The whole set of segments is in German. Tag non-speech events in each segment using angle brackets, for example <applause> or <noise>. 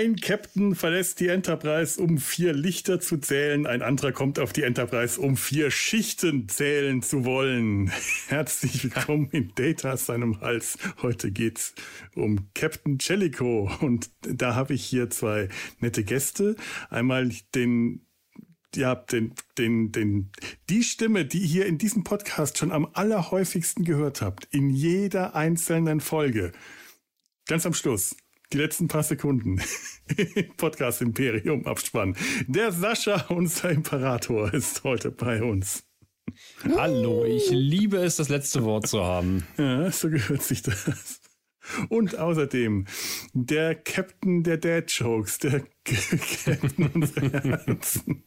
Ein Captain verlässt die Enterprise, um vier Lichter zu zählen. Ein anderer kommt auf die Enterprise, um vier Schichten zählen zu wollen. <laughs> Herzlich willkommen in Data seinem Hals. Heute geht's um Captain Jellico. Und da habe ich hier zwei nette Gäste. Einmal den ja, den, den, den, die Stimme, die ihr in diesem Podcast schon am allerhäufigsten gehört habt, in jeder einzelnen Folge. Ganz am Schluss die letzten paar Sekunden. <laughs> Podcast Imperium Abspann. Der Sascha, unser Imperator, ist heute bei uns. Hallo, ich liebe es, das letzte Wort zu haben. Ja, so gehört sich das. Und außerdem der Captain der Dad Jokes, der <laughs> Captain unserer Herzen.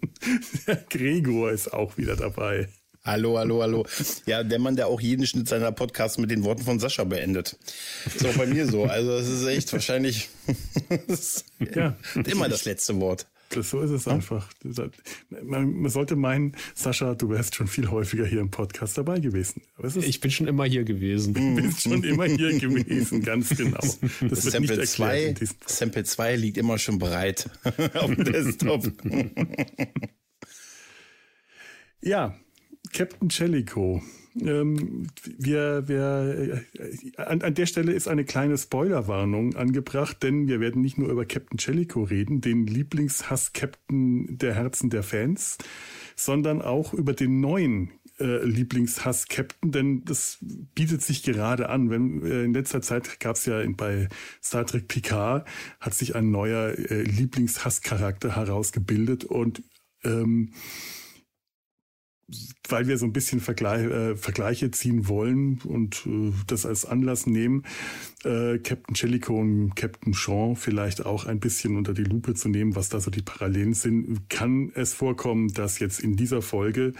Der Gregor ist auch wieder dabei. Hallo, hallo, hallo. Ja, der Mann, der auch jeden Schnitt seiner Podcasts mit den Worten von Sascha beendet. Ist auch bei mir so. Also es ist echt wahrscheinlich <laughs> ja. immer das letzte Wort. Das, so ist es einfach. Man, sollte meinen, Sascha, du wärst schon viel häufiger hier im Podcast dabei gewesen. ich bin schon immer hier gewesen. Du bist schon immer hier gewesen, ganz <laughs> genau. Das, das wird Sample nicht 2, Sample 2 liegt immer schon bereit <laughs> auf dem Desktop. ja, Captain Jellico. Ähm, wir, wir, äh, an, an der Stelle ist eine kleine Spoilerwarnung angebracht, denn wir werden nicht nur über Captain Jellico reden, den Lieblingshass-Captain der Herzen der Fans, sondern auch über den neuen äh, Lieblingshass-Captain, denn das bietet sich gerade an. Wenn äh, in letzter Zeit gab es ja in, bei Star Trek Picard hat sich ein neuer äh, Lieblingshass-Charakter herausgebildet und ähm, weil wir so ein bisschen Vergleich, äh, Vergleiche ziehen wollen und äh, das als Anlass nehmen, äh, Captain Jellico und Captain Sean vielleicht auch ein bisschen unter die Lupe zu nehmen, was da so die Parallelen sind, kann es vorkommen, dass jetzt in dieser Folge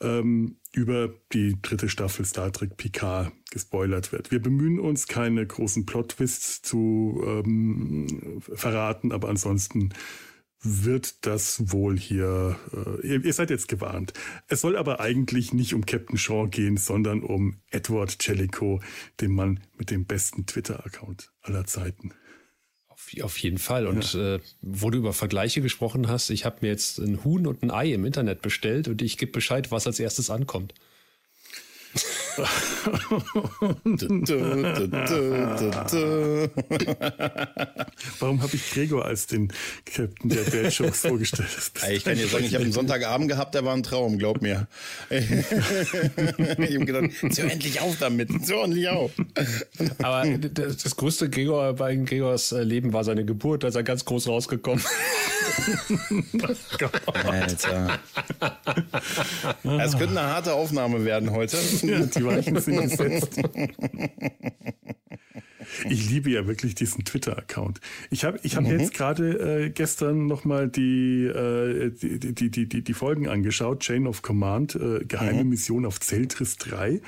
ähm, über die dritte Staffel Star Trek Picard gespoilert wird. Wir bemühen uns, keine großen Plot-Twists zu ähm, verraten, aber ansonsten wird das wohl hier, äh, ihr, ihr, seid jetzt gewarnt. Es soll aber eigentlich nicht um Captain Shaw gehen, sondern um Edward Jellicoe, den Mann mit dem besten Twitter-Account aller Zeiten. Auf, auf jeden Fall. Und ja. äh, wo du über Vergleiche gesprochen hast, ich habe mir jetzt ein Huhn und ein Ei im Internet bestellt und ich gebe Bescheid, was als erstes ankommt. <laughs> Warum habe ich Gregor als den Captain der Bad Jokes <laughs> vorgestellt? Ich kann dir sagen, ich habe einen Sonntagabend gehabt, der war ein Traum, glaub mir. <laughs> ich habe gedacht, so endlich auf damit, so endlich auf. Aber das, das größte Gregor bei Gregors äh, Leben war seine Geburt, da ist er ganz groß rausgekommen. Alter. Es könnte eine harte Aufnahme werden heute. Ja, die Weichen sind gesetzt. Ich liebe ja wirklich diesen Twitter-Account. Ich habe ich hab mhm. jetzt gerade äh, gestern nochmal die, äh, die, die, die, die, die Folgen angeschaut, Chain of Command, äh, geheime mhm. Mission auf Zeltris 3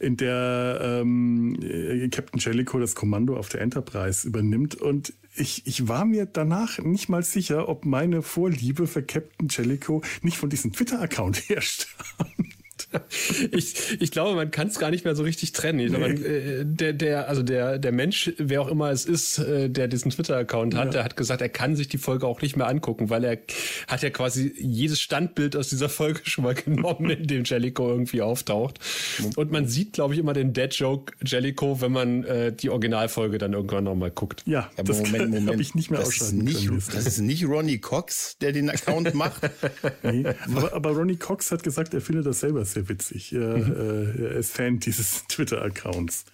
in der ähm, äh, Captain Jellicoe das Kommando auf der Enterprise übernimmt. Und ich, ich war mir danach nicht mal sicher, ob meine Vorliebe für Captain Jellicoe nicht von diesem Twitter-Account <laughs> herstammt. <laughs> ich, ich glaube, man kann es gar nicht mehr so richtig trennen. Nee. Glaube, man, äh, der, der, also der, der Mensch, wer auch immer es ist, äh, der diesen Twitter-Account hat, ja. der hat gesagt, er kann sich die Folge auch nicht mehr angucken, weil er hat ja quasi jedes Standbild aus dieser Folge schon mal <laughs> genommen, in dem Jellico irgendwie auftaucht. Und man sieht, glaube ich, immer den Dead-Joke Jellico, wenn man äh, die Originalfolge dann irgendwann nochmal guckt. Ja, ja das Moment, <laughs> Moment. ich nicht mehr das ist nicht, können. Das ist nicht Ronnie Cox, der den Account macht. nee, aber, aber Ronnie Cox hat gesagt, er findet das selber sehr sehr witzig. Er, mhm. äh, er ist Fan dieses <laughs> Twitter-Accounts.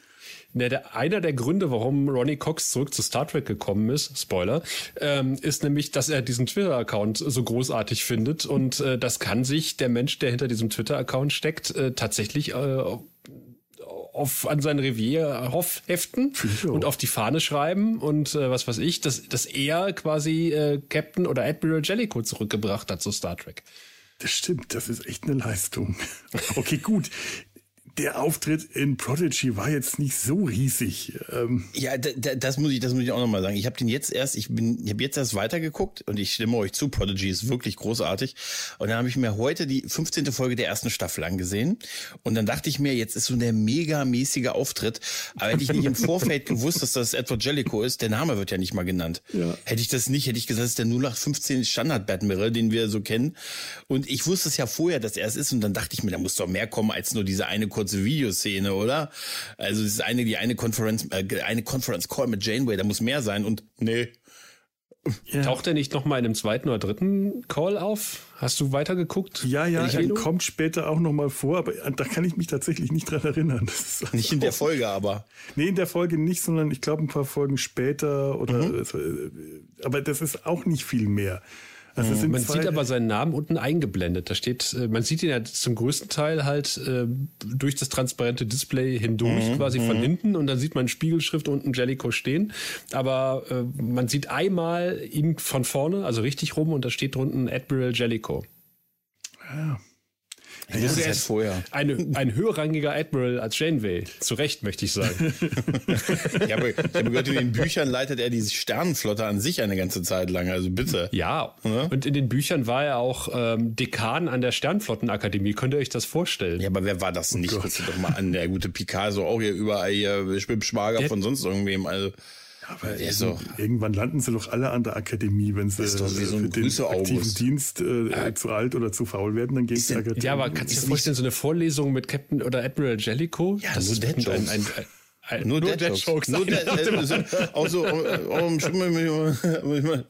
Der, einer der Gründe, warum Ronnie Cox zurück zu Star Trek gekommen ist, Spoiler, ähm, ist nämlich, dass er diesen Twitter-Account so großartig findet. Und äh, das kann sich der Mensch, der hinter diesem Twitter-Account steckt, äh, tatsächlich äh, auf, an sein Revier Hoff heften und auf die Fahne schreiben und äh, was weiß ich, dass, dass er quasi äh, Captain oder Admiral Jellicoe zurückgebracht hat zu Star Trek. Das stimmt, das ist echt eine Leistung. <laughs> Okay, gut. Der Auftritt in Prodigy war jetzt nicht so riesig. Ähm ja, da, da, das muss ich, das muss ich auch nochmal sagen. Ich habe den jetzt erst, ich bin, ich habe jetzt erst weitergeguckt und ich stimme euch zu. Prodigy ist wirklich großartig. Und dann habe ich mir heute die 15. Folge der ersten Staffel angesehen und dann dachte ich mir, jetzt ist so der megamäßige Auftritt. Aber hätte ich nicht im <laughs> Vorfeld gewusst, dass das Edward Jellicoe ist, der Name wird ja nicht mal genannt. Ja. Hätte ich das nicht, hätte ich gesagt, das ist der 0815 Standard Admiral, den wir so kennen. Und ich wusste es ja vorher, dass er es ist und dann dachte ich mir, da muss doch mehr kommen als nur diese eine kurze kurze Videoszene, oder? Also es ist eine, die eine Conference, äh, eine Conference Call mit Janeway, da muss mehr sein und nee. Ja. Taucht er nicht noch mal in einem zweiten oder dritten Call auf? Hast du weitergeguckt? Ja, ja, er kommt später auch noch mal vor, aber da kann ich mich tatsächlich nicht dran erinnern. nicht in der Folge, aber. Nee, in der Folge nicht, sondern ich glaube ein paar Folgen später oder, mhm. Äh, aber das ist auch nicht viel mehr. Also man sieht aber seinen Namen unten eingeblendet. Da steht, äh, man sieht ihn ja zum größten Teil halt äh, durch das transparente Display hindurch, mhm, quasi von mhm. hinten, und dann sieht man Spiegelschrift unten Jellicoe stehen. Aber äh, man sieht einmal ihn von vorne, also richtig rum, und da steht drunten Admiral Jellicoe. Ja. Ich wusste es erst vorher. Eine, ein höherrangiger Admiral als Janeway. Zu Recht, möchte ich sagen. <laughs> ich, habe, ich habe gehört, in den Büchern leitet er die Sternenflotte an sich eine ganze Zeit lang. Also bitte. Ja. ja? Und in den Büchern war er auch ähm, Dekan an der Sternflottenakademie. Könnt ihr euch das vorstellen? Ja, aber wer war das nicht? Oh Guck doch mal an. Der gute Picasso auch hier überall hier Schwimmschwager von sonst irgendwem. Also. Aber so. irgendwann landen sie doch alle an der Akademie, wenn sie so für den aktiven Dienst äh, äh, zu alt oder zu faul werden, dann gehen sie Akademie. Ja, aber kannst du dir vorstellen, so eine Vorlesung mit Captain oder Admiral Jellicoe? Ja, das ist ein, ein, ein, nur, nur Dead Jokes. Nur Dead, <laughs> äh, auch so,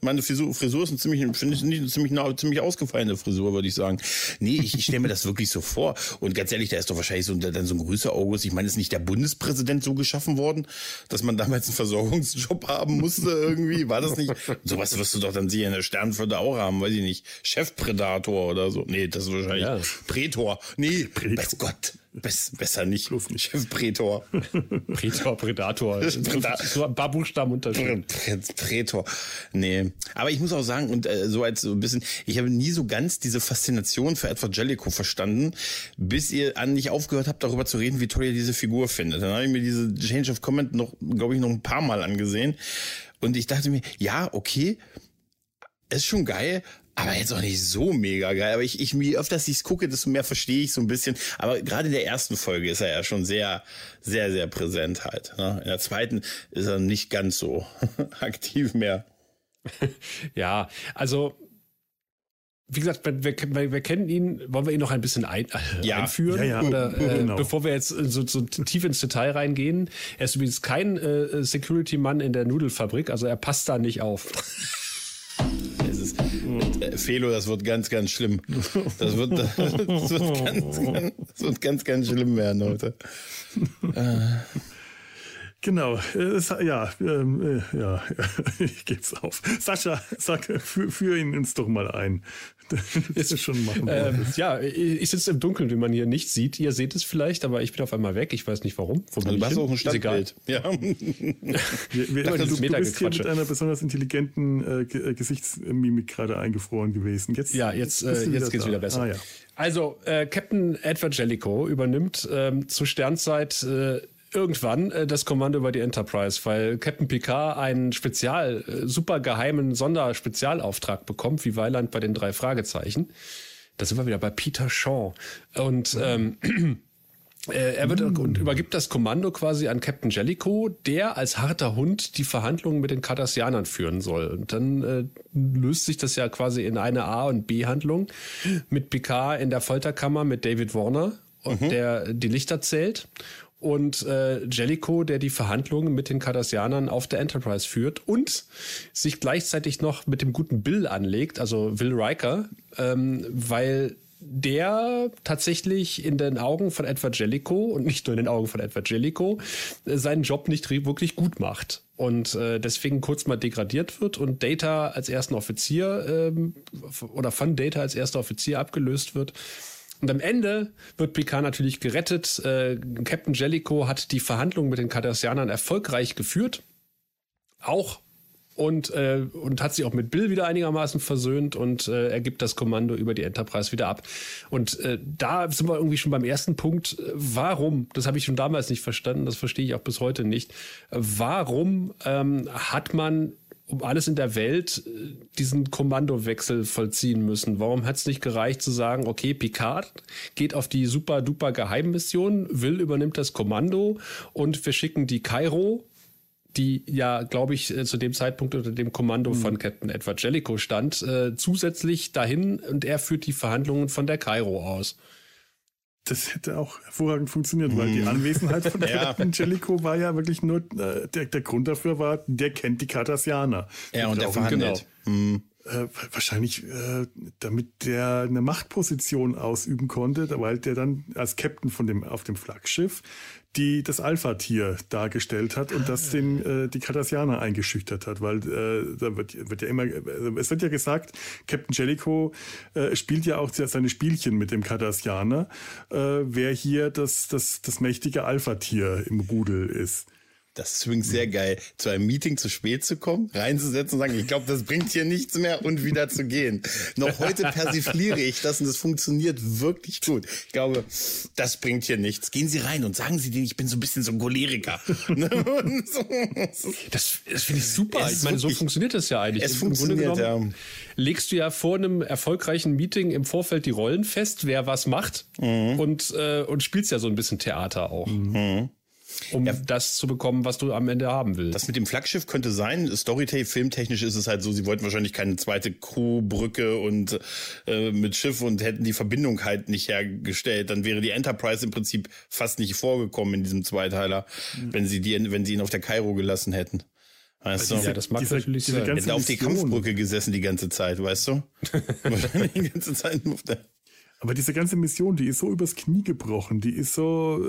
meine Frisur, Frisur ist ein ziemlich, finde ich, nicht eine ziemlich, eine ziemlich ausgefallene Frisur, würde ich sagen. Nee, ich, ich stelle mir das wirklich so vor. Und ganz ehrlich, da ist doch wahrscheinlich so, dann so ein größer August. Ich meine, ist nicht der Bundespräsident so geschaffen worden, dass man damals einen Versorgungsjob haben musste irgendwie? War das nicht? Sowas wirst du doch dann sicher in der Sternflotte auch haben, weiß ich nicht. Chefpredator oder so. Nee, das ist wahrscheinlich ja. Prätor. Nee, Prätor. weiß Gott. Bess, besser nicht. Bloß nicht. <laughs> Prätor. Prätor, Predator. <laughs> so ein paar Buchstaben unterschieden. Prätor. Nee. Aber ich muss auch sagen, und äh, so als so ein bisschen, ich habe nie so ganz diese Faszination für Edward Jellicoe verstanden, bis ihr an nicht aufgehört habt, darüber zu reden, wie toll ihr diese Figur findet. Dann habe ich mir diese Change of Comment noch, glaube ich, noch ein paar Mal angesehen. Und ich dachte mir, ja, okay, ist schon geil, aber jetzt auch nicht so mega geil. Aber ich, ich je öfter ich es gucke, desto mehr verstehe ich so ein bisschen. Aber gerade in der ersten Folge ist er ja schon sehr, sehr, sehr präsent halt. Ne? In der zweiten ist er nicht ganz so <laughs> aktiv mehr. <laughs> ja, also wie gesagt, wir, wir, wir, kennen ihn, wollen wir ihn noch ein bisschen ein, äh, ja, einführen? Ja, ja. Oder, äh, genau. Bevor wir jetzt so, so, tief ins Detail reingehen. Er ist übrigens kein äh, Security-Mann in der Nudelfabrik, also er passt da nicht auf. <laughs> Äh, Felo, das wird ganz, ganz schlimm. Das wird, <laughs> das wird, ganz, ganz, das wird ganz, ganz schlimm werden heute. <laughs> Genau, äh, ja, ähm, äh, ja, <laughs> ich gebe es auf. Sascha, sag, führ, führ ihn uns doch mal ein. <laughs> Das ist schon machen ähm, ja, ich sitze im Dunkeln, wie man hier nicht sieht. Ihr seht es vielleicht, aber ich bin auf einmal weg. Ich weiß nicht warum. Wo also, du hast auch ein Stadtbild. Ja. <laughs> wir, wir, dachte, du, du bist hier mit einer besonders intelligenten äh, äh, Gesichtsmimik gerade eingefroren gewesen. Jetzt, ja, jetzt, äh, jetzt geht es wieder besser. Ah, ja. Also, äh, Captain Edward Jellicoe übernimmt ähm, zur Sternzeit äh, irgendwann äh, das Kommando über die Enterprise, weil Captain Picard einen spezial, äh, super geheimen Sonderspezialauftrag bekommt, wie Weiland bei den drei Fragezeichen. Da sind wir wieder bei Peter Shaw. Und ähm, <clears throat> äh, er wird mm. und übergibt das Kommando quasi an Captain Jellicoe, der als harter Hund die Verhandlungen mit den Cardassianern führen soll. Und dann äh, löst sich das ja quasi in eine A- und B-Handlung mit Picard in der Folterkammer mit David Warner, mhm. der die Lichter zählt und äh, Jellicoe, der die Verhandlungen mit den Cardassianern auf der Enterprise führt und sich gleichzeitig noch mit dem guten Bill anlegt, also Will Riker, ähm, weil der tatsächlich in den Augen von Edward Jellicoe und nicht nur in den Augen von Edward Jellicoe äh, seinen Job nicht wirklich gut macht und äh, deswegen kurz mal degradiert wird und Data als ersten Offizier ähm, oder von Data als erster Offizier abgelöst wird und am Ende wird Picard natürlich gerettet. Äh, Captain Jellicoe hat die Verhandlungen mit den Cardassianern erfolgreich geführt. Auch und, äh, und hat sich auch mit Bill wieder einigermaßen versöhnt und äh, er gibt das Kommando über die Enterprise wieder ab. Und äh, da sind wir irgendwie schon beim ersten Punkt. Warum? Das habe ich schon damals nicht verstanden, das verstehe ich auch bis heute nicht. Warum ähm, hat man um alles in der Welt äh, diesen Kommandowechsel vollziehen müssen. Warum hat es nicht gereicht zu sagen, okay, Picard geht auf die super duper Geheimmission, Will übernimmt das Kommando und wir schicken die Cairo, die ja, glaube ich, äh, zu dem Zeitpunkt unter dem Kommando mhm. von Captain Edward Jellicoe stand, äh, zusätzlich dahin und er führt die Verhandlungen von der Cairo aus das hätte auch hervorragend funktioniert, hm. weil die mhm. Anwesenheit von <laughs> ja. Angelico war ja wirklich nur, äh, der, der Grund dafür war, der kennt die Cardassianer. Ja, und der verhandelt. Genau. Hm. Äh, wahrscheinlich, äh, damit der eine Machtposition ausüben konnte, weil der dann als Captain von dem, auf dem Flaggschiff die das Alpha-Tier dargestellt hat und das den äh, die Cardassianer eingeschüchtert hat, weil äh, da wird, wird ja immer, äh, es wird ja gesagt, Captain Jellicoe äh, spielt ja auch seine Spielchen mit dem Cardassianer, äh, wer hier das, das, das mächtige Alpha-Tier im Rudel ist. Das ist übrigens sehr geil, zu einem Meeting zu spät zu kommen, reinzusetzen und sagen, ich glaube, das bringt hier nichts mehr und wieder zu gehen. Noch heute persifliere ich das und das funktioniert wirklich gut. Ich glaube, das bringt hier nichts. Gehen Sie rein und sagen Sie denen, ich bin so ein bisschen so ein Choleriker. <laughs> Ne? das, das finde ich super. Ich meine, so funktioniert das ja eigentlich. Es Im funktioniert, genommen, ja. Legst du ja vor einem erfolgreichen Meeting im Vorfeld die Rollen fest, wer was macht mhm. und, äh, und spielst ja so ein bisschen Theater auch. Mhm um ja. das zu bekommen, was du am Ende haben willst. Das mit dem Flaggschiff könnte sein. Storytale, filmtechnisch ist es halt so, sie wollten wahrscheinlich keine zweite Crewbrücke und äh, mit Schiff und hätten die Verbindung halt nicht hergestellt. Dann wäre die Enterprise im Prinzip fast nicht vorgekommen in diesem Zweiteiler, mhm. wenn sie die, wenn sie ihn auf der Kairo gelassen hätten. Weißt du? Ja, das mag diese, natürlich diese sein. Hätten auf die Kampfbrücke gesessen die ganze Zeit, weißt du? <laughs> <laughs> die ganze Zeit auf der aber diese ganze Mission, die ist so übers Knie gebrochen, die ist so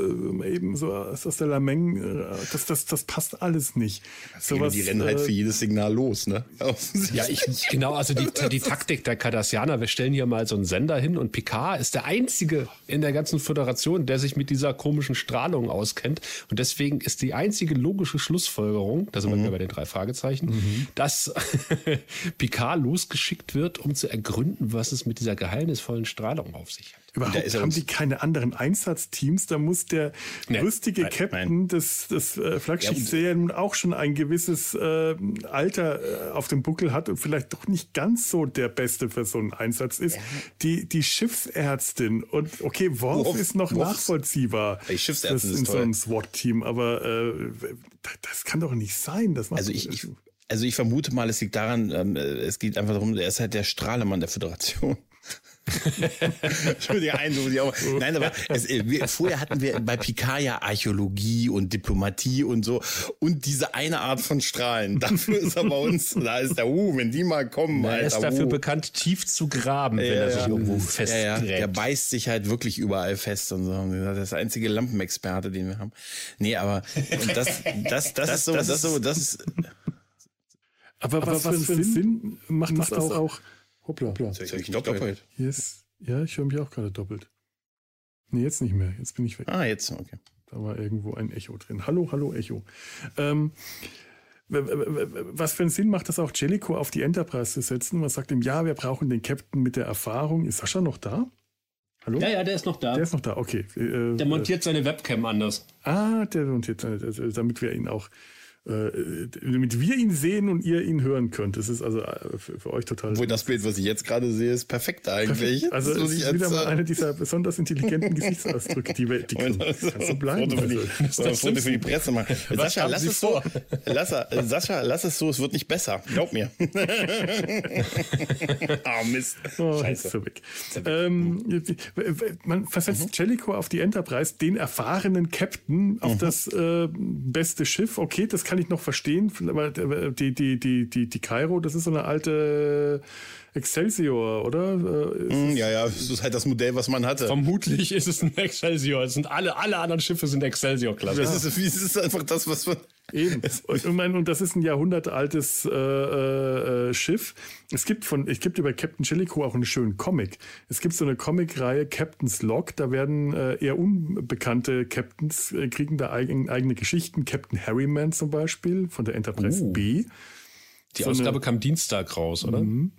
äh, eben so aus der Lameng, äh, das, das, das passt alles nicht. So was, die rennen halt äh, für jedes Signal los, ne? <laughs> ja, ich, genau, also die, die Taktik der Cardassianer, wir stellen hier mal so einen Sender hin und Picard ist der einzige in der ganzen Föderation, der sich mit dieser komischen Strahlung auskennt. Und deswegen ist die einzige logische Schlussfolgerung, da sind wir mhm. bei den drei Fragezeichen, mhm. dass <laughs> Picard losgeschickt wird, um zu ergründen, was es mit dieser geheimnisvollen Strahlung auf sich hat. Überhaupt haben die keine anderen Einsatzteams. Da muss der nee, rüstige nein, Captain nein. des, des äh, Flaggschiffs, ja, der nun auch schon ein gewisses äh, Alter äh, auf dem Buckel hat und vielleicht doch nicht ganz so der Beste für so einen Einsatz ist, ja. die, die Schiffsärztin. Und okay, Worf, Worf ist noch Worf's, nachvollziehbar. Die Schiffsärztin ist in so einem SWAT-Team, aber äh, das kann doch nicht sein. Das also ich, ich, also ich vermute mal, es liegt daran, ähm, es geht einfach darum, er ist halt der Strahlemann der Föderation. <laughs> Entschuldigung, Eindruck, die auch. Nein, aber es, äh, wir, vorher hatten wir bei Picard ja Archäologie und Diplomatie und so und diese eine Art von Strahlen. <laughs> Dafür ist er bei uns, da ist der Uh, wenn die mal kommen. Er ist dafür uh. bekannt, tief zu graben, wenn er sich ja. irgendwo festgräbt. Ja, ja. Der beißt sich halt wirklich überall fest und so. Das ist der einzige Lampenexperte, den wir haben. Nee, aber das, das, das, das, ist so, das ist so, das ist. Aber, aber was, was für einen Sinn macht, macht das auch? auch Hoppla. Hoppla. Jetzt ich doppelt. doppelt. Yes. Ja, ich höre mich auch gerade doppelt. Nee, jetzt nicht mehr. Jetzt bin ich weg. Ah, jetzt, okay. Da war irgendwo ein Echo drin. Hallo, hallo, Echo. Ähm, was für einen Sinn macht das auch, Jellico auf die Enterprise zu setzen? Man sagt ihm, ja, wir brauchen den Captain mit der Erfahrung. Ist Sascha noch da? Hallo? Ja, ja, der ist noch da. Der ist noch da, okay. Äh, der montiert seine Webcam anders. Ah, der montiert seine, damit wir ihn auch äh, damit wir ihn sehen und ihr ihn hören könnt. Das ist also äh, für, für euch total. Obwohl das Bild, was ich jetzt gerade sehe, ist perfekt eigentlich. Perfekt. Also es ist wieder mal einer dieser besonders intelligenten Gesichtsausdrücke, die, wir, die kann, so bleiben. Foto für die, also. das Foto für die Presse machen. <laughs> Sascha, lass es so. Lass, äh, Sascha, lass es so, es wird nicht besser. Glaub mir. oh <laughs> Mist. Oh, Scheiße. So weg. Ähm, man versetzt mhm. Jellicoe auf die Enterprise, den erfahrenen Captain auf mhm. das äh, beste Schiff. Okay, das kann kann ich noch verstehen, weil äh, die, die, die, die, die Cairo, das ist so eine alte Excelsior, oder? Mm, ja, ja, das ist halt das Modell, was man hatte. Vermutlich <laughs> ist es ein Excelsior. Es sind alle, alle anderen Schiffe sind Excelsior-Klasse. Das, ist, das ist einfach das, was man. Eben. Und, und das ist ein jahrhundertaltes äh, äh, Schiff. Es gibt von, es gibt über Captain Jellicoe auch einen schönen Comic. Es gibt so eine Comicreihe Captain's Log. Da werden äh, eher unbekannte Captains äh, kriegen da eigen, eigene Geschichten. Captain Harryman zum Beispiel von der Enterprise uh. B Die so Ausgabe eine, kam Dienstag raus, oder? Mhm.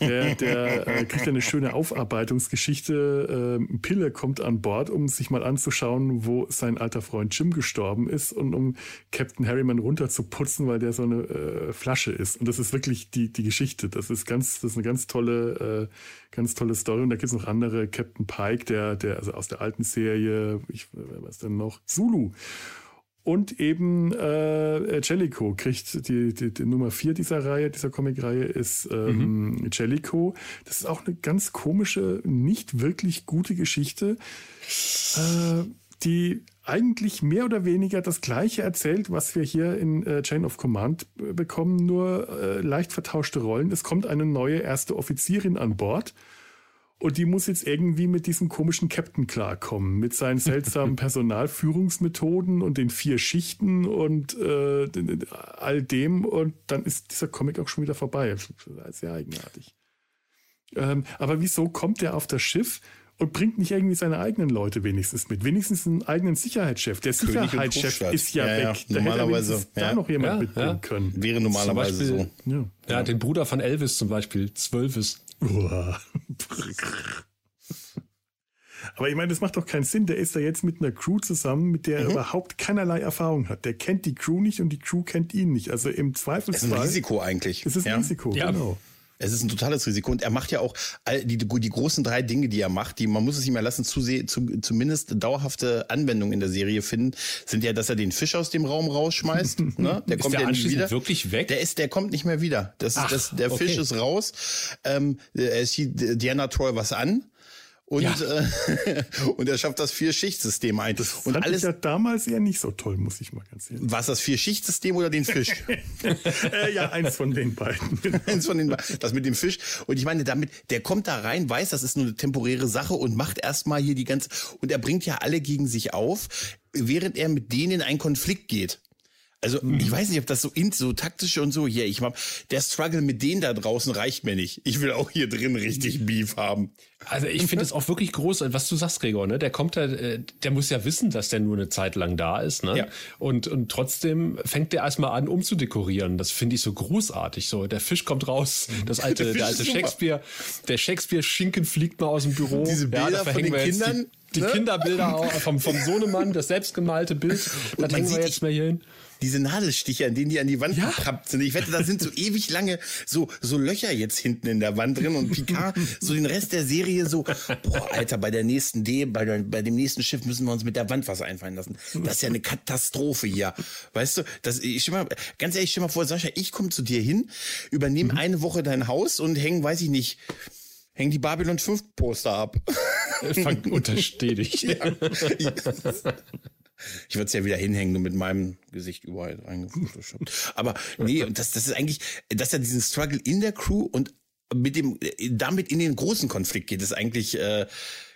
Der, der äh, kriegt eine schöne Aufarbeitungsgeschichte. Ähm, Pille kommt an Bord, um sich mal anzuschauen, wo sein alter Freund Jim gestorben ist und um Captain Harriman runterzuputzen, weil der so eine äh, Flasche ist. Und das ist wirklich die, die Geschichte. Das ist ganz, das ist eine ganz tolle, äh, ganz tolle Story. Und da gibt es noch andere. Captain Pike, der, der, also aus der alten Serie, ich, was denn noch? Zulu. Und eben äh, Jellico kriegt die, die, die Nummer vier dieser Reihe, dieser Comic-Reihe ist ähm, mhm. Jellico. Das ist auch eine ganz komische, nicht wirklich gute Geschichte, äh, die eigentlich mehr oder weniger das gleiche erzählt, was wir hier in äh, Chain of Command bekommen, nur äh, leicht vertauschte Rollen. Es kommt eine neue erste Offizierin an Bord und die muss jetzt irgendwie mit diesem komischen Captain klarkommen, mit seinen seltsamen <laughs> Personalführungsmethoden und den vier Schichten und äh, all dem. Und dann ist dieser Comic auch schon wieder vorbei. Sehr eigenartig. Ähm, aber wieso kommt er auf das Schiff und bringt nicht irgendwie seine eigenen Leute wenigstens mit? Wenigstens einen eigenen Sicherheitschef. Der Sicherheitschef ist ja, ja weg. Ja, normalerweise ja. da noch jemand ja, mitbringen können. Wäre normalerweise Beispiel, so. Ja. den Bruder von Elvis zum Beispiel, Zwölfis. Aber ich meine, das macht doch keinen Sinn. Der ist da jetzt mit einer Crew zusammen, mit der er mhm. überhaupt keinerlei Erfahrung hat. Der kennt die Crew nicht und die Crew kennt ihn nicht. Also im Zweifelsfall. Das ist ein Risiko eigentlich. Das ist ein ja. Risiko, ja. genau. Es ist ein totales Risiko und er macht ja auch all die, die großen drei Dinge, die er macht, die man muss es ihm erlassen, zu, zu, zumindest dauerhafte Anwendung in der Serie finden, sind ja, dass er den Fisch aus dem Raum rausschmeißt. <laughs> ne? Der ist kommt der ja nicht wieder. wirklich weg? Der ist, der kommt nicht mehr wieder. Das, Ach, das, der okay. Fisch ist raus. Ähm, er schießt Diana Troy was an und, ja. äh, <laughs> und er schafft das Vier-Schicht-System ein. Das und alles ja damals eher nicht so toll, muss ich mal ganz ehrlich. War es das Vier-Schicht-System oder den Fisch? <laughs> äh, ja, eins von den beiden. <laughs> eins von den beiden. Das mit dem Fisch. Und ich meine, damit, der kommt da rein, weiß, das ist nur eine temporäre Sache und macht erstmal hier die ganze, und er bringt ja alle gegen sich auf, während er mit denen in einen Konflikt geht. Also mhm. ich weiß nicht, ob das so in, so taktisch und so hier. Ich hab, der Struggle mit denen da draußen reicht mir nicht. Ich will auch hier drin richtig Beef haben. Also ich finde es auch wirklich groß, was du sagst, Gregor. Ne, der kommt da, äh, der muss ja wissen, dass der nur eine Zeit lang da ist. Ne? Ja. Und und trotzdem fängt der erstmal an, umzudekorieren. Das finde ich so großartig. So der Fisch kommt raus, das alte, <laughs> der, der alte Shakespeare, der Shakespeare Schinken fliegt mal aus dem Büro. Diese Bilder ja, von den Kindern. Die, die ne? Kinderbilder <laughs> vom, vom Sohnemann, das selbstgemalte Bild. Das hängen wir jetzt mal hier hin diese Nadelstiche, an denen die an die Wand ja. gekrabbt sind. Ich wette, da sind so <laughs> ewig lange so, so Löcher jetzt hinten in der Wand drin und Picard, so den Rest der Serie so, boah, Alter, bei der nächsten D, bei, der, bei dem nächsten Schiff müssen wir uns mit der Wand was einfallen lassen. Das ist ja eine Katastrophe hier. Weißt du, das, ich stell mal, ganz ehrlich, stell mal vor, Sascha, ich komme zu dir hin, übernehme mhm. eine Woche dein Haus und hängen, weiß ich nicht, hängen die Babylon 5 Poster ab. Fang <laughs> untersteh dich. Ja. <laughs> Ich würde es ja wieder hinhängen, nur mit meinem Gesicht überall reingefotoshoppt. Aber nee, das, das ist eigentlich, dass er diesen Struggle in der Crew und mit dem, damit in den großen Konflikt geht, ist eigentlich äh,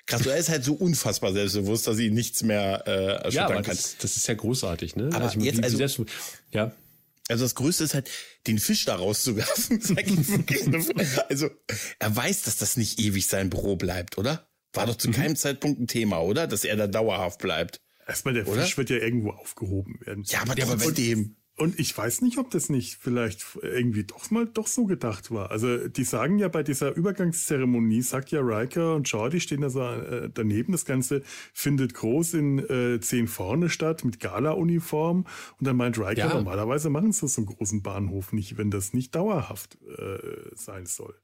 krass. Er ist halt so unfassbar selbstbewusst, dass ihn nichts mehr äh, erschüttern ja, aber kann. Das, das ist ja großartig, ne? Aber also, jetzt, also, selbst, ja. Also das Größte ist halt, den Fisch da rauszuwerfen. <laughs> also er weiß, dass das nicht ewig sein Büro bleibt, oder? War doch zu mhm. keinem Zeitpunkt ein Thema, oder? Dass er da dauerhaft bleibt. Erstmal, der Oder? Fisch wird ja irgendwo aufgehoben werden. Ja, aber, der aber bei dem. Und ich weiß nicht, ob das nicht vielleicht irgendwie doch mal doch so gedacht war. Also die sagen ja bei dieser Übergangszeremonie, sagt ja Riker und Jordi stehen da so äh, daneben. Das Ganze findet groß in äh, zehn vorne statt mit Gala-Uniform. Und dann meint Riker, ja. normalerweise machen sie so einen großen Bahnhof nicht, wenn das nicht dauerhaft äh, sein soll.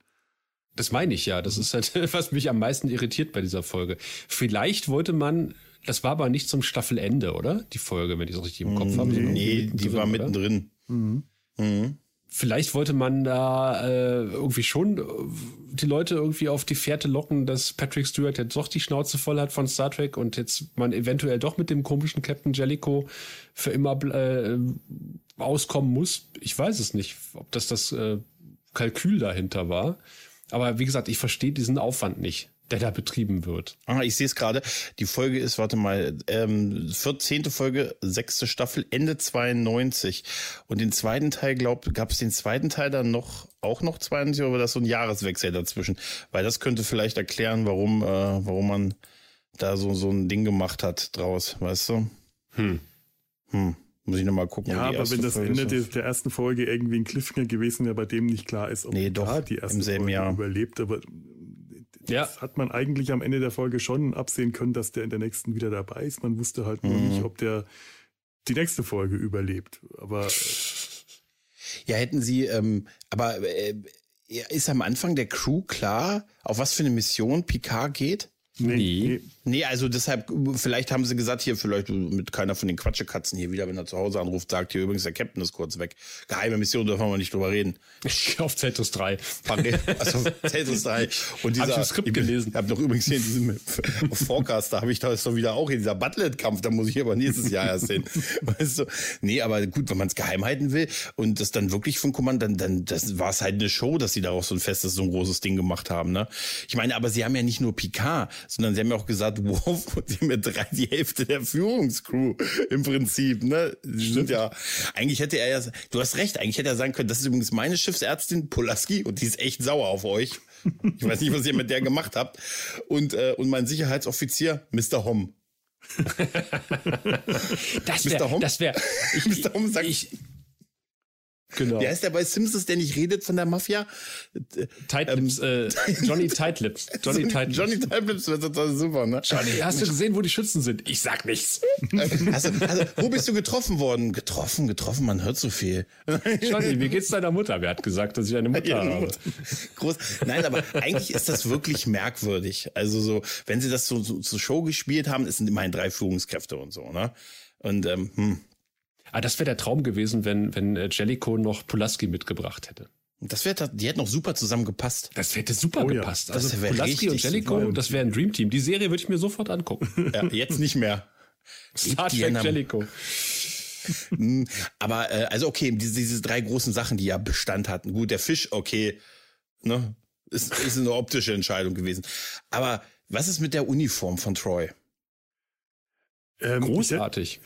Das meine ich ja. Das ist halt, <laughs> was mich am meisten irritiert bei dieser Folge. Vielleicht wollte man das war aber nicht zum Staffelende, oder? Die Folge, wenn ich es richtig im Kopf habe. Nee, die war mittendrin. Mhm. Mhm. Vielleicht wollte man da äh, irgendwie schon äh, die Leute irgendwie auf die Fährte locken, dass Patrick Stewart jetzt doch die Schnauze voll hat von Star Trek und jetzt man eventuell doch mit dem komischen Captain Jellico für immer äh, auskommen muss. Ich weiß es nicht, ob das das äh, Kalkül dahinter war. Aber wie gesagt, ich verstehe diesen Aufwand nicht der da betrieben wird. Ah, ich sehe es gerade. Die Folge ist, warte mal, ähm, 14. Folge, sechste Staffel, Ende 92. Und den zweiten Teil, glaub, gab es den zweiten Teil dann noch, auch noch 92, oder war das so ein Jahreswechsel dazwischen? Weil das könnte vielleicht erklären, warum, äh, warum man da so, so ein Ding gemacht hat draus, weißt du? Hm. Hm. Muss ich nochmal gucken. Ja, aber wenn das Folge Ende der, der, ersten Folge irgendwie ein Cliffhanger gewesen wäre, bei dem nicht klar ist, ob nee, doch, die erste Folge Jahr. überlebt, aber ja. das hat man eigentlich am Ende der Folge schon absehen können, dass der in der nächsten wieder dabei ist. Man wusste halt mhm. nur nicht, ob der die nächste Folge überlebt. Aber ja, hätten sie, ähm, aber äh, ist am Anfang der Crew klar, auf was für eine Mission Picard geht? Nee. nee. Nee, also deshalb, vielleicht haben sie gesagt, hier, vielleicht mit keiner von den Quatschekatzen hier wieder, wenn er zu Hause anruft, sagt hier übrigens, der Captain ist kurz weg. Geheime Mission, dürfen wir nicht drüber reden. <laughs> Auf Zeltus 3. Also Zeltus 3. Und dieser, hab ich Skript gelesen. Ich habe noch übrigens hier in diesem Forecast, da habe ich da ist doch wieder auch in dieser Battle-Kampf, da muss ich aber nächstes Jahr erst hin. <laughs> Weißt du? Nee, aber gut, wenn man es geheim halten will und das dann wirklich von Kommand, dann, dann das war es halt eine Show, dass sie daraus so ein festes, so ein großes Ding gemacht haben. Ne? Ich meine, aber sie haben ja nicht nur Picard, sondern sie haben ja auch gesagt, Worf und sie mit drei die Hälfte der Führungscrew im Prinzip. Ne? Sind ja, eigentlich hätte er ja, du hast recht, eigentlich hätte er sagen können, das ist übrigens meine Schiffsärztin Polaski und die ist echt sauer auf euch. Ich weiß nicht, was ihr mit der gemacht habt. Und, äh, und mein Sicherheitsoffizier, Mr. Hom. <laughs> das wäre, das wäre, Mr. Hom sagt, ich, Genau. Wer heißt der bei Simpsons, der nicht redet von der Mafia? Tightlips, ähm, äh, Johnny <laughs> Tightlips. Johnny Tightlips. Johnny Tightlips wäre total super, ne? Johnny, hast du gesehen, wo die Schützen sind? Ich sag nichts. Also, also, wo bist du getroffen worden? Getroffen, getroffen, man hört so viel. Johnny, wie geht's deiner Mutter? Wer hat gesagt, dass ich eine Mutter habe? Groß. Nein, aber eigentlich ist das wirklich merkwürdig. Also so, wenn sie das so, so zur Show gespielt haben, es sind immerhin drei Führungskräfte und so, ne? Und ähm, hm, Ah, das wäre der Traum gewesen, wenn, wenn äh, Jellico noch Pulaski mitgebracht hätte. Das wäre, die hätten noch super zusammengepasst. Das hätte super oh, gepasst. Ja. Also Pulaski und Jellico, super. das wäre ein Dreamteam. Die Serie würde ich mir sofort angucken. <laughs> Ja, jetzt nicht mehr. <laughs> Star Trek Jellico. Hm, aber äh, also okay, diese, diese drei großen Sachen, die ja Bestand hatten. Gut, der Fisch, okay, ne, ist, ist eine optische Entscheidung gewesen. Aber was ist mit der Uniform von Troy? Ähm, Großartig.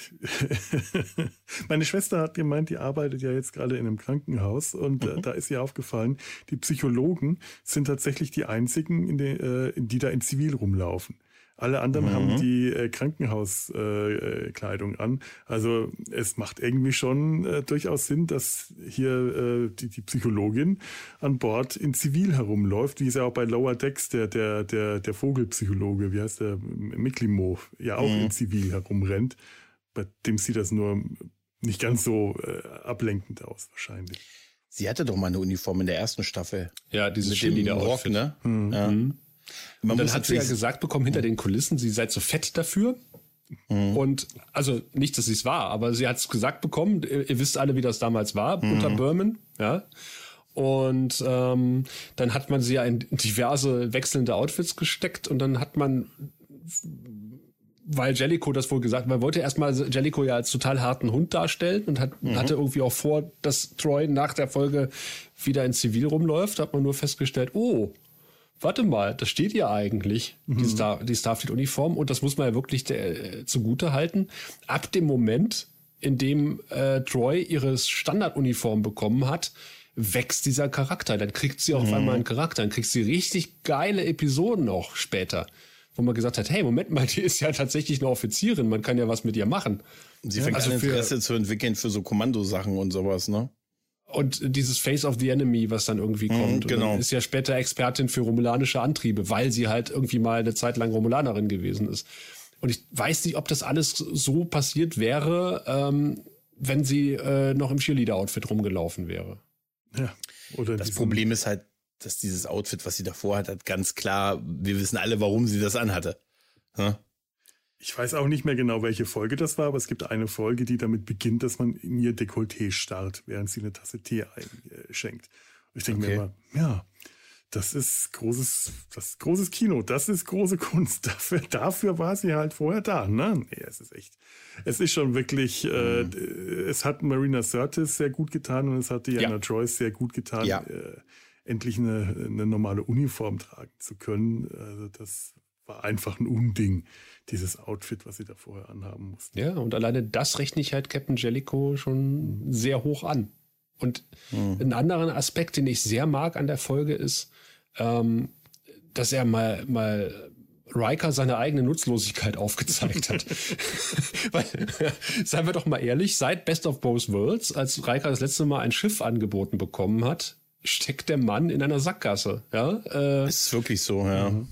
<laughs> Meine Schwester hat gemeint, die arbeitet ja jetzt gerade in einem Krankenhaus und äh, mhm. äh, da ist ihr aufgefallen, die Psychologen sind tatsächlich die einzigen, in de, äh, die da in Zivil rumlaufen. Alle anderen mhm. haben die äh, Krankenhauskleidung äh, an. Also es macht irgendwie schon äh, durchaus Sinn, dass hier äh, die, die Psychologin an Bord in Zivil herumläuft, wie es ja auch bei Lower Decks der, der, der, der Vogelpsychologe, wie heißt der, Miklimo, ja auch mhm. in Zivil herumrennt. Bei dem sieht das nur nicht ganz so äh, ablenkend aus, wahrscheinlich. Sie hatte doch mal eine Uniform in der ersten Staffel. Ja, dieses Rock, ne? Mhm. Ja. Mhm. Man und dann hat sie ja gesagt bekommen, hinter den Kulissen, sie sei zu fett dafür. Mhm. Und also nicht, dass sie es war, aber sie hat es gesagt bekommen. Ihr, ihr, wisst alle, wie das damals war mhm. unter Berman, ja. Und ähm, dann hat man sie ja in diverse wechselnde Outfits gesteckt und dann hat man, weil Jellico das wohl gesagt, man wollte erstmal Jellico ja als total harten Hund darstellen und hat, mhm. hatte irgendwie auch vor, dass Troy nach der Folge wieder in Zivil rumläuft, hat man nur festgestellt, oh, warte mal, das steht ja eigentlich, mhm. die, Star, die Starfleet-Uniform. Und das muss man ja wirklich der, äh, zugute halten. Ab dem Moment, in dem äh, Troy ihre Standarduniform bekommen hat, wächst dieser Charakter. Dann kriegt sie auch mhm. auf einmal einen Charakter. Dann kriegt sie richtig geile Episoden auch später. Wo man gesagt hat, hey, Moment mal, <laughs> die ist ja tatsächlich eine Offizierin, man kann ja was mit ihr machen. Sie fängt also an, Interesse zu entwickeln für so Kommandosachen und sowas, ne? Und dieses Face of the Enemy, was dann irgendwie mhm, kommt. Mm, genau. ist ja später Expertin für romulanische Antriebe, weil sie halt irgendwie mal eine Zeit lang Romulanerin gewesen ist. Und ich weiß nicht, ob das alles so passiert wäre, ähm, wenn sie äh, noch im Cheerleader-Outfit rumgelaufen wäre. Ja. Oder das Problem ist halt, dass dieses Outfit, was sie davor hat, hat ganz klar, wir wissen alle, warum sie das anhatte. Hm? Ich weiß auch nicht mehr genau, welche Folge das war, aber es gibt eine Folge, die damit beginnt, dass man in ihr Dekolleté starrt, während sie eine Tasse Tee einschenkt. Und ich denke okay. mir immer, ja, das ist großes, das ist großes Kino, das ist große Kunst. <laughs> Dafür, dafür war sie halt vorher da. Ne? Nee, es ist echt, es ist schon wirklich, äh, mhm. äh, es hat Marina Sirtis sehr gut getan und es hat Diana ja. Joyce sehr gut getan, ja. äh, endlich eine, eine normale Uniform tragen zu können. Also das war einfach ein Unding, dieses Outfit, was sie da vorher anhaben mussten. Ja, und alleine das rechne ich halt Captain Jellico schon sehr hoch an. Und mhm. ein anderer Aspekt, den ich sehr mag an der Folge, ist, ähm, dass er mal, mal Riker seine eigene Nutzlosigkeit <laughs> aufgezeigt hat. <laughs> Weil, <laughs> seien wir doch mal ehrlich, seit Best of Both Worlds, als Riker das letzte Mal ein Schiff angeboten bekommen hat, steckt der Mann in einer Sackgasse. Ja, äh, ist wirklich so, ja. Mhm.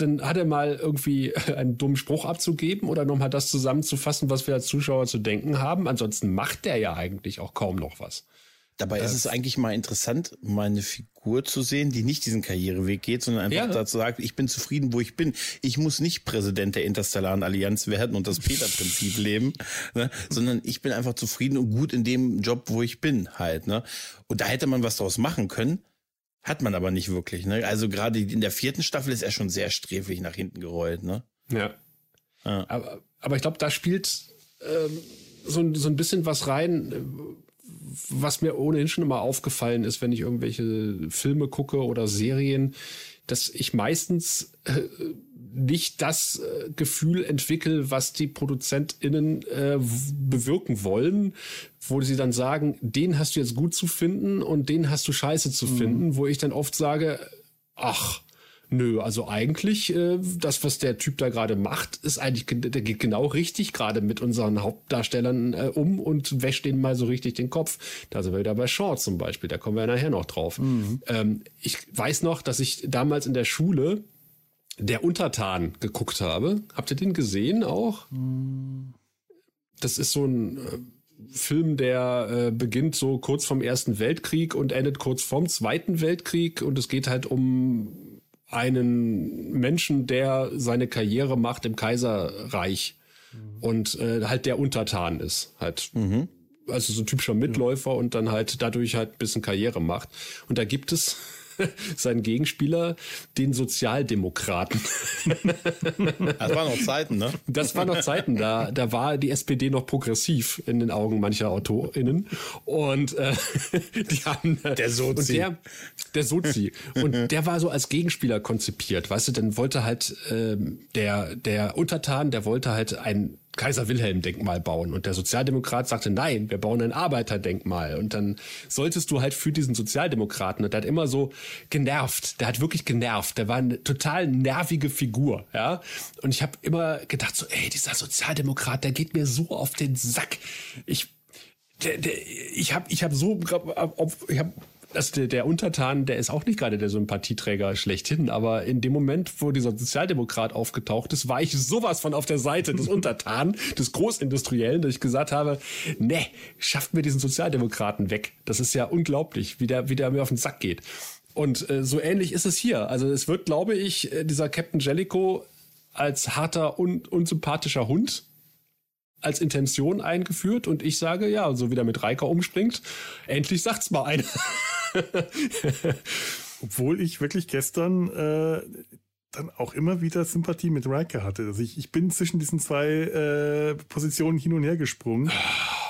Dann hat er mal irgendwie <laughs> einen dummen Spruch abzugeben oder nochmal das zusammenzufassen, was wir als Zuschauer zu denken haben. Ansonsten macht der ja eigentlich auch kaum noch was. Dabei das ist es eigentlich mal interessant, mal eine Figur zu sehen, die nicht diesen Karriereweg geht, sondern einfach ja. dazu sagt, ich bin zufrieden, wo ich bin. Ich muss nicht Präsident der Interstellaren Allianz werden und das Peter-Prinzip <laughs> leben, ne? sondern ich bin einfach zufrieden und gut in dem Job, wo ich bin halt. Ne? Und da hätte man was draus machen können, hat man aber nicht wirklich. Ne? Also gerade in der vierten Staffel ist er schon sehr sträflich nach hinten gerollt. Ne? Ja. ja. Aber, aber ich glaube, da spielt ähm, so, so ein bisschen was rein was mir ohnehin schon immer aufgefallen ist, wenn ich irgendwelche Filme gucke oder Serien, dass ich meistens äh, nicht das äh, Gefühl entwickle, was die ProduzentInnen äh, bewirken wollen, wo sie dann sagen, den hast du jetzt gut zu finden und den hast du scheiße zu mhm. finden, wo ich dann oft sage, ach, Nö, also eigentlich, äh, das, was der Typ da gerade macht, ist eigentlich, der geht genau richtig gerade mit unseren Hauptdarstellern äh, um und wäscht denen mal so richtig den Kopf. Da sind wir wieder bei Shaw zum Beispiel, da kommen wir nachher noch drauf. Mhm. Ähm, ich weiß noch, dass ich damals in der Schule der Untertan geguckt habe. Habt ihr den gesehen auch? Das ist so ein äh, Film, der äh, beginnt so kurz vom Ersten Weltkrieg und endet kurz vorm Zweiten Weltkrieg und es geht halt um einen Menschen, der seine Karriere macht im Kaiserreich mhm. und äh, halt der Untertan ist. Halt. Mhm. Also so ein typischer Mitläufer ja. und dann halt dadurch halt ein bisschen Karriere macht. Und da gibt es <laughs> sein Gegenspieler, den Sozialdemokraten. <laughs> Das waren noch Zeiten, ne? Das waren noch Zeiten, da, da war die SPD noch progressiv in den Augen mancher AutorInnen. Und äh, <laughs> die haben. Der Sozi. Der, der Sozi. Und der war so als Gegenspieler konzipiert, weißt du, dann wollte halt ähm, der, der Untertan, der wollte halt ein Kaiser Wilhelm Denkmal bauen. Und der Sozialdemokrat sagte, nein, wir bauen ein Arbeiterdenkmal. Und dann solltest du halt für diesen Sozialdemokraten, und der hat immer so genervt, der hat wirklich genervt, der war eine total nervige Figur, ja. Und ich habe immer gedacht so, ey, dieser Sozialdemokrat, der geht mir so auf den Sack. Ich, der, der, ich habe ich hab so, ich habe der, der Untertan, der ist auch nicht gerade der Sympathieträger schlechthin, aber in dem Moment, wo dieser Sozialdemokrat aufgetaucht ist, war ich sowas von auf der Seite des <laughs> Untertan, des Großindustriellen, dass ich gesagt habe, ne, schafft mir diesen Sozialdemokraten weg. Das ist ja unglaublich, wie der, wie der mir auf den Sack geht. Und äh, so ähnlich ist es hier. Also es wird, glaube ich, äh, dieser Captain Jellico als harter und unsympathischer Hund als Intention eingeführt und ich sage, ja, so wie der mit Reika umspringt, endlich sagt's mal einer. <laughs> <laughs> Obwohl ich wirklich gestern äh, dann auch immer wieder Sympathie mit Riker hatte. Also ich, ich bin zwischen diesen zwei äh, Positionen hin und her gesprungen,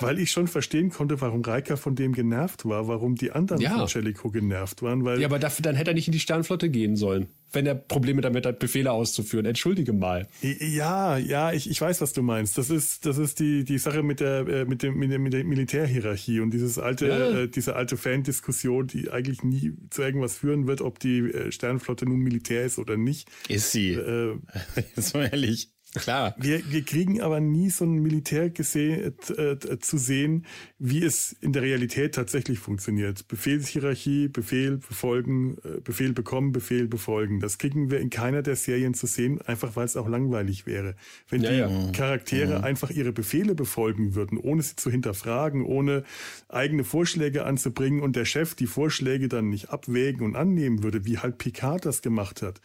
weil ich schon verstehen konnte, warum Riker von dem genervt war, warum die anderen ja. von Jellicoe genervt waren. Weil ja, aber dafür, dann hätte er nicht in die Sternflotte gehen sollen wenn er Probleme damit hat, Befehle auszuführen. Entschuldige mal. Ja, ja, ich, ich weiß, was du meinst. Das ist, das ist die, die Sache mit der, äh, mit dem, mit der, mit der Militärhierarchie und dieses alte, ja. äh, diese alte Fan-Diskussion, die eigentlich nie zu irgendwas führen wird, ob die äh, Sternflotte nun Militär ist oder nicht. Ist sie. Äh, <laughs> Jetzt mal ehrlich. Klar. Wir, wir kriegen aber nie so ein Militär gesehen, äh, zu sehen, wie es in der Realität tatsächlich funktioniert. Befehlshierarchie, Befehl befolgen, äh, Befehl bekommen, Befehl befolgen. Das kriegen wir in keiner der Serien zu sehen, einfach weil es auch langweilig wäre. Wenn ja, die ja. Charaktere mhm. einfach ihre Befehle befolgen würden, ohne sie zu hinterfragen, ohne eigene Vorschläge anzubringen und der Chef die Vorschläge dann nicht abwägen und annehmen würde, wie halt Picard das gemacht hat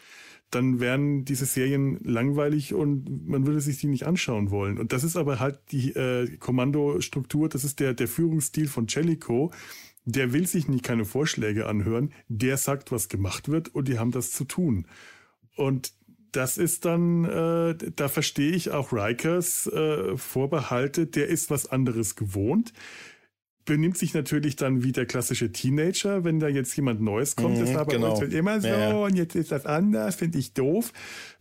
dann wären diese Serien langweilig und man würde sich die nicht anschauen wollen. Und das ist aber halt die äh, Kommandostruktur, das ist der, der Führungsstil von Jellico. Der will sich nicht keine Vorschläge anhören, der sagt, was gemacht wird und die haben das zu tun. Und das ist dann, äh, da verstehe ich auch Rikers äh, Vorbehalte, der ist was anderes gewohnt benimmt sich natürlich dann wie der klassische Teenager, wenn da jetzt jemand Neues kommt. Mhm, das war bei genau. immer so ja. und jetzt ist das anders, finde ich doof.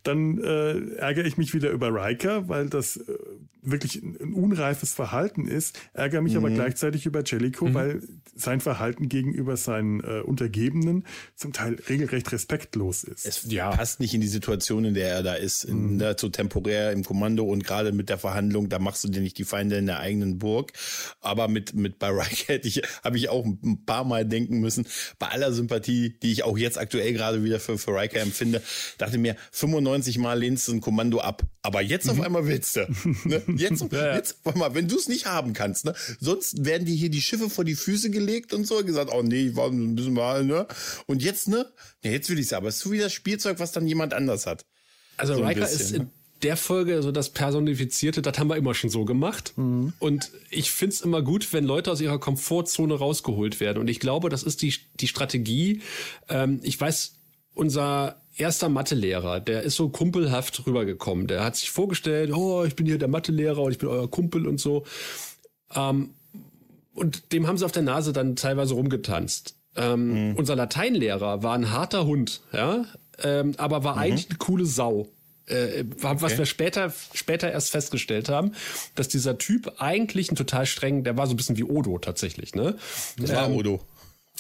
Dann äh, ärgere ich mich wieder über Riker, weil das äh, wirklich ein, ein, unreifes Verhalten ist, ärgere mich mhm. aber gleichzeitig über Jellico, mhm. weil sein Verhalten gegenüber seinen äh, Untergebenen zum Teil regelrecht respektlos ist. Es ja. passt nicht in die Situation, in der er da ist, in, mhm. da, so temporär im Kommando und gerade mit der Verhandlung, da machst du dir nicht die Feinde in der eigenen Burg. Aber mit, mit bei Riker hätte ich, habe ich auch ein paar Mal denken müssen, bei aller Sympathie, die ich auch jetzt aktuell gerade wieder für, für Riker empfinde, dachte mir, 95 Mal lehnst du ein Kommando ab. Aber jetzt auf mhm. einmal willst du. Ne? Jetzt, <laughs> jetzt, warte mal, wenn du es nicht haben kannst, ne? sonst werden dir hier die Schiffe vor die Füße gelegt und so, gesagt, oh nee, ich war ein bisschen mal, ne? Und jetzt, ne? Ja, jetzt will ich es aber. Es ist so wie das Spielzeug, was dann jemand anders hat. Also so Riker bisschen, ist in ne? der Folge so das Personifizierte, das haben wir immer schon so gemacht. Mhm. Und ich find's immer gut, wenn Leute aus ihrer Komfortzone rausgeholt werden. Und ich glaube, das ist die, die Strategie. Ähm, ich weiß, unser erster Mathelehrer, der ist so kumpelhaft rübergekommen. Der hat sich vorgestellt, oh, ich bin hier der Mathelehrer und ich bin euer Kumpel und so. Ähm, und dem haben sie auf der Nase dann teilweise rumgetanzt. Ähm, mhm. Unser Lateinlehrer war ein harter Hund, ja, ähm, aber war mhm. eigentlich eine coole Sau. Äh, was okay. wir später, später erst festgestellt haben, dass dieser Typ eigentlich ein total streng, der war so ein bisschen wie Odo tatsächlich, ne? Das war ähm, Odo.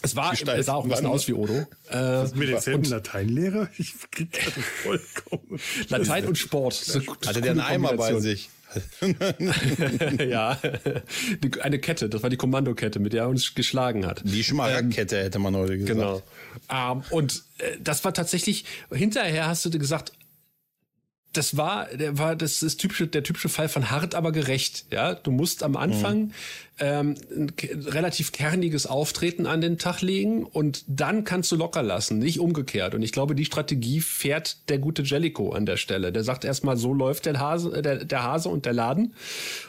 Es war, es sah auch ein bisschen aus wie Odo. Äh, mit denselben Lateinlehrer? <laughs> Ich krieg gerade vollkommen. Latein und Sport. Hatte der einen Eimer bei sich? <laughs> ja, eine Kette, das war die Kommandokette, mit der er uns geschlagen hat. Die Schmaragdkette ähm, hätte man heute gesagt. Genau. Ähm, und äh, das war tatsächlich, hinterher hast du gesagt, das war, der war, das ist typische, der typische Fall von hart, aber gerecht. Ja, du musst am Anfang mhm. ähm, ein relativ kerniges Auftreten an den Tag legen und dann kannst du locker lassen, nicht umgekehrt. Und ich glaube, die Strategie fährt der gute Jellico an der Stelle. Der sagt erstmal, so läuft der Hase, der, der Hase und der Laden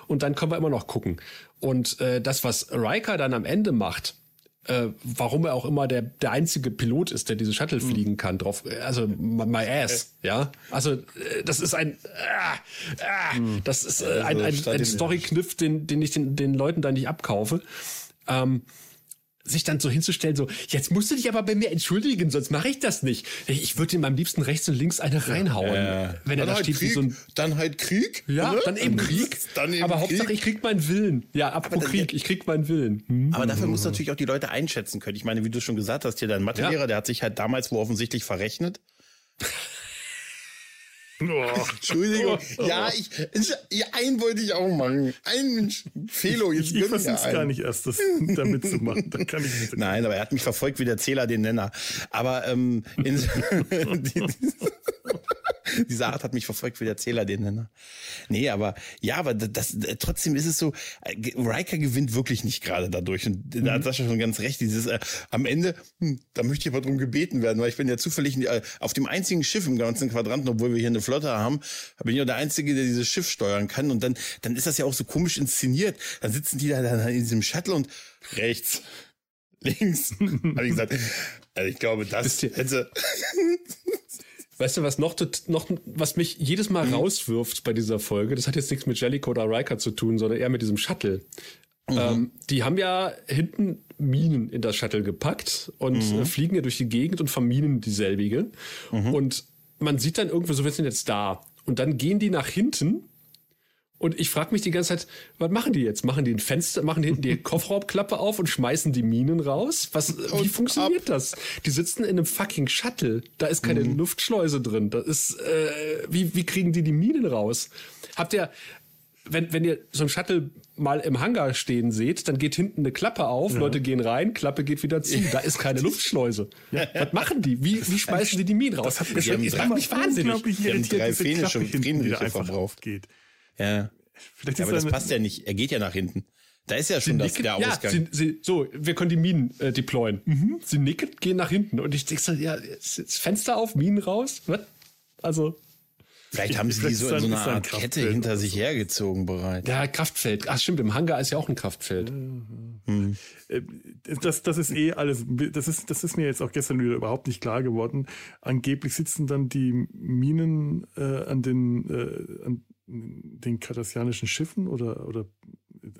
und dann können wir immer noch gucken. Und äh, das, was Riker dann am Ende macht, äh, warum er auch immer der, der einzige Pilot ist, der diese Shuttle mhm. fliegen kann, drauf, also my ass, ja. Also äh, das ist ein, äh, äh, das ist äh, ein, ein, ein Story-Kniff, den, den ich den, den Leuten da nicht abkaufe. Ähm, sich dann so hinzustellen, so, jetzt musst du dich aber bei mir entschuldigen, sonst mache ich das nicht. Ich würde ihm am liebsten rechts und links eine reinhauen. Ja, wenn er da halt steht Krieg, wie so ein. Dann halt Krieg. Ja, ne? dann eben Krieg. Dann eben aber Krieg. Hauptsache, ich krieg meinen Willen. Ja, apropos Krieg, ich krieg meinen Willen. Hm. Aber dafür musst du natürlich auch die Leute einschätzen können. Ich meine, wie du schon gesagt hast, hier dein Mathelehrer, ja. der hat sich halt damals wo offensichtlich verrechnet. Oh. Entschuldigung. Ja, ich, ja, einen wollte ich auch machen. Ein Felo, jetzt Ich, ich versuch's gar nicht erst, das damit zu machen. Dann kann ich nicht Nein, aber er hat mich verfolgt wie der Zähler den Nenner. Aber ähm, in, <laughs> <laughs> <laughs> Diese Art hat mich verfolgt wie der Zähler den Nenner. Nee, aber ja, aber das, trotzdem ist es so, äh, Riker gewinnt wirklich nicht gerade dadurch. Und mhm. da hat Sascha schon ganz recht. Dieses äh, am Ende, hm, da möchte ich aber drum gebeten werden, weil ich bin ja zufällig äh, auf dem einzigen Schiff im ganzen Quadranten, obwohl wir hier eine Flotte haben, bin ich auch der Einzige, der dieses Schiff steuern kann. Und dann, dann ist das ja auch so komisch inszeniert. Dann sitzen die da dann in diesem Shuttle und rechts links. <laughs> Habe ich gesagt, also ich glaube, das hätte. Weißt du, was noch, noch, was mich jedes Mal mhm. rauswirft bei dieser Folge? Das hat jetzt nichts mit Jellicoe oder Riker zu tun, sondern eher mit diesem Shuttle. Mhm. Ähm, die haben ja hinten Minen in das Shuttle gepackt und mhm. Äh, fliegen ja durch die Gegend und verminen dieselbige. Mhm. Und man sieht dann irgendwie so, wir sind jetzt da. Und dann gehen die nach hinten und ich frage mich die ganze Zeit, was machen die jetzt? Machen die ein Fenster, machen die hinten die <laughs> Kofferraumklappe auf und schmeißen die Minen raus? Was, wie funktioniert ab. das? Die sitzen in einem fucking Shuttle. Da ist keine mhm. Luftschleuse drin. Das ist, äh, wie, wie kriegen die die Minen raus? Habt ihr, wenn, wenn ihr so ein Shuttle mal im Hangar stehen seht, dann geht hinten eine Klappe auf, ja. Leute gehen rein, Klappe geht wieder zu. Da ist keine <laughs> Luftschleuse. Ja. Was machen die? Wie, wie schmeißen die die Minen raus? Das, hat, das, das macht mich wahnsinnig. Die haben drei die einfach drauf geht. Ja. Vielleicht ja, aber das passt ja nicht. Er geht ja nach hinten. Da ist ja schon das, der Ausgang. Ja, sie, sie, so, wir können die Minen äh, deployen. Mhm. Sie nicken, gehen nach hinten. Und ich denke so, ja, ist Fenster auf, Minen raus. Was? Also. Vielleicht haben sie die so in so einer Art Kette hinter sich hergezogen bereits. Ja, Kraftfeld. Ach stimmt, im Hangar ist ja auch ein Kraftfeld. Mhm. Das, das ist eh alles, das ist, das ist mir jetzt auch gestern wieder überhaupt nicht klar geworden. Angeblich sitzen dann die Minen äh, an den, äh, an den kardassianischen Schiffen oder, oder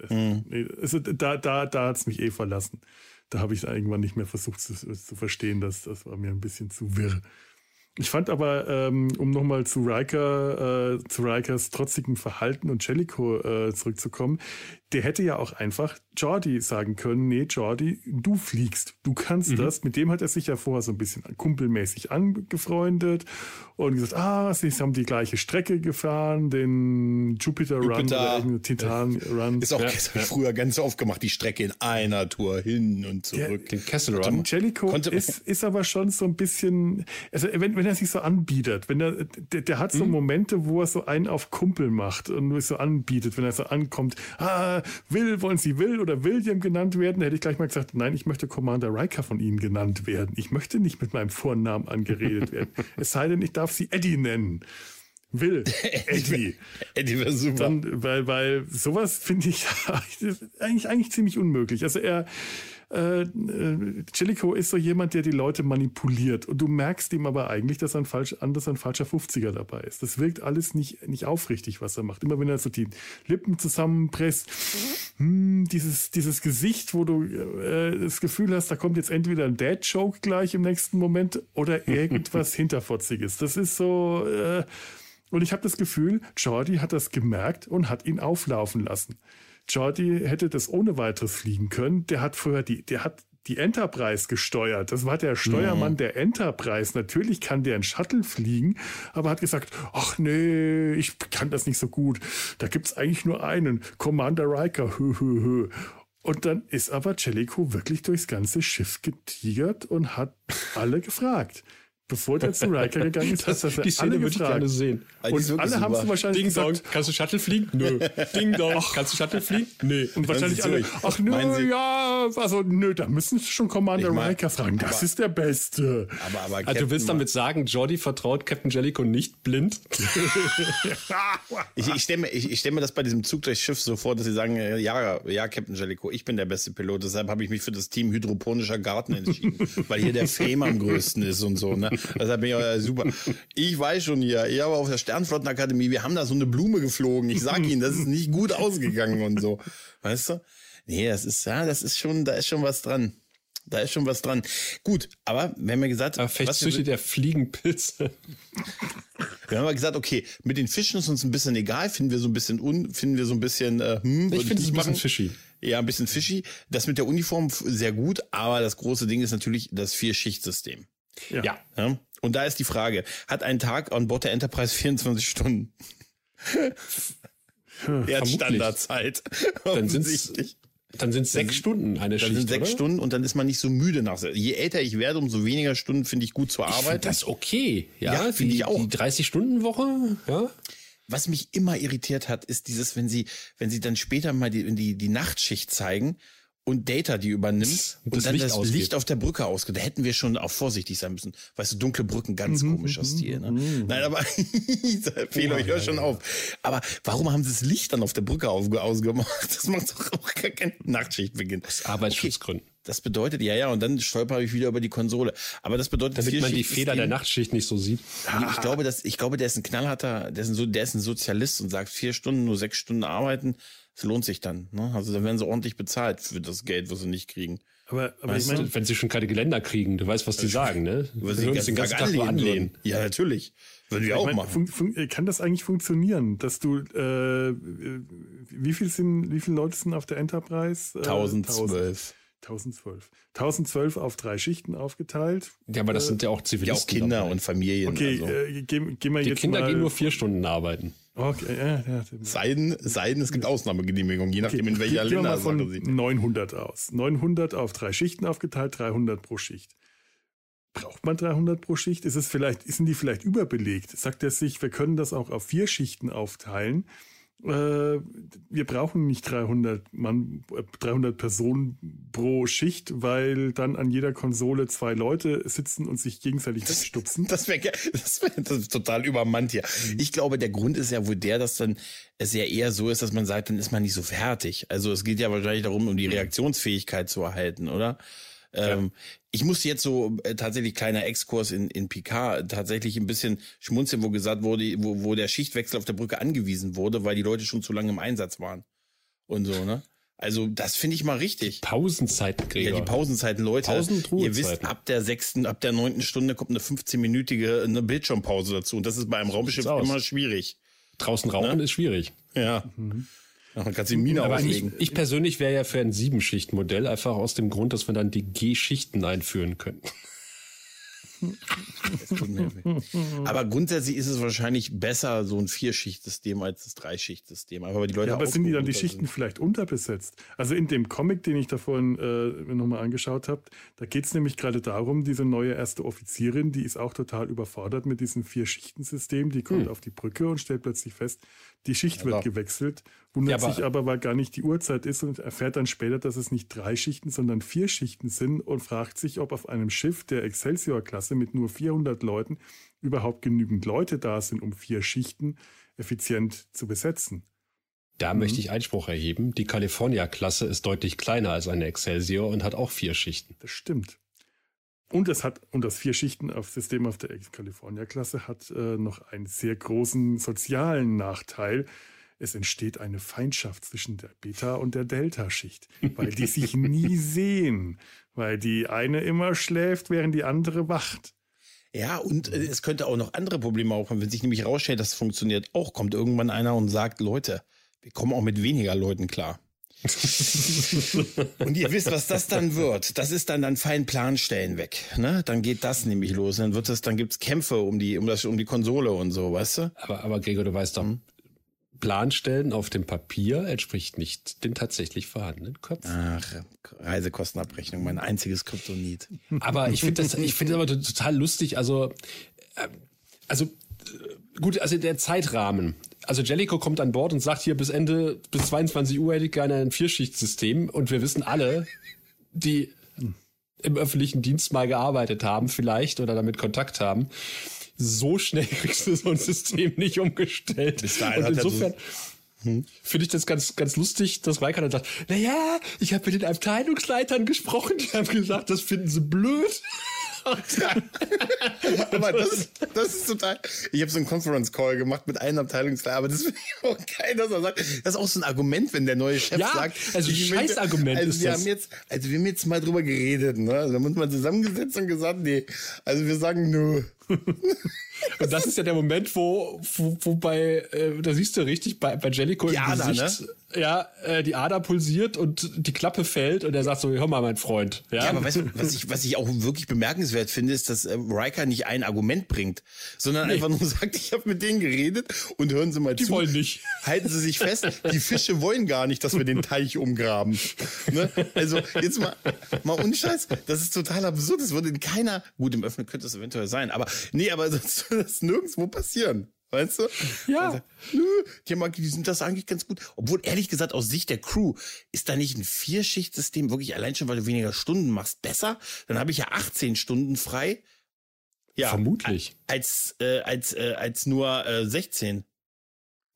mhm. nee, also da, da, da hat es mich eh verlassen. Da habe ich irgendwann nicht mehr versucht zu, zu verstehen, dass das war mir ein bisschen zu wirr. Ich fand aber, ähm, um nochmal zu Riker, äh, zu Rikers trotzigem Verhalten und Jellicoe äh, zurückzukommen, der hätte ja auch einfach Jordi sagen können, nee, Jordi, du fliegst, du kannst mhm. das. Mit dem hat er sich ja vorher so ein bisschen kumpelmäßig angefreundet und gesagt, ah, sie haben die gleiche Strecke gefahren, den Jupiter, Jupiter Run oder Titan Run. Ist auch ja, ja. früher ganz oft gemacht, die Strecke in einer Tour hin und zurück. Der, den Kessel Run. Jellicoe ist, ist aber schon so ein bisschen, also wenn, wenn er sich so anbietet, wenn er, der, der hat so mhm. Momente, wo er so einen auf Kumpel macht und so anbietet, wenn er so ankommt, ah, Will, wollen Sie Will oder William genannt werden? Da hätte ich gleich mal gesagt, nein, ich möchte Commander Riker von Ihnen genannt werden. Ich möchte nicht mit meinem Vornamen angeredet werden. <laughs> es sei denn, ich darf Sie Eddie nennen. Will. <laughs> Eddie. Eddie wäre super. Dann, weil, weil sowas finde ich <laughs> eigentlich, eigentlich ziemlich unmöglich. Also er, äh, äh, ist so jemand, der die Leute manipuliert. Und du merkst ihm aber eigentlich, dass ein, falsch, dass ein falscher 50er dabei ist. Das wirkt alles nicht, nicht aufrichtig, was er macht. Immer wenn er so die Lippen zusammenpresst, hm, dieses, dieses Gesicht, wo du äh, das Gefühl hast, da kommt jetzt entweder ein Dad-Joke gleich im nächsten Moment oder irgendwas <laughs> Hinterfotziges. Das ist so. Äh, und ich habe das Gefühl, Jordi hat das gemerkt und hat ihn auflaufen lassen. Jordi hätte das ohne weiteres fliegen können. Der hat vorher die, der hat die Enterprise gesteuert. Das war der Steuermann mhm. der Enterprise. Natürlich kann der ein Shuttle fliegen, aber hat gesagt, ach nee, ich kann das nicht so gut. Da gibt's eigentlich nur einen, Commander Riker. Hö, hö, hö. Und dann ist aber Jellicoe wirklich durchs ganze Schiff getigert und hat alle gefragt bevor der zu Riker gegangen ist, das, <laughs> hat er die Szene alle würde ich gerne sehen. Und alle haben es wahrscheinlich Ding gesagt, Dong, kannst du Shuttle fliegen? Nö. <laughs> Ding Dong, kannst du Shuttle fliegen? Nö. Und wahrscheinlich alle, ach nö, ja, also nö, da müssen Sie schon Commander mein, Riker fragen. Das aber, ist der Beste. Aber, aber also, du willst damit sagen, Jordi vertraut Captain Jellicoe nicht blind? ich ich stelle mir, ich, ich stell mir das bei diesem Zug durchs Schiff so vor, dass sie sagen, äh, ja, ja, Captain Jellicoe, ich bin der beste Pilot, deshalb habe ich mich für das Team Hydroponischer Garten entschieden, <laughs> weil hier der Fame am größten ist und so, ne? <laughs> Deshalb bin ich auch super. Ich weiß schon hier, ich habe auf der Sternflottenakademie, wir haben da so eine Blume geflogen. Ich sag Ihnen, das ist nicht gut ausgegangen und so. Weißt du? Nee, das ist, ja, das ist schon, da ist schon was dran. Da ist schon was dran. Gut, aber wir haben ja gesagt, aber vielleicht züchtet der Fliegenpilze. Wir haben ja gesagt, okay, mit den Fischen ist uns ein bisschen egal, finden wir so ein bisschen un, finden wir so ein bisschen, äh, hm, ich finde es ein bisschen fishy. Ja, ein bisschen fishy. Das mit der Uniform sehr gut, aber das große Ding ist natürlich das Vier-Schicht-System. Ja. ja. Und da ist die Frage, hat ein Tag an Bord der Enterprise 24 Stunden? Hm, Standardzeit. Dann sind dann sind sechs Stunden eine dann Schicht. Dann sind sechs oder? Stunden und dann ist man nicht so müde nach. Je älter ich werde, umso weniger Stunden finde ich gut zur Arbeit. Das ist okay. Ja, ja finde ich auch. Die 30 Stunden Woche, ja. Was mich immer irritiert hat, ist dieses, wenn sie, wenn sie dann später mal die, die, die Nachtschicht zeigen und Data, die übernimmt und, und dann Licht das ausgeht. Licht auf der Brücke ausgeht. Da hätten wir schon auch vorsichtig sein müssen. Weißt du, dunkle Brücken, ganz mhm, komischer mhm, Stil. Ne? Mhm. Nein, aber <laughs> Fehler, oh, ich höre ja, schon ja. auf. Aber warum haben sie das Licht dann auf der Brücke ausgemacht? Das macht doch auch gar keine Nachtschichtbeginn. Aus Arbeitsschutzgründen. Okay. Das bedeutet, ja, ja, und dann stolper ich wieder über die Konsole. Aber das bedeutet, damit man die Fehler der Nachtschicht nicht so sieht. Ich glaube, dass, ich glaube, der ist ein knallharter, der ist ein, der ist ein Sozialist und sagt vier Stunden, nur sechs Stunden arbeiten. Es lohnt sich dann. Ne? Also dann werden sie ordentlich bezahlt für das Geld, was sie nicht kriegen. Aber, aber ich meine, wenn sie schon keine Geländer kriegen, du weißt, was die sagen, ne? <laughs> Weil sie den ganzen Tag anlehnen. anlehnen. Ja, natürlich. Würden wir auch meine, machen. kann das eigentlich funktionieren, dass du äh, wie viel sind, wie viele Leute sind auf der Enterprise? 1012. 1012. 1012 auf drei Schichten aufgeteilt. Ja, aber das sind ja auch Zivilisten. Ja, auch Kinder dabei. und Familien. Okay, also. äh, gehen, gehen wir Die jetzt Kinder mal, gehen nur vier Stunden arbeiten. Okay, ja, ja. Seiden, Seiden, es gibt Ausnahmegenehmigungen, je nachdem, okay. in welcher Länder von 900 aus. 900 auf drei Schichten aufgeteilt, 300 pro Schicht. Braucht man 300 pro Schicht? Ist es vielleicht, sind die vielleicht überbelegt? Sagt er sich, wir können das auch auf vier Schichten aufteilen wir brauchen nicht 300 Mann, 300 Personen pro Schicht, weil dann an jeder Konsole zwei Leute sitzen und sich gegenseitig das, wegstupsen. Das wäre <laughs> das wär, das ist total übermannt hier. Mhm. Ich glaube, der Grund ist ja wohl der, dass dann es ja eher so ist, dass man sagt, dann ist man nicht so fertig. Also es geht ja wahrscheinlich darum, um die mhm. Reaktionsfähigkeit zu erhalten, oder? Ähm, ich musste jetzt so äh, tatsächlich kleiner Exkurs in, in Picard tatsächlich ein bisschen schmunzeln, wo gesagt wurde, wo, wo der Schichtwechsel auf der Brücke angewiesen wurde, weil die Leute schon zu lange im Einsatz waren. Und so, ne? Also das finde ich mal richtig. Pausenzeiten, Gregor. Ja, die Pausenzeiten, Leute. Pausen ihr wisst, ab der sechsten, ab der neunten Stunde kommt eine 15-minütige eine Bildschirmpause dazu. Und das ist bei einem Raumschiff immer schwierig. Draußen rauchen ne? ist schwierig. Ja. Mhm. Dann kannst du die Mine Aber ich, ich, persönlich wäre ja für ein Siebenschicht-Modell, einfach aus dem Grund, dass wir dann die G-Schichten einführen können. <laughs> aber grundsätzlich ist es wahrscheinlich besser, so ein Vierschichtsystem als das Dreischichtsystem. Aber die Leute ja, aber sind die dann die Schichten sind. vielleicht unterbesetzt? Also in dem Comic, den ich da vorhin äh, nochmal angeschaut habe, da geht es nämlich gerade darum, diese neue erste Offizierin, die ist auch total überfordert mit diesem Vier-Schichten-System. Die kommt hm. auf die Brücke und stellt plötzlich fest, die Schicht wird gewechselt, wundert ja, aber, sich aber, weil gar nicht die Uhrzeit ist und erfährt dann später, dass es nicht drei Schichten, sondern vier Schichten sind und fragt sich, ob auf einem Schiff der Excelsior-Klasse mit nur 400 Leuten überhaupt genügend Leute da sind, um vier Schichten effizient zu besetzen. Da mhm. möchte ich Einspruch erheben. Die California-Klasse ist deutlich kleiner als eine Excelsior und hat auch vier Schichten. Das stimmt. Und es hat, und das Vier-Schichten-System auf der California-Klasse hat äh, noch einen sehr großen sozialen Nachteil. Es entsteht eine Feindschaft zwischen der Beta- und der Delta-Schicht, weil die sich nie <laughs> sehen, weil die eine immer schläft, während die andere wacht. Ja, und äh, es könnte auch noch andere Probleme aufkommen, wenn sich nämlich rausstellt, dass es funktioniert. Auch kommt irgendwann einer und sagt, Leute, wir kommen auch mit weniger Leuten klar. <laughs> und ihr wisst, was das dann wird. Das ist dann dann fein Planstellen weg. Ne? Dann geht das nämlich los. Dann wird es, dann gibt's Kämpfe um die, um das, um die Konsole und so, weißt du? Aber, aber Gregor, du weißt doch, hm? Planstellen auf dem Papier entspricht nicht den tatsächlich vorhandenen Köpfen. Ach, Reisekostenabrechnung, mein einziges Kryptonit. Aber ich finde das, ich finde aber total lustig. Also, äh, also äh, gut, also der Zeitrahmen also Jellico kommt an Bord und sagt hier bis Ende, bis 22 Uhr hätte ich gerne ein Vierschichtsystem und wir wissen alle, die im öffentlichen Dienst mal gearbeitet haben vielleicht oder damit Kontakt haben, so schnell kriegst du so ein System nicht umgestellt. Und insofern hm. finde ich das ganz, ganz lustig, dass Riker dann sagt, na ja, ich habe mit den Abteilungsleitern gesprochen, die haben gesagt, das finden sie blöd. <laughs> aber das, das ist total. Ich habe so einen Conference Call gemacht mit einem Abteilungsleiter, aber das <laughs> finde ich auch geil, dass er sagt. Das ist auch so ein Argument, wenn der neue Chef ja, sagt. Also scheiß Argument also ist wir das. Haben jetzt, also wir haben jetzt mal drüber geredet, ne? Also da haben uns mal zusammengesetzt und gesagt, nee, also wir sagen nö. <laughs> Und das ist ja der Moment, wo, wo, wo bei, äh, da siehst du richtig, bei, bei Jellico im Ader, Gesicht, ne? ja, äh, die Ader pulsiert und die Klappe fällt und er sagt so, hör mal, mein Freund. Ja, ja aber weißt du, was ich, was ich auch wirklich bemerkenswert finde, ist, dass äh, Riker nicht ein Argument bringt, sondern nee. einfach nur sagt, ich habe mit denen geredet und hören Sie mal die zu. Die wollen nicht. Halten Sie sich fest, die Fische wollen gar nicht, dass wir den Teich umgraben. Ne? Also jetzt mal, mal unscheiß, das ist total absurd. Das würde in keiner, gut, im Öffnen könnte es eventuell sein, aber nee, aber <laughs> das, das nirgendwo passieren. Weißt du? Ja. Also, nö, die, haben, die sind das eigentlich ganz gut. Obwohl, ehrlich gesagt, aus Sicht der Crew, ist da nicht ein Vierschichtsystem wirklich allein schon, weil du weniger Stunden machst, besser? Dann habe ich ja 18 Stunden frei. Ja. Vermutlich. Als, äh, als, äh, als nur äh, 16.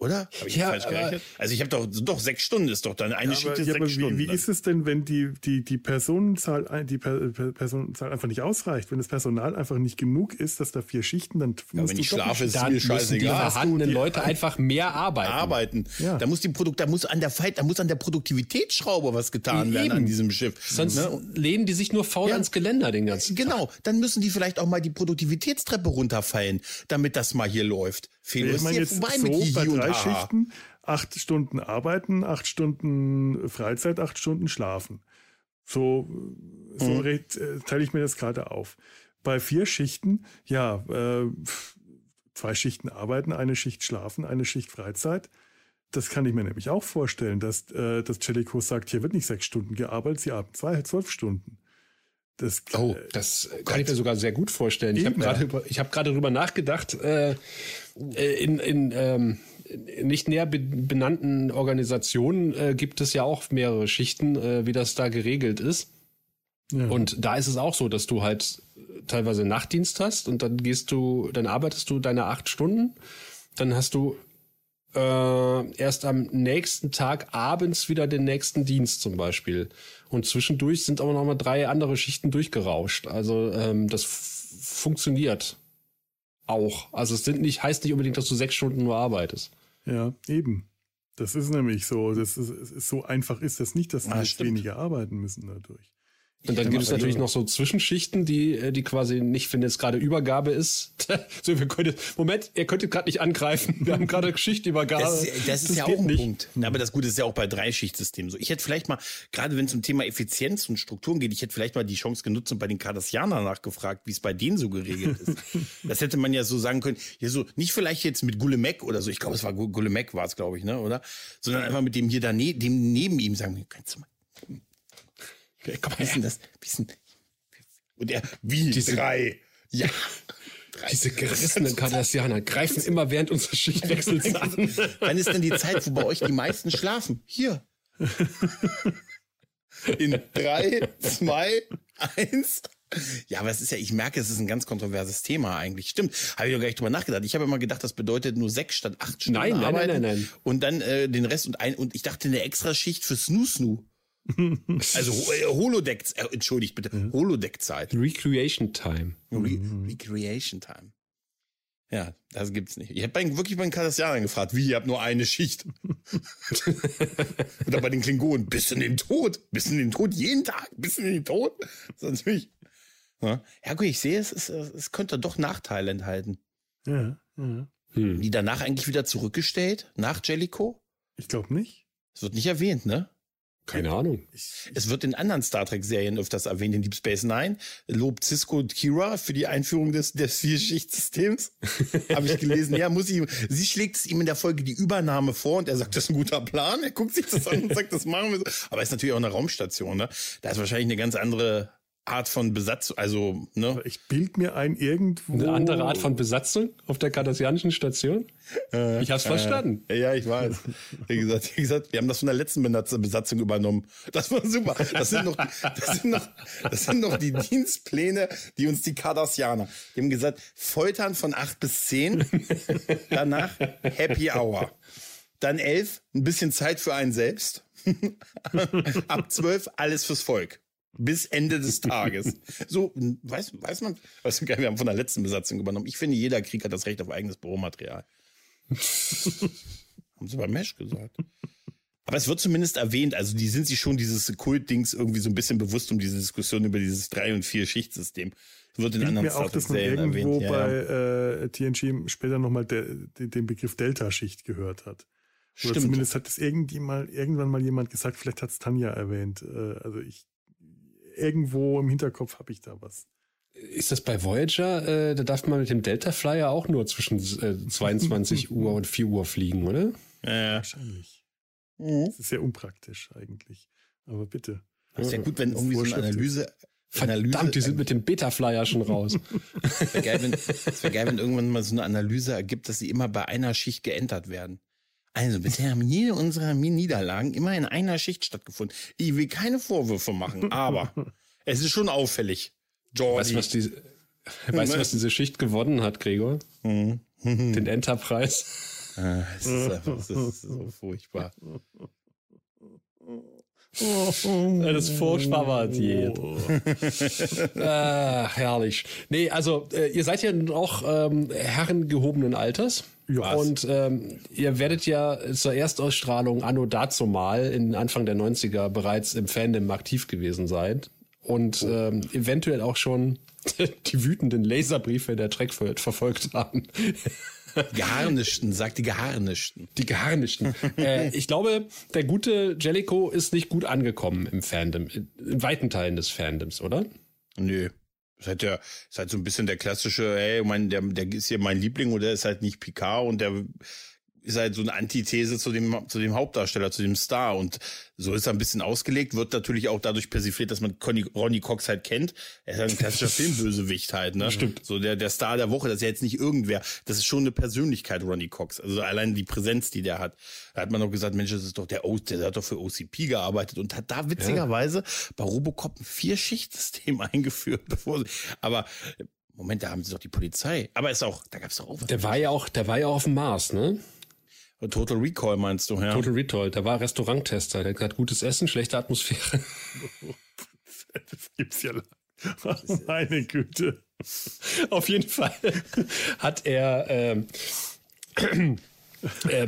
Oder? Habe ich ja, falsch gerechnet? Also ich habe doch doch sechs Stunden ist doch dann eine ja, Schicht ist ja, sechs wie, Stunden. Wie ist es denn, wenn die die die Personenzahl die Personenzahl einfach nicht ausreicht, wenn das Personal einfach nicht genug ist, dass da vier Schichten dann ja, wenn ich schlafe, ist mir scheißegal. Die vorhandenen Leute einfach mehr arbeiten. Arbeiten. Ja. Da muss die Produkt, da muss an der Fight, da muss an der Produktivitätsschraube was getan Eben. werden an diesem Schiff. Sonst ne? lehnen die sich nur faul ja. ans Geländer den ganzen Tag. Genau, dann müssen die vielleicht auch mal die Produktivitätstreppe runterfallen, damit das mal hier läuft. Fehler ist jetzt vorbei so bei drei Schichten, acht Stunden arbeiten, acht Stunden Freizeit, acht Stunden schlafen. So, so mhm. äh, teile ich mir das gerade auf. Bei vier Schichten, ja, äh, zwei Schichten arbeiten, eine Schicht schlafen, eine Schicht Freizeit. Das kann ich mir nämlich auch vorstellen, dass, äh, dass Jellicoe sagt, hier wird nicht sechs Stunden gearbeitet, sie arbeiten zwei, zwölf Stunden. Das, oh, das kann ich mir sogar sehr gut vorstellen. Ich habe gerade ich hab gerade drüber nachgedacht, äh, äh, in, in ähm, nicht näher benannten Organisationen äh, gibt es ja auch mehrere Schichten, äh, wie das da geregelt ist. Ja. Und da ist es auch so, dass du halt teilweise Nachtdienst hast und dann gehst du, dann arbeitest du deine acht Stunden, dann hast du äh, erst am nächsten Tag abends wieder den nächsten Dienst zum Beispiel. Und zwischendurch sind aber noch mal drei andere Schichten durchgerauscht. Also ähm, das funktioniert auch. Also es sind nicht, heißt nicht unbedingt, dass du sechs Stunden nur arbeitest. Ja, eben. Das ist nämlich so. Das ist, so einfach ist das nicht, dass sie ah, weniger arbeiten müssen dadurch. Und dann gibt es natürlich noch so Zwischenschichten, die, äh, die quasi nicht, wenn jetzt gerade Übergabe ist. <laughs> so, wir können, Moment, ihr könntet gerade nicht angreifen. <laughs> Wir haben gerade Schichtübergabe. Das, ist, das ist das ja auch ein nicht. Punkt. Aber das Gute ist ja auch bei Dreischichtssystemen so. Ich hätte vielleicht mal, gerade wenn es um Thema Effizienz und Strukturen geht, ich hätte vielleicht mal die Chance genutzt und bei den Cardassianern nachgefragt, wie es bei denen so geregelt ist. <laughs> das hätte man ja so sagen können. Ja, so, nicht vielleicht jetzt mit Gulemek oder so. Ich glaube, es war Gulemek war es, glaube ich, ne, oder? Sondern einfach mit dem hier daneben, dem neben ihm sagen, kannst du mal Okay, komm bisschen das, bisschen. Und er, wie diese, drei? Ja. <laughs> Drei. Diese gerissenen Kardassianer greifen immer während unseres <laughs> Schichtwechsels an. <laughs> Wann ist denn die Zeit, wo bei euch die meisten schlafen? Hier. In drei, zwei, eins. Ja, aber es ist ja, ich merke, es ist ein ganz kontroverses Thema eigentlich. Stimmt, habe ich doch gar nicht drüber nachgedacht. Ich habe immer gedacht, das bedeutet nur sechs statt acht Stunden nein, nein, Nein, nein, nein, Und dann äh, den Rest und ein und ich dachte eine Extraschicht für Snoo Snoo. Also <laughs> äh, Holodeck, äh, entschuldigt bitte, mhm. Holodeck-Zeit. Recreation Time. Re mhm. Recreation Time. Ja, das gibt's nicht. Ich habe wirklich bei den Kardassianern gefragt, wie, ihr habt nur eine Schicht. <laughs> Oder bei den Klingonen, bis in den Tod, bis in den Tod, jeden Tag, bis in den Tod. Das ist natürlich. Ja, ja gut, ich sehe, es, es, es könnte doch Nachteile enthalten. Ja, ja. Hm. Die danach eigentlich wieder zurückgestellt, nach Jellicoe? Ich glaube nicht. Es wird nicht erwähnt, ne? Keine Ahnung. Es wird in anderen Star Trek-Serien öfters erwähnt. In Deep Space Nine lobt Cisco Kira für die Einführung des, des Vier-Schicht-Systems. <laughs> Habe ich gelesen. Ja, muss ich. Sie schlägt es ihm in der Folge die Übernahme vor und er sagt, das ist ein guter Plan. Er guckt sich das an und sagt, das machen wir so. Aber es ist natürlich auch eine Raumstation. Ne? Da ist wahrscheinlich eine ganz andere Art von Besatzung, also, ne? Ich bild mir ein irgendwo. Eine andere Art von Besatzung auf der kardassianischen Station? Äh, ich hab's äh, verstanden. Ja, ich weiß. Wie gesagt, wie gesagt, wir haben das von der letzten Besatzung übernommen. Das war super. Das sind noch, das sind noch, das sind noch die Dienstpläne, die uns die Kardassianer, die haben gesagt, Foltern von acht bis zehn, danach Happy Hour. Dann elf, ein bisschen Zeit für einen selbst. Ab zwölf, alles fürs Volk bis Ende des <laughs> Tages. So, weiß, weiß man, weißt du, wir haben von der letzten Besatzung übernommen. Ich finde, jeder Krieg hat das Recht auf eigenes Büromaterial. <laughs> haben sie bei Mesh gesagt. Aber es wird zumindest erwähnt, also die sind sich schon dieses Kultdings irgendwie so ein bisschen bewusst um diese Diskussion über dieses Drei- und Vier-Schichtsystem. Wird in ich anderen mir auch, dass man irgendwo erwähnt. bei äh, TNG später nochmal den Begriff Delta-Schicht gehört hat. Oder Stimmt. zumindest hat es irgendwann mal jemand gesagt, vielleicht hat es Tanja erwähnt. Äh, also ich irgendwo im Hinterkopf habe ich da was. Ist das bei Voyager? Äh, da darf man mit dem Delta Flyer auch nur zwischen äh, 22 <laughs> Uhr und 4 Uhr fliegen, oder? Ja, wahrscheinlich. Mhm. Das ist sehr unpraktisch eigentlich. Aber bitte. Das ist ja gut, wenn irgendwie so eine Analyse Verdammt, die sind mit dem Beta-Flyer schon raus. <laughs> Es wäre geil, wenn, wär geil, wenn irgendwann mal so eine Analyse ergibt, dass sie immer bei einer Schicht geändert werden. Also bisher haben jede unserer Niederlagen immer in einer Schicht stattgefunden. Ich will keine Vorwürfe machen, <laughs> aber es ist schon auffällig. Jordi. Weißt du, was diese, weißt, was diese Schicht gewonnen hat, Gregor? Mhm. Den <laughs> Enterprise. Ah, es ist einfach es ist so furchtbar. Das Vorschwabberdiät. <laughs> ah, herrlich. Nee, also äh, ihr seid ja auch ähm, Herren gehobenen Alters. Ja. Und ähm, ihr werdet ja zur Erstausstrahlung anno dazu mal in Anfang der 90er bereits im Fandom aktiv gewesen sein. Und ähm, eventuell auch schon <laughs> die wütenden Laserbriefe der Track verfolgt haben. <laughs> Geharnischten, sagt die Geharnischten. Die Geharnischten. <laughs> äh, ich glaube, der gute Jellico ist nicht gut angekommen im Fandom, in weiten Teilen des Fandoms, oder? Nö. Ist halt, der, ist halt so ein bisschen der klassische, hey, mein, der, der ist hier mein Liebling oder ist halt nicht Picard und der ist halt so eine Antithese zu dem, zu dem Hauptdarsteller, zu dem Star. Und so ist er ein bisschen ausgelegt, wird natürlich auch dadurch persifliert, dass man Conny, Ronny Cox halt kennt. Er ist halt ein klassischer <laughs> Filmbösewicht halt, ne? Stimmt. So der, der Star der Woche, das ist ja jetzt nicht irgendwer. Das ist schon eine Persönlichkeit, Ronny Cox. Also allein die Präsenz, die der hat. Da hat man noch gesagt, Mensch, das ist doch der, o der hat doch für OCP gearbeitet und hat da witzigerweise ja. bei Robocop ein Vier-Schicht-System <laughs> eingeführt, bevor sie, aber Moment, da haben sie doch die Polizei. Aber ist auch, da gab's doch auch was. Der war ja auch, der war ja auf dem Mars, ne? Total Recall meinst du, ja? Total Recall, der war Restauranttester, der hat gesagt, gutes Essen, schlechte Atmosphäre. das gibt's ja lang. Meine Güte. Auf jeden Fall hat er ähm, äh,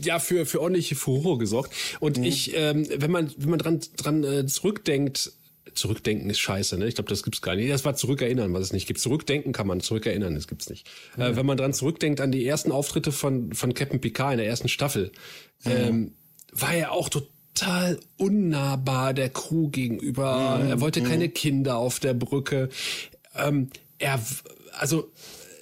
ja für für ordentliche Furore gesorgt. Und mhm. ich, ähm, wenn man wenn man dran dran äh, zurückdenkt, Zurückdenken ist scheiße, ne? Ich glaube, das gibt's gar nicht. Das war zurückerinnern, was es nicht gibt. Zurückdenken kann man, zurückerinnern, das gibt's nicht. Mhm. Äh, wenn man dran zurückdenkt an die ersten Auftritte von von Captain Picard in der ersten Staffel, mhm. ähm, war er auch total unnahbar der Crew gegenüber. Mhm. Er wollte keine mhm. Kinder auf der Brücke. Ähm, er, also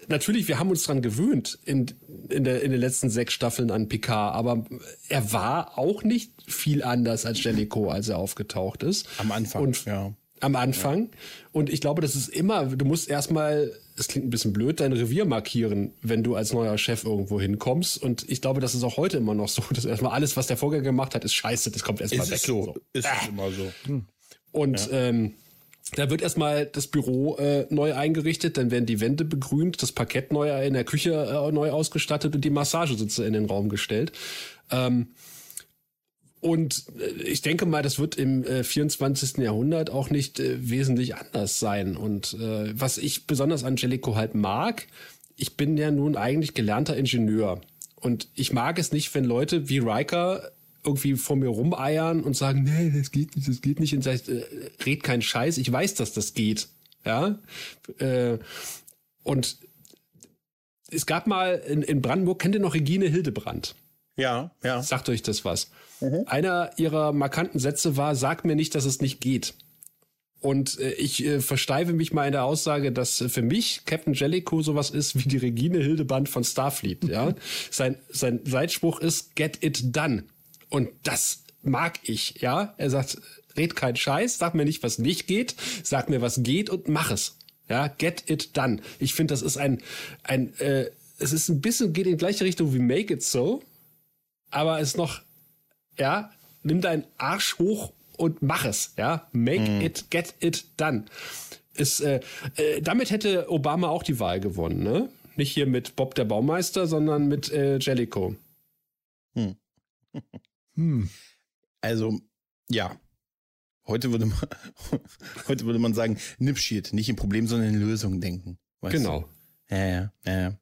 natürlich, wir haben uns dran gewöhnt in, in, der, in den letzten sechs Staffeln an Picard, aber er war auch nicht viel anders als Jellicoe, als er aufgetaucht ist. Am Anfang, und, ja. Am Anfang. Ja. Und ich glaube, das ist immer, du musst erstmal, es klingt ein bisschen blöd, dein Revier markieren, wenn du als neuer Chef irgendwo hinkommst. Und ich glaube, das ist auch heute immer noch so, dass erstmal alles, was der Vorgänger gemacht hat, ist scheiße, das kommt erstmal weg. Ist so. Ist äh. immer so. Hm. Und ja. ähm, da wird erstmal das Büro äh, neu eingerichtet, dann werden die Wände begrünt, das Parkett neu in der Küche äh, neu ausgestattet und die Massagesitze in den Raum gestellt. Ähm, und äh, ich denke mal, das wird im äh, 24. Jahrhundert auch nicht äh, wesentlich anders sein. Und äh, was ich besonders an Jellico halt mag, ich bin ja nun eigentlich gelernter Ingenieur. Und ich mag es nicht, wenn Leute wie Riker irgendwie vor mir rumeiern und sagen, nee, das geht nicht, das geht nicht. Und sagt, äh, red keinen Scheiß, ich weiß, dass das geht. Ja. Äh, und es gab mal in, in Brandenburg, kennt ihr noch Regine Hildebrand? Ja, ja. Sagt euch das was? Mhm. Einer ihrer markanten Sätze war, sag mir nicht, dass es nicht geht. Und äh, ich äh, versteife mich mal in der Aussage, dass äh, für mich Captain Jellicoe sowas ist wie die Regine Hildeband von Starfleet. Ja, <laughs> sein sein Leitspruch ist Get it done. Und das mag ich, ja. Er sagt, red keinen Scheiß, sag mir nicht, was nicht geht, sag mir, was geht und mach es. Ja, get it done. Ich finde, das ist ein, ein, äh, es ist ein bisschen, geht in die gleiche Richtung wie make it so, aber es ist noch, ja, nimm deinen Arsch hoch und mach es, ja. Make mm. it, get it done. Ist, äh, äh, damit hätte Obama auch die Wahl gewonnen, ne? Nicht hier mit Bob der Baumeister, sondern mit äh, Jellicoe. Hm. <laughs> Hm. Also, ja. Heute würde man, <laughs> heute würde man sagen, Nipshit, nicht in Problem, sondern in Lösungen denken. genau. Du? Ja, ja, ja.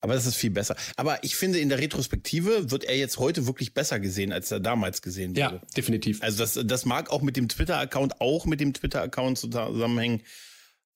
Aber das ist viel besser. Aber ich finde, in der Retrospektive wird er jetzt heute wirklich besser gesehen, als er damals gesehen wurde. Ja, definitiv. Also das, das mag auch mit dem Twitter-Account, auch mit dem Twitter-Account zusammenhängen.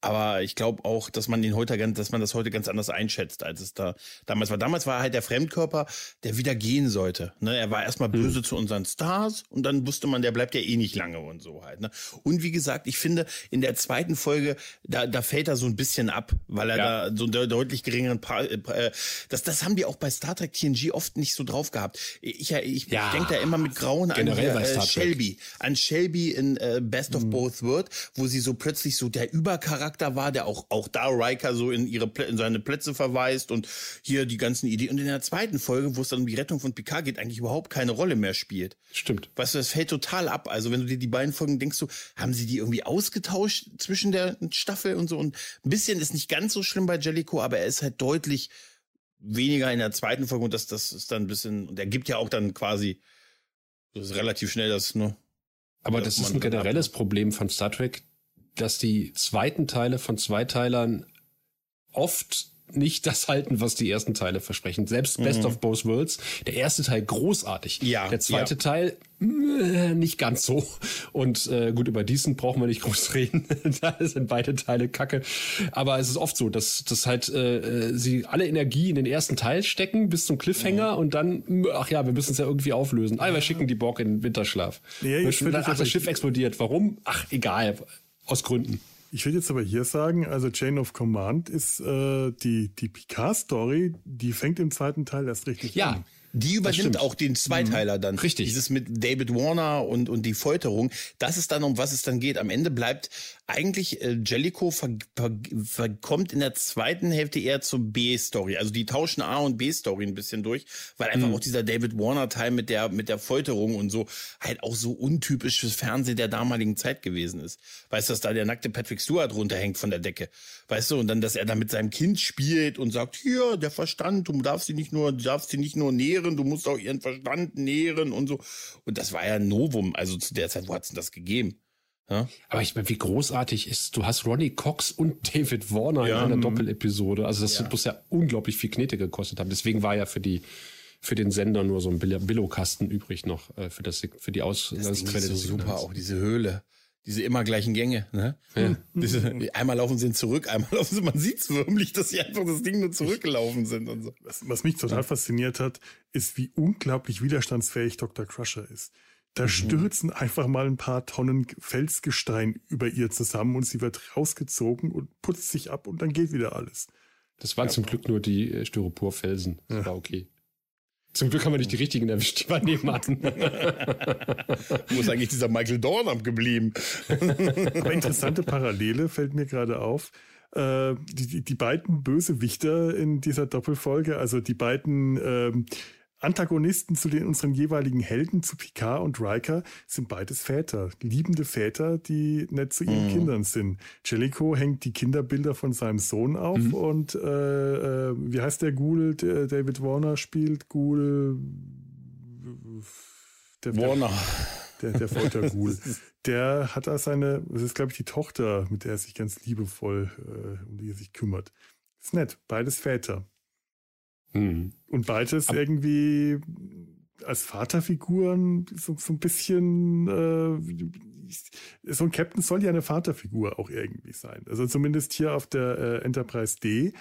Aber ich glaube auch, dass man den heute ganz, dass man das heute ganz anders einschätzt, als es da damals war. Damals war halt der Fremdkörper, der wieder gehen sollte. Ne? Er war erstmal hm. böse mhm. zu unseren Stars und dann wusste man, der bleibt ja eh nicht lange und so halt. Ne? Und wie gesagt, ich finde, in der zweiten Folge, da, da fällt er so ein bisschen ab, weil er ja. da so einen deutlich geringeren pa äh, das, das haben die auch bei Star Trek TNG oft nicht so drauf gehabt. Ich, ich, ja. ich denke da immer mit Grauen an äh, Shelby, an Shelby in äh, Best of mhm. Both Worlds, wo sie so plötzlich so der Übercharakter Charakter war, der auch, auch da Riker so in ihre, in seine Plätze verweist und hier die ganzen Ideen. Und in der zweiten Folge, wo es dann um die Rettung von Picard geht, eigentlich überhaupt keine Rolle mehr spielt. Stimmt. Weißt du, das fällt total ab. Also wenn du dir die beiden Folgen denkst, so, haben sie die irgendwie ausgetauscht zwischen der Staffel und so? Und ein bisschen ist nicht ganz so schlimm bei Jellicoe, aber er ist halt deutlich weniger in der zweiten Folge und das, das ist dann ein bisschen, und er gibt ja auch dann quasi, das ist relativ schnell das, ne? Aber das ist ein generelles Problem von Star Trek, dass die zweiten Teile von Zweiteilern oft nicht das halten, was die ersten Teile versprechen. Selbst Best mhm. of Both Worlds, der erste Teil großartig. Ja. Der zweite ja. Teil äh, nicht ganz so. Und äh, gut, über diesen brauchen wir nicht groß <laughs> reden. da sind beide Teile kacke. Aber es ist oft so, dass, dass halt äh, sie alle Energie in den ersten Teil stecken bis zum Cliffhanger mhm. und dann, ach ja, wir müssen es ja irgendwie auflösen. Ah, wir schicken die Borg in den Winterschlaf. Ja, ich ach, das Schiff explodiert. Warum? Ach, egal aus Gründen. Ich würde jetzt aber hier sagen, also Chain of Command ist äh, die, die Picard-Story, die fängt im zweiten Teil erst richtig ja. an. Die übernimmt auch den Zweiteiler mhm. dann. Richtig. Dieses mit David Warner und, und die Folterung. Das ist dann, um was es dann geht. Am Ende bleibt eigentlich äh, ver, ver, verkommt in der zweiten Hälfte eher zur B-Story. Also die tauschen A und B-Story ein bisschen durch, weil einfach mhm. auch dieser David Warner-Teil mit der, mit der Folterung und so halt auch so untypisch fürs Fernsehen der damaligen Zeit gewesen ist. Weißt du, dass da der nackte Patrick Stewart runterhängt von der Decke. Weißt du, und dann, dass er da mit seinem Kind spielt und sagt, hier, der Verstand, du darfst sie nicht nur, du darfst sie nicht nur nähren, du musst auch ihren Verstand nähren und so. Und das war ja ein Novum. Also zu der Zeit, wo hat's denn das gegeben? Ja? Aber ich meine, wie großartig ist, du hast Ronnie Cox und <laughs> David Warner ja, in einer mhm. Doppelepisode. Also das ja. muss ja unglaublich viel Knete gekostet haben. Deswegen war ja für die für den Sender nur so ein Billo-Kasten übrig noch äh, für, das, für die Aus das ist so super, auch diese Höhle. Diese immer gleichen Gänge, ne? Ja. Diese, einmal laufen sie zurück, einmal <laughs> laufen sie, man sieht's förmlich, dass sie einfach das Ding nur zurückgelaufen sind und so. Was, was mich total fasziniert hat, ist, wie unglaublich widerstandsfähig Dr. Crusher ist. Da mhm. stürzen einfach mal ein paar Tonnen Felsgestein über ihr zusammen und sie wird rausgezogen und putzt sich ab und dann geht wieder alles. Das waren ja. zum Glück nur die äh, Styroporfelsen. Das ja. war okay. Zum Glück haben wir nicht die richtigen erwischt, die waren nebenan. <laughs> Wo ist eigentlich dieser Michael Dorn geblieben? <laughs> Aber interessante Parallele fällt mir gerade auf. Äh, die, die beiden Bösewichter in dieser Doppelfolge, also die beiden ähm, Antagonisten zu den unseren jeweiligen Helden, zu Picard und Riker, sind beides Väter. Liebende Väter, die nett zu ihren mhm. Kindern sind. Jellicoe hängt die Kinderbilder von seinem Sohn auf mhm. und äh, äh, wie heißt der Ghoul, der David Warner spielt? Ghoul. Der, Warner. Der, der Folterghoul. der hat da seine, das ist glaube ich die Tochter, mit der er sich ganz liebevoll, äh, um die er sich kümmert. Ist nett, beides Väter. Mhm. Und beides Aber irgendwie als Vaterfiguren so, so ein bisschen, äh, so ein Captain soll ja eine Vaterfigur auch irgendwie sein. Also zumindest hier auf der äh, Enterprise D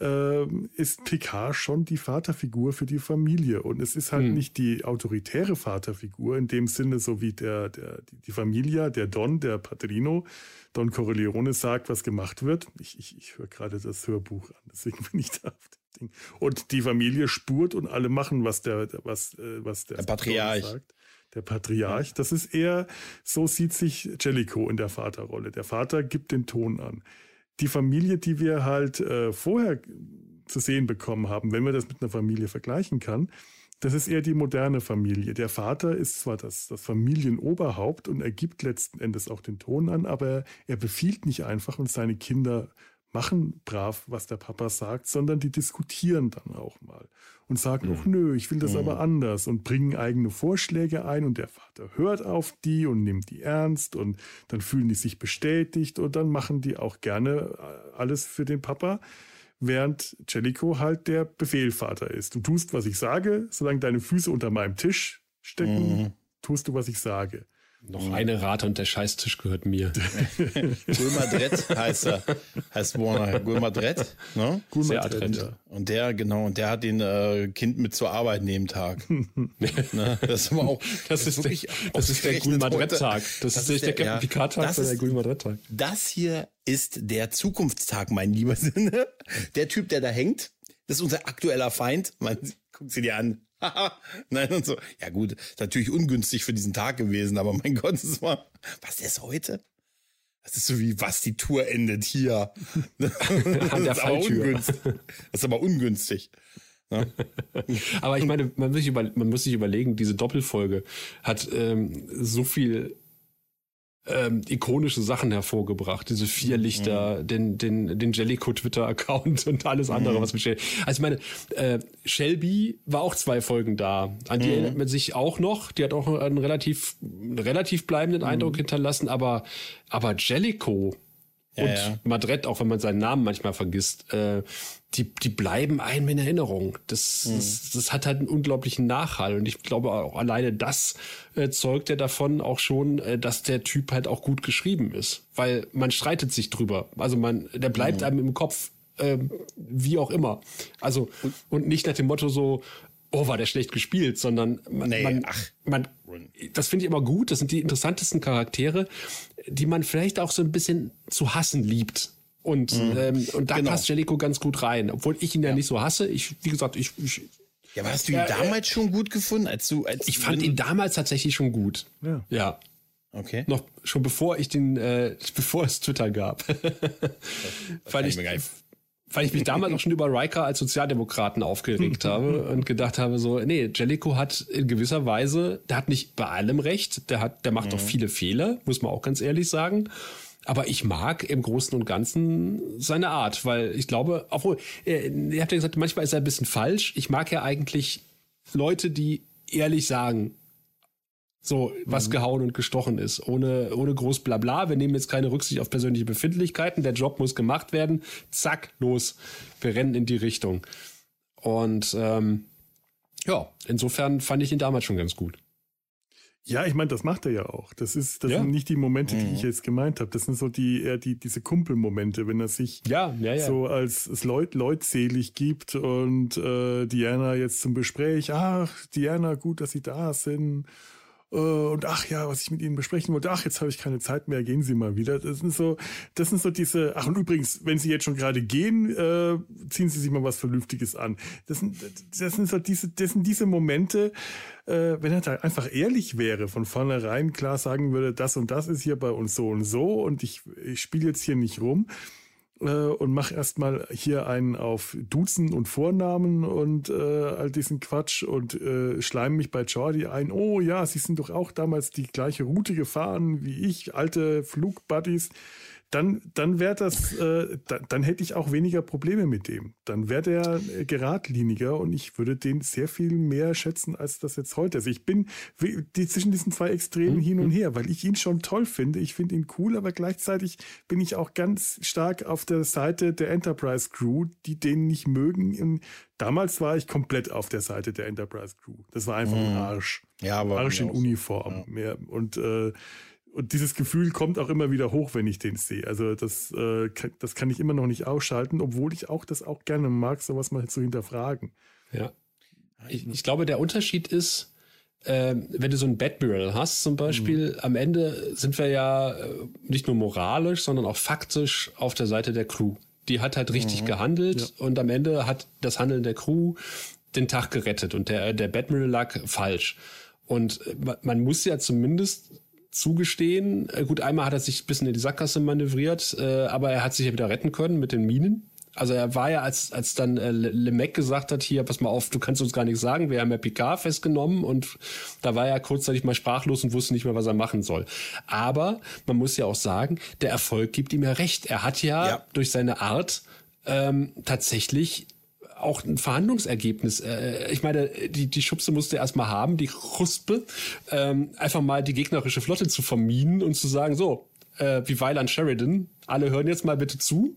äh, ist Picard schon die Vaterfigur für die Familie. Und es ist halt hm. nicht die autoritäre Vaterfigur in dem Sinne, so wie der, der, die Familie, der Don, der Padrino, Don Corleone sagt, was gemacht wird. Ich, ich, ich höre gerade das Hörbuch an, deswegen <laughs> bin ich da auf Ding. Und die Familie spurt und alle machen, was der, was, äh, was der, der Patriarch sagt. Der Patriarch. Das ist eher, so sieht sich Jellicoe in der Vaterrolle. Der Vater gibt den Ton an die Familie, die wir halt äh, vorher zu sehen bekommen haben, wenn man das mit einer Familie vergleichen kann, das ist eher die moderne Familie. Der Vater ist zwar das, das Familienoberhaupt und er gibt letzten Endes auch den Ton an, aber er befiehlt nicht einfach und seine Kinder machen brav, was der Papa sagt, sondern die diskutieren dann auch mal und sagen, mhm. nö, ich will das mhm. aber anders und bringen eigene Vorschläge ein und der Vater hört auf die und nimmt die ernst und dann fühlen die sich bestätigt und dann machen die auch gerne äh, alles für den Papa, während Jellico halt der Befehlvater ist. Du tust, was ich sage, solange deine Füße unter meinem Tisch stecken, mhm. tust du, was ich sage. Noch eine Rate und der Scheißtisch gehört mir. <laughs> Gulmadret heißt er, heißt Warner. Gulmadret, ne? Gulmadret, ja. Und der, genau, und der hat den äh, Kind mit zur Arbeit neben Tag. <laughs> ne? Das ist aber auch, das, ist, wirklich, der, das ist der Gulmadret-Tag. Das, das, ist nicht der, der Captain Picard-Tag, sondern der Gulmadret-Tag. Das hier ist der Zukunftstag, mein lieber Sinne. Der Typ, der da hängt, das ist unser aktueller Feind. Man, guckt sie dir an. <laughs> Nein, und so. Ja, gut, ist natürlich ungünstig für diesen Tag gewesen, aber mein <laughs> Gott, es war. Was ist heute? Das ist so wie, was die Tour endet hier. <laughs> An der das, ist aber ungünstig. das ist aber ungünstig. Ja. aber ich meine, man muss, sich über, man muss sich überlegen, diese Doppelfolge hat ähm, so viel ähm, ikonische Sachen hervorgebracht. Diese vier Lichter, mhm. den, den, den Jellico Twitter-Account und alles andere, mhm. was mit Also ich meine, äh, Shelby war auch zwei Folgen da. An die mhm. erinnert man sich auch noch. Die hat auch einen relativ, relativ bleibenden mhm. Eindruck hinterlassen, aber, aber Jellico ja, und ja. Madrid, auch wenn man seinen Namen manchmal vergisst, äh, die, die bleiben einem in Erinnerung. Das, mhm. das, das hat halt einen unglaublichen Nachhall. Und ich glaube auch alleine das äh, zeugt ja davon auch schon, äh, dass der Typ halt auch gut geschrieben ist. Weil man streitet sich drüber. Also man, der bleibt mhm. einem im Kopf, äh, wie auch immer. Also, und nicht nach dem Motto so, oh, war der schlecht gespielt, sondern man, nee, man, man das finde ich immer gut. Das sind die interessantesten Charaktere, die man vielleicht auch so ein bisschen zu hassen liebt. Und, mhm. ähm, und da genau. passt Jellico ganz gut rein, obwohl ich ihn ja, ja, nicht so hasse. Ich, wie gesagt, ich. ich ja, aber hast du ihn äh, damals schon gut gefunden, als du, als Ich fand ihn damals tatsächlich schon gut. Ja. ja. Okay. Noch schon bevor ich den, äh, <laughs> bevor es Twitter gab. weil ich, weil ich mich damals auch schon über Riker als Sozialdemokraten aufgeregt habe und gedacht habe so, nee, Jellico hat in gewisser Weise, der hat nicht bei allem recht, der hat, der macht mhm. doch viele Fehler, muss man auch ganz ehrlich sagen. Aber ich mag im Großen und Ganzen seine Art, weil ich glaube, obwohl, äh, ihr habt ja gesagt, manchmal ist er ein bisschen falsch. Ich mag ja eigentlich Leute, die ehrlich sagen, so, was mhm. gehauen und gestochen ist, ohne, ohne groß Blabla. Wir nehmen jetzt keine Rücksicht auf persönliche Befindlichkeiten. Der Job muss gemacht werden. Zack, los. Wir rennen in die Richtung. Und ähm, Ja, insofern fand ich ihn damals schon ganz gut. Ja, ich meine, das macht er ja auch. Das ist, das ja. sind nicht die Momente, die mhm. ich jetzt gemeint habe. Das sind so die eher die diese Kumpelmomente, wenn er sich ja, ja, ja. so als, als Leut, leutselig gibt und äh, Diana jetzt zum Gespräch. Ach, Diana, gut, dass Sie da sind. Äh, und ach ja, was ich mit Ihnen besprechen wollte, ach, jetzt habe ich keine Zeit mehr, gehen Sie mal wieder. Das sind so, das sind so diese, ach und übrigens, wenn Sie jetzt schon gerade gehen, äh, ziehen Sie sich mal was Vernünftiges an. Das sind, das sind so diese, das sind diese Momente, äh, wenn er da einfach ehrlich wäre, von vornherein klar sagen würde, das und das ist hier bei uns so und so und ich, ich spiele jetzt hier nicht rum und mach erstmal hier einen auf Duzen und Vornamen und äh, all diesen Quatsch und äh, schleim mich bei Jordi ein. Oh ja, sie sind doch auch damals die gleiche Route gefahren wie ich, alte Flugbuddies dann, dann wäre das, äh, da, dann hätte ich auch weniger Probleme mit dem. Dann wäre der äh, geradliniger und ich würde den sehr viel mehr schätzen, als das jetzt heute ist. Ich bin die, zwischen diesen zwei Extremen mhm. hin und her, weil ich ihn schon toll finde. Ich finde ihn cool, aber gleichzeitig bin ich auch ganz stark auf der Seite der Enterprise Crew, die den nicht mögen. Und damals war ich komplett auf der Seite der Enterprise Crew. Das war einfach mhm. ein Arsch. Ja, aber Arsch in Uniform. So. Ja. Und äh, und dieses Gefühl kommt auch immer wieder hoch, wenn ich den sehe. Also das, äh, das kann ich immer noch nicht ausschalten, obwohl ich auch das auch gerne mag, sowas mal zu hinterfragen. Ja. Ich, ich glaube, der Unterschied ist, äh, wenn du so ein Batmural hast zum Beispiel, mhm. am Ende sind wir ja äh, nicht nur moralisch, sondern auch faktisch auf der Seite der Crew. Die hat halt richtig mhm. gehandelt ja. und am Ende hat das Handeln der Crew den Tag gerettet und der, der Batmural lag falsch. Und äh, man muss ja zumindest zugestehen. Äh, gut, einmal hat er sich ein bisschen in die Sackgasse manövriert, äh, aber er hat sich ja wieder retten können mit den Minen. Also er war ja, als, als dann äh, Lemec gesagt hat, hier, pass mal auf, du kannst uns gar nichts sagen, wir haben ja Picard festgenommen und da war er kurzzeitig mal sprachlos und wusste nicht mehr, was er machen soll. Aber man muss ja auch sagen, der Erfolg gibt ihm ja recht. Er hat ja, ja. durch seine Art ähm, tatsächlich auch ein Verhandlungsergebnis. Äh, ich meine, die, die Schubse musste er erstmal haben, die Ruspe, ähm, einfach mal die gegnerische Flotte zu verminen und zu sagen, so, äh, wie Weiland Sheridan, alle hören jetzt mal bitte zu.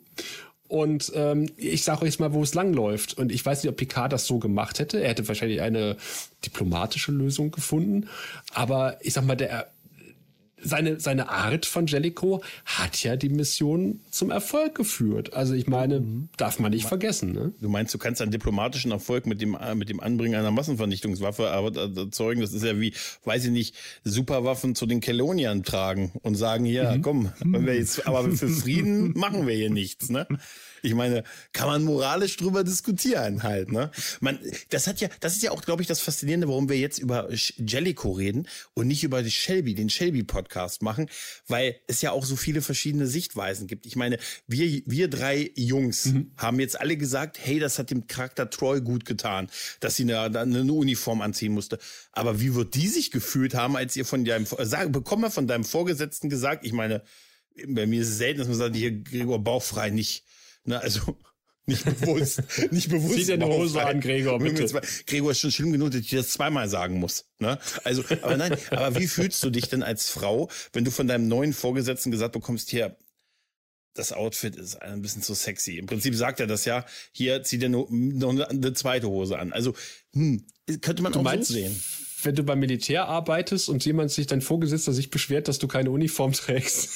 Und ähm, ich sage euch mal, wo es langläuft. Und ich weiß nicht, ob Picard das so gemacht hätte. Er hätte wahrscheinlich eine diplomatische Lösung gefunden. Aber ich sag mal, der seine, seine Art von Jellicoe hat ja die Mission zum Erfolg geführt. Also ich meine, mhm. darf man nicht vergessen. Ne? Du meinst, du kannst einen diplomatischen Erfolg mit dem, mit dem Anbringen einer Massenvernichtungswaffe erzeugen? Das ist ja wie, weiß ich nicht, Superwaffen zu den Keloniern tragen und sagen, ja, mhm. komm, wenn wir jetzt, aber für Frieden <laughs> machen wir hier nichts, ne? Ich meine, kann man moralisch drüber diskutieren halt, ne? Man, das hat ja, das ist ja auch, glaube ich, das Faszinierende, warum wir jetzt über Jellico reden und nicht über die Shelby, den Shelby-Podcast machen, weil es ja auch so viele verschiedene Sichtweisen gibt. Ich meine, wir, wir drei Jungs mhm. haben jetzt alle gesagt, hey, das hat dem Charakter Troy gut getan, dass sie eine, eine Uniform anziehen musste. Aber wie wird die sich gefühlt haben, als ihr von deinem, sag, bekomm mal von deinem Vorgesetzten gesagt, ich meine, bei mir ist es selten, dass man sagt, hier, Gregor, bauchfrei nicht Ne, also <laughs> nicht bewusst, nicht <laughs> bewusst. Zieh dir eine Hose an, Gregor, bitte. Gregor ist schon schlimm genug, dass ich das zweimal sagen muss. Ne? Also, aber nein, <laughs> aber wie fühlst du dich denn als Frau, wenn du von deinem neuen Vorgesetzten gesagt bekommst, hier, das Outfit ist ein bisschen zu sexy. Im Prinzip sagt er das ja, hier zieh dir noch eine zweite Hose an. Also, hm, könnte man du auch meinst, so sehen. Wenn du beim Militär arbeitest und jemand sich, dein Vorgesetzter sich beschwert, dass du keine Uniform trägst.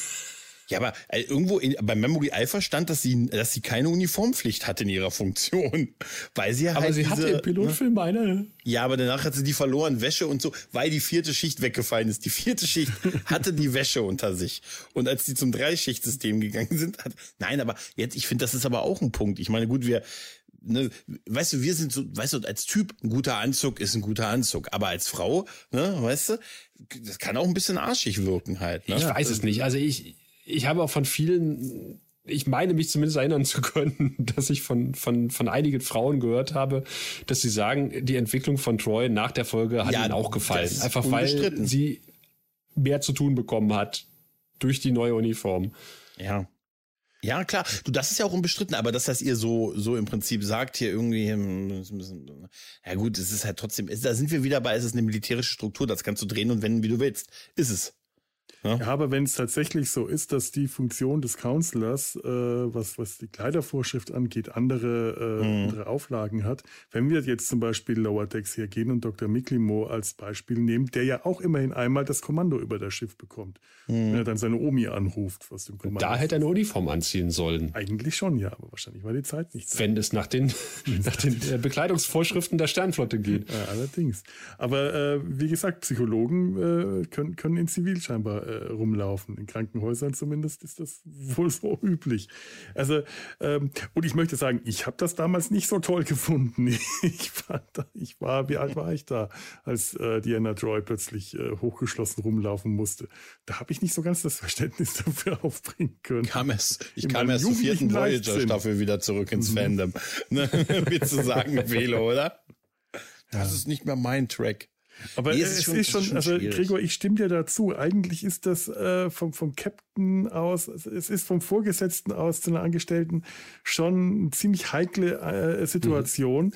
Ja, aber äh, irgendwo in, bei Memory Alpha stand, dass sie, dass sie keine Uniformpflicht hat in ihrer Funktion. <laughs> Weil sie aber halt. Aber sie diese, hatte im Pilotfilm ne? eine. Ja, aber danach hat sie die verloren, Wäsche und so, weil die vierte Schicht weggefallen ist. Die vierte Schicht <laughs> hatte die Wäsche unter sich. Und als die zum Dreischichtsystem gegangen sind, hat. Nein, aber jetzt, ich finde, das ist aber auch ein Punkt. Ich meine, gut, wir, ne, weißt du, wir sind so, weißt du, als Typ, ein guter Anzug ist ein guter Anzug. Aber als Frau, ne, weißt du, das kann auch ein bisschen arschig wirken halt. Ne? Ich weiß es nicht. Also ich, ich habe auch von vielen, ich meine mich zumindest erinnern zu können, <laughs> dass ich von, von, von einigen Frauen gehört habe, dass sie sagen, die Entwicklung von Troy nach der Folge hat ja, ihnen auch gefallen. Einfach weil sie mehr zu tun bekommen hat durch die neue Uniform. Ja. Ja, klar. Du, das ist ja auch unbestritten, aber dass das ihr so, so im Prinzip sagt, hier irgendwie, hm, ja gut, es ist halt trotzdem, da sind wir wieder bei, es ist eine militärische Struktur, das kannst du drehen und wenden, wie du willst. Ist es. Ja, ja aber wenn es tatsächlich so ist, dass die Funktion des Counselors, äh, was, was die Kleidervorschrift angeht, andere, äh, mhm. andere Auflagen hat, wenn wir jetzt zum Beispiel Lower Decks hier gehen und Dr. Miklimo als Beispiel nehmen, der ja auch immerhin einmal das Kommando über das Schiff bekommt, mhm. wenn er dann seine Omi anruft, was dem Kommando. Da hätte er eine Uniform anziehen sollen. Eigentlich schon, ja, aber wahrscheinlich war die Zeit nicht. So. <laughs> Wenn es nach den, nach <laughs> den äh, Bekleidungsvorschriften der Sternflotte geht. Ja, allerdings. Aber äh, wie gesagt, Psychologen äh, können, können in Zivil scheinbar äh, rumlaufen. In Krankenhäusern zumindest ist das <laughs> wohl so üblich. Also, ähm, und ich möchte sagen, ich habe das damals nicht so toll gefunden. <laughs> Ich war, da, ich war, wie alt war ich da, als äh, Diana Troy plötzlich äh, hochgeschlossen rumlaufen musste? Da habe ich nicht so ganz das Verständnis <laughs> dafür aufbringen können. Kam es, ich in kam erst zur vierten Voyager-Staffel wieder zurück ins mhm. Fandom. Ne? Wie zu sagen, Velo, oder? Das ja. ist nicht mehr mein Track. Aber nee, es, ist schon, ist schon, also schwierig. Gregor, ich stimme dir dazu. Eigentlich ist das äh, vom, vom Captain aus, es ist vom Vorgesetzten aus zu einer Angestellten schon eine ziemlich heikle äh, Situation. Mhm.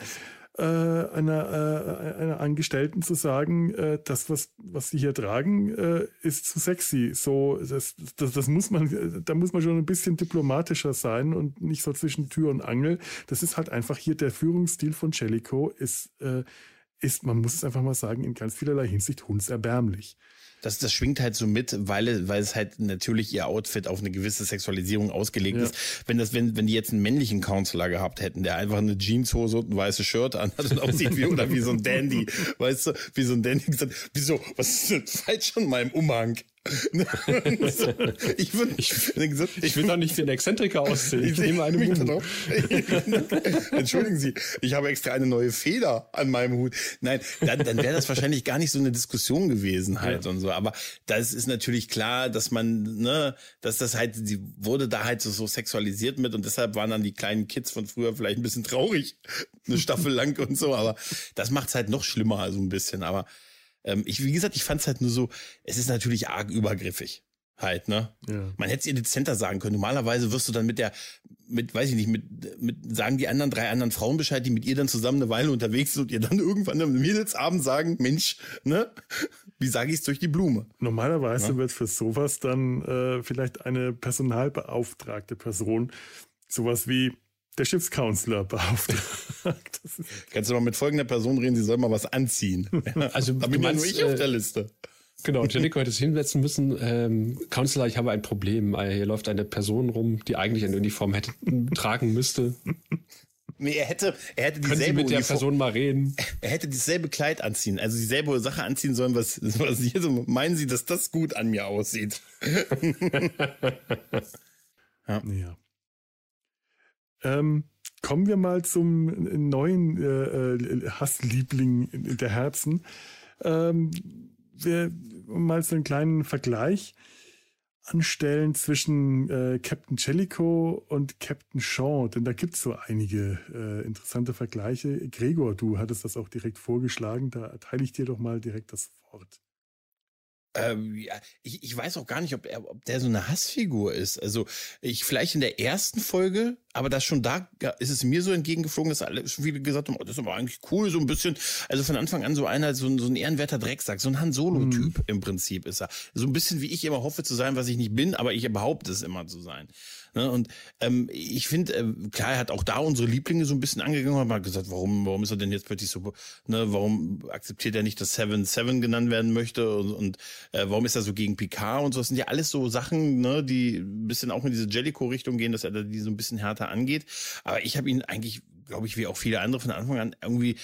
Äh, einer, äh, einer Angestellten zu sagen, äh, das, was, was sie hier tragen, äh, ist zu sexy. So, das, das, das muss man, da muss man schon ein bisschen diplomatischer sein und nicht so zwischen Tür und Angel. Das ist halt einfach hier der Führungsstil von Jellicoe ist, äh, ist, man muss es einfach mal sagen, in ganz vielerlei Hinsicht hundserbärmlich. Das, das schwingt halt so mit, weil, weil es halt natürlich ihr Outfit auf eine gewisse Sexualisierung ausgelegt ja. ist. Wenn das, wenn, wenn die jetzt einen männlichen Counselor gehabt hätten, der einfach eine Jeanshose und ein weißes Shirt an hat und aussieht wie, oder wie so ein Dandy, weißt du, wie so ein Dandy gesagt, wieso, was ist denn falsch an meinem Umhang? <laughs> ich würde ich, ich will doch nicht wie ein Exzentriker aussehen. Ich, nehme eine Mut. <laughs> Entschuldigen Sie, ich habe extra eine neue Feder an meinem Hut. Nein, dann, dann wäre das wahrscheinlich gar nicht so eine Diskussion gewesen halt ja. und so. Aber das ist natürlich klar, dass man, ne, dass das halt, sie wurde da halt so, so sexualisiert mit und deshalb waren dann die kleinen Kids von früher vielleicht ein bisschen traurig, eine Staffel lang und so. Aber das macht es halt noch schlimmer, also ein bisschen. Aber ähm, ich, wie gesagt, ich fand es halt nur so, es ist natürlich arg übergriffig. Halt, ne? Ja. Man hätte es ihr dezenter sagen können. Normalerweise wirst du dann mit der, mit, weiß ich nicht, mit, mit, sagen die anderen drei anderen Frauen Bescheid, die mit ihr dann zusammen eine Weile unterwegs sind und ihr dann <laughs> irgendwann am Mädelsabend sagen, Mensch, ne? Wie sage ich es durch die Blume? Normalerweise ja? wird für sowas dann äh, vielleicht eine personalbeauftragte Person sowas wie der Schiffscounselor beauftragt. <laughs> Kannst du mal mit folgender Person reden, sie soll mal was anziehen. Also da bin ja nur ich auf der Liste. Genau, Jellicoe hätte es hinsetzen müssen. Ähm, Counselor, ich habe ein Problem. Äh, hier läuft eine Person rum, die eigentlich eine Uniform hätte tragen müsste. Nee, er hätte, er hätte dieselbe Können Sie mit der Uniform, Person mal reden. Er hätte dieselbe Kleid anziehen, also dieselbe Sache anziehen sollen, was, was hier so, meinen Sie, dass das gut an mir aussieht? <laughs> ja. ja. Ähm, kommen wir mal zum neuen äh, äh, Hassliebling der Herzen. Ähm, wir mal so einen kleinen Vergleich anstellen zwischen äh, Captain Jellicoe und Captain Shaw, denn da gibt es so einige äh, interessante Vergleiche. Gregor, du hattest das auch direkt vorgeschlagen, da teile ich dir doch mal direkt das Wort. Ähm, ja, ich, ich weiß auch gar nicht, ob, er, ob der so eine Hassfigur ist. Also ich vielleicht in der ersten Folge, aber das schon da ist es mir so entgegengeflogen, dass alle schon viele gesagt haben, oh, das ist aber eigentlich cool, so ein bisschen. Also von Anfang an so einer, so ein, so ein ehrenwerter Drecksack, so ein Han Solo-Typ mhm. im Prinzip ist er. So ein bisschen wie ich immer hoffe zu sein, was ich nicht bin, aber ich behaupte es immer zu sein. Ne? Und ähm, ich finde, äh, klar, er hat auch da unsere Lieblinge so ein bisschen angegangen und hat gesagt, warum, warum ist er denn jetzt plötzlich so, ne, warum akzeptiert er nicht, dass Seven Seven genannt werden möchte und, und äh, warum ist er so gegen Picard und so. Das sind ja alles so Sachen, ne, die ein bisschen auch in diese Jellicoe-Richtung gehen, dass er die so ein bisschen härter angeht. Aber ich habe ihn eigentlich, glaube ich, wie auch viele andere von Anfang an irgendwie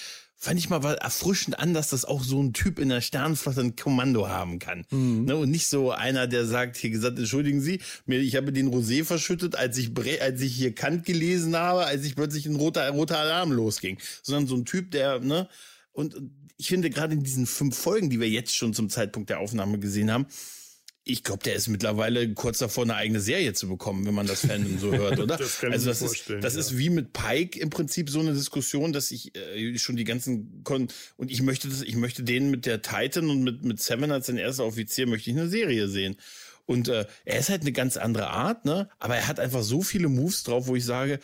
fand ich mal war erfrischend an, dass das auch so ein Typ in der Sternenflotte ein Kommando haben kann. Mhm. Ne, und nicht so einer, der sagt, hier gesagt, entschuldigen Sie, mir, ich habe den Rosé verschüttet, als ich, als ich hier Kant gelesen habe, als ich plötzlich ein roter, roter Alarm losging. Sondern so ein Typ, der, ne, und ich finde gerade in diesen fünf Folgen, die wir jetzt schon zum Zeitpunkt der Aufnahme gesehen haben, ich glaube, der ist mittlerweile kurz davor, eine eigene Serie zu bekommen, wenn man das Fandom so hört, oder? <laughs> das kann also das ist, das ja. ist wie mit Pike im Prinzip so eine Diskussion, dass ich äh, schon die ganzen Kon und ich möchte das, ich möchte den mit der Titan und mit mit Seven als sein erster Offizier möchte ich eine Serie sehen. Und äh, er ist halt eine ganz andere Art, ne? Aber er hat einfach so viele Moves drauf, wo ich sage,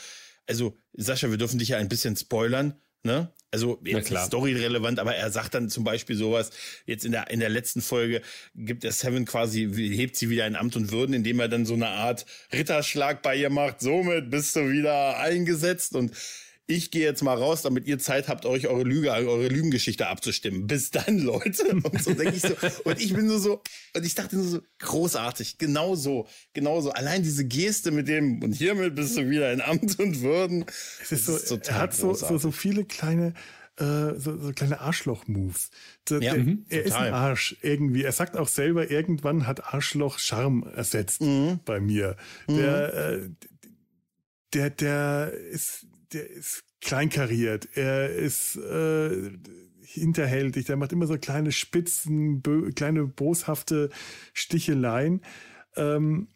also Sascha, wir dürfen dich ja ein bisschen spoilern Ne? Also jetzt storyrelevant, aber er sagt dann zum Beispiel sowas, jetzt in der, in der letzten Folge gibt er Seven quasi, hebt sie wieder in Amt und Würden, indem er dann so eine Art Ritterschlag bei ihr macht. Somit bist du wieder eingesetzt und ich gehe jetzt mal raus, damit ihr Zeit habt, euch eure Lüge, eure Lügengeschichte abzustimmen. Bis dann, Leute. <laughs> Und so denke ich so. Und ich bin nur so, und ich dachte nur so, großartig. Genau so. Genau so. Allein diese Geste mit dem, und hiermit bist du wieder in Amt und Würden. Es ist so, ist total er hat so, so, so viele kleine, äh, so, so kleine Arschloch-Moves. Ja, mhm, er total. ist ein Arsch irgendwie. Er sagt auch selber, irgendwann hat Arschloch Charme ersetzt mhm. bei mir. Der, mhm. äh, der, der ist, der ist kleinkariert. Er ist äh, hinterhältig. Der macht immer so kleine Spitzen, kleine boshafte Sticheleien. Ähm,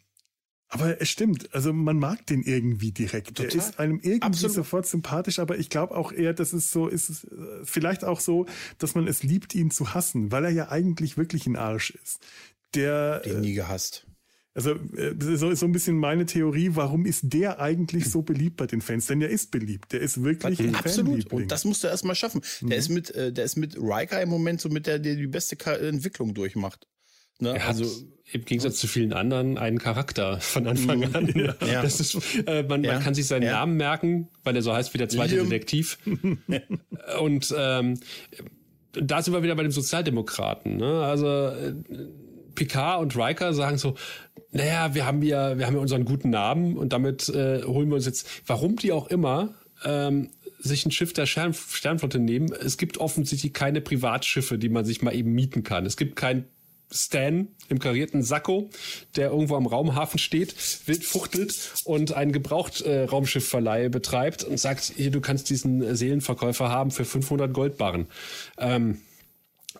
aber es stimmt, also man mag den irgendwie direkt. Total. Der ist einem irgendwie Absolut. sofort sympathisch, aber ich glaube auch eher, dass es so ist, äh, vielleicht auch so, dass man es liebt, ihn zu hassen, weil er ja eigentlich wirklich ein Arsch ist. Der. Den nie gehasst. Also äh, so ist so ein bisschen meine Theorie, warum ist der eigentlich so beliebt bei den Fans? Denn er ist beliebt, der ist wirklich ein Absolut. Und das musst du erstmal schaffen. Der mhm. ist mit, äh, der ist mit Riker im Moment so mit der, der die beste Entwicklung durchmacht. Ne? Er also im Gegensatz zu vielen anderen einen Charakter von Anfang mhm. an. Ja. <laughs> Das ist, äh, man, ja. man kann sich seinen ja. Namen merken, weil er so heißt wie der zweite Liam. Detektiv. <laughs> Und ähm, da sind wir wieder bei dem Sozialdemokraten. Ne? Also äh, Picard und Riker sagen so, naja, wir haben ja, wir haben ja unseren guten Namen und damit äh, holen wir uns jetzt, warum die auch immer, ähm, sich ein Schiff der Stern Sternflotte nehmen. Es gibt offensichtlich keine Privatschiffe, die man sich mal eben mieten kann. Es gibt kein Stan im karierten Sakko, der irgendwo am Raumhafen steht, wild fuchtelt und einen Gebraucht-Raumschiffverleih äh, betreibt und sagt, hier, du kannst diesen Seelenverkäufer haben für 500 Goldbarren. Ähm,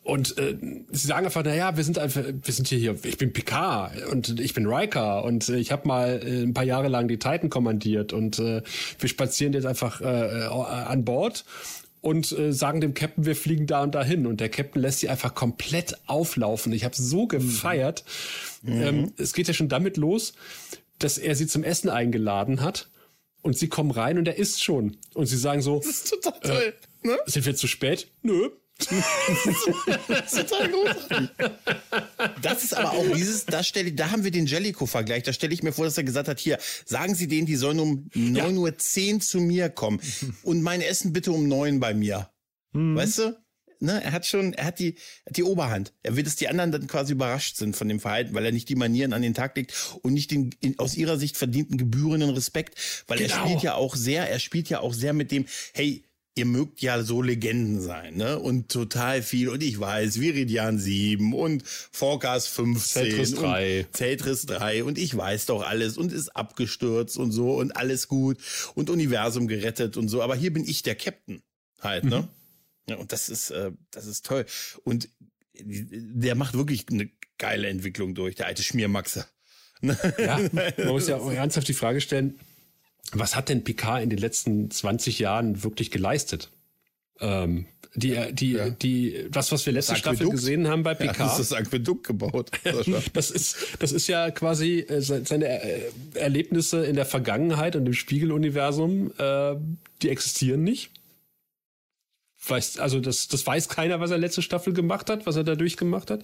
und äh, sie sagen einfach, naja, wir sind einfach, wir sind hier, hier, ich bin Picard und ich bin Riker und äh, ich habe mal äh, ein paar Jahre lang die Titan kommandiert und äh, wir spazieren jetzt einfach äh, äh, an Bord und äh, sagen dem Captain, wir fliegen da und dahin. Und der Captain lässt sie einfach komplett auflaufen. Ich habe so gefeiert. Mhm. Ähm, es geht ja schon damit los, dass er sie zum Essen eingeladen hat. Und sie kommen rein und er isst schon. Und sie sagen so, das ist total toll. Äh, ne? Sind wir zu spät? Nö, das ist total großartig. Das ist aber auch dieses, da stelle da haben wir den Jellico-Vergleich. Da stelle ich mir vor, dass er gesagt hat, hier, sagen Sie denen, die sollen um ja. 9.10 Uhr zu mir kommen und mein Essen bitte um 9 bei mir. Mhm. Weißt du? Ne, er hat schon, er hat die, die Oberhand. Er will, dass die anderen dann quasi überrascht sind von dem Verhalten, weil er nicht die Manieren an den Tag legt und nicht den in, aus ihrer Sicht verdienten gebührenden Respekt, weil genau. er spielt ja auch sehr, er spielt ja auch sehr mit dem, hey, ihr mögt ja so Legenden sein, ne? Und total viel. Und ich weiß, Viridian 7 und Forecast 15. Tetris 3. Tetris 3. Und ich weiß doch alles und ist abgestürzt und so und alles gut und Universum gerettet und so. Aber hier bin ich der Captain halt, ne? mhm. ne? Ja, und das ist, äh, das ist toll. Und der macht wirklich eine geile Entwicklung durch, der alte Schmiermaxe. <laughs> Ja, man muss ja auch ernsthaft die Frage stellen, was hat denn Picard in den letzten 20 Jahren wirklich geleistet? Ähm, die, die, ja. die, das, was wir letzte Staffel gesehen haben bei Picard. Ja, das ist das Aquädukt gebaut. <laughs> das ist, das ist ja quasi äh, seine äh, Erlebnisse in der Vergangenheit und im Spiegeluniversum, äh, die existieren nicht weiß, also das, das weiß keiner, was er letzte Staffel gemacht hat, was er da durchgemacht hat.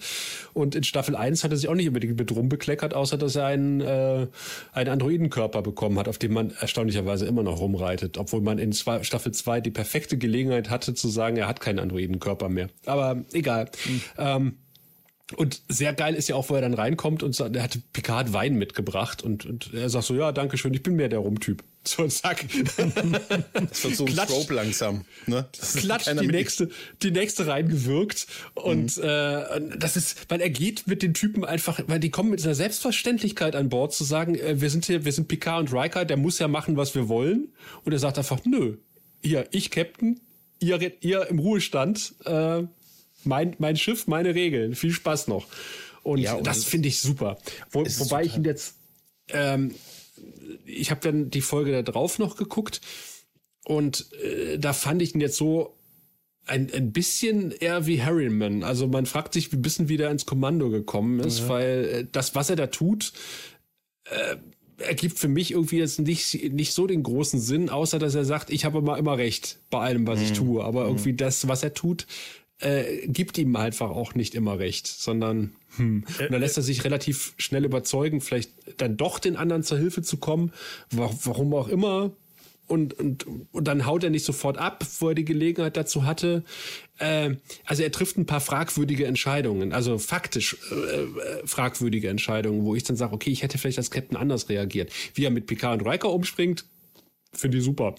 Und in Staffel 1 hat er sich auch nicht unbedingt mit rumbekleckert, außer dass er einen, äh, einen Androidenkörper bekommen hat, auf dem man erstaunlicherweise immer noch rumreitet, obwohl man in zwei, Staffel 2 die perfekte Gelegenheit hatte zu sagen, er hat keinen Androidenkörper mehr. Aber egal. Mhm. Ähm, und sehr geil ist ja auch, wo er dann reinkommt und sagt, er hatte Picard Wein mitgebracht und, und er sagt so, ja, danke schön, ich bin mehr der Rumtyp. <laughs> So, zack. das wird so ein Strobe langsam. Ne? Das klatscht die nächste, die nächste reingewirkt. Und mhm. äh, das ist, weil er geht mit den Typen einfach, weil die kommen mit einer Selbstverständlichkeit an Bord zu sagen, äh, wir sind hier, wir sind Picard und Riker, der muss ja machen, was wir wollen. Und er sagt einfach, nö, hier, ich Captain, ihr, ihr im Ruhestand, äh, mein, mein Schiff, meine Regeln. Viel Spaß noch. Und, ja, und das finde ich super. Wo, wobei ich ihn jetzt, ähm, ich habe dann die Folge da drauf noch geguckt und äh, da fand ich ihn jetzt so ein, ein bisschen eher wie Harriman. Also man fragt sich, wie bisschen wieder ins Kommando gekommen ist, ja. weil äh, das, was er da tut, äh, ergibt für mich irgendwie jetzt nicht, nicht so den großen Sinn, außer dass er sagt, ich habe immer, immer recht bei allem, was mhm. ich tue. Aber irgendwie mhm. das, was er tut, äh, gibt ihm einfach auch nicht immer recht, sondern hm. Und dann lässt er sich relativ schnell überzeugen, vielleicht dann doch den anderen zur Hilfe zu kommen, warum auch immer. Und, und, und dann haut er nicht sofort ab, wo er die Gelegenheit dazu hatte. Äh, also er trifft ein paar fragwürdige Entscheidungen, also faktisch äh, äh fragwürdige Entscheidungen, wo ich dann sage, okay, ich hätte vielleicht als Captain anders reagiert. Wie er mit Picard und Riker umspringt, finde ich super.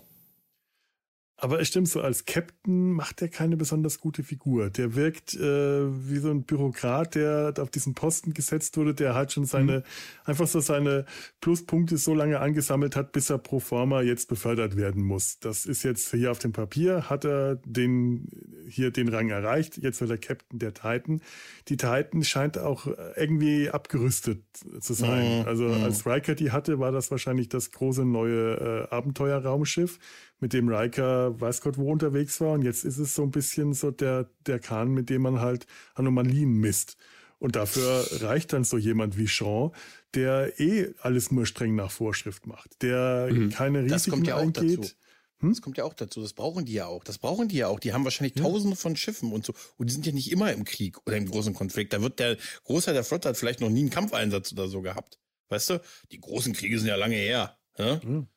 Aber es stimmt so, als Captain macht er keine besonders gute Figur. Der wirkt äh, wie so ein Bürokrat, der auf diesen Posten gesetzt wurde, der halt schon seine, mhm. einfach so seine Pluspunkte so lange angesammelt hat, bis er pro forma jetzt befördert werden muss. Das ist jetzt hier auf dem Papier, hat er den, hier den Rang erreicht, jetzt wird er Captain der Titan. Die Titan scheint auch irgendwie abgerüstet zu sein. Mhm. Also mhm. als Riker die hatte, war das wahrscheinlich das große neue äh, Abenteuerraumschiff mit dem Riker weiß Gott wo unterwegs war. Und jetzt ist es so ein bisschen so der, der Kahn, mit dem man halt Anomalien misst. Und dafür reicht dann so jemand wie Sean, der eh alles nur streng nach Vorschrift macht, der mhm. keine Risiken ja eingeht. Hm? Das kommt ja auch dazu. Das brauchen die ja auch. Das brauchen die ja auch. Die haben wahrscheinlich ja. Tausende von Schiffen und so. Und die sind ja nicht immer im Krieg oder im großen Konflikt. Da wird der Großteil der Flotte hat vielleicht noch nie einen Kampfeinsatz oder so gehabt. Weißt du? Die großen Kriege sind ja lange her. Ja? Mhm.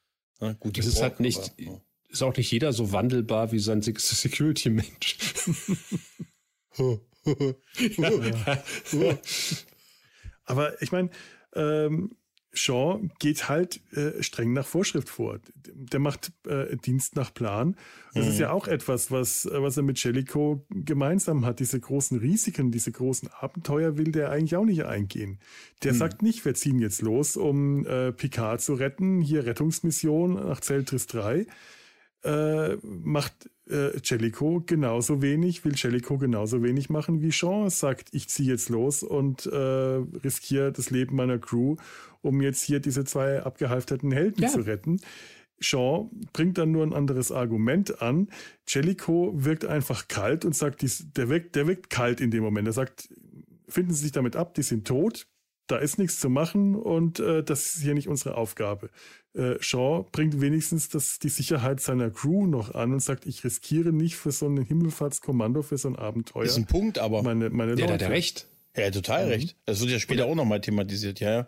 Ja, gut, das ist halt nicht, aber, ja ist auch nicht jeder so wandelbar wie sein <laughs> Security-Mensch. <laughs> Aber ich meine, ähm, Shaw geht halt äh, streng nach Vorschrift vor. Der macht äh, Dienst nach Plan. Das mhm. ist ja auch etwas, was, was er mit Jellicoe gemeinsam hat. Diese großen Risiken, diese großen Abenteuer will der eigentlich auch nicht eingehen. Der mhm. sagt nicht, wir ziehen jetzt los, um äh, Picard zu retten. Hier Rettungsmission nach Zeltris 3 äh, macht äh, Jellicoe genauso wenig, will Jellicoe genauso wenig machen wie Sean sagt, ich ziehe jetzt los und äh, riskiere das Leben meiner Crew, um jetzt hier diese zwei abgehalfterten Helden ja. zu retten. Sean bringt dann nur ein anderes Argument an. Jellicoe wirkt einfach kalt und sagt, der, wirkt, der wirkt kalt in dem Moment. Er sagt, finden Sie sich damit ab, die sind tot, da ist nichts zu machen und äh, das ist hier nicht unsere Aufgabe. Äh, Shaw bringt wenigstens das, die Sicherheit seiner Crew noch an und sagt, ich riskiere nicht für so ein Himmelfahrtskommando, für so ein Abenteuer. Das ist ein Punkt, aber. Meine, meine ja, Leute. hat er recht. Ja, total mhm. recht. Das wird ja später auch nochmal thematisiert, ja, ja.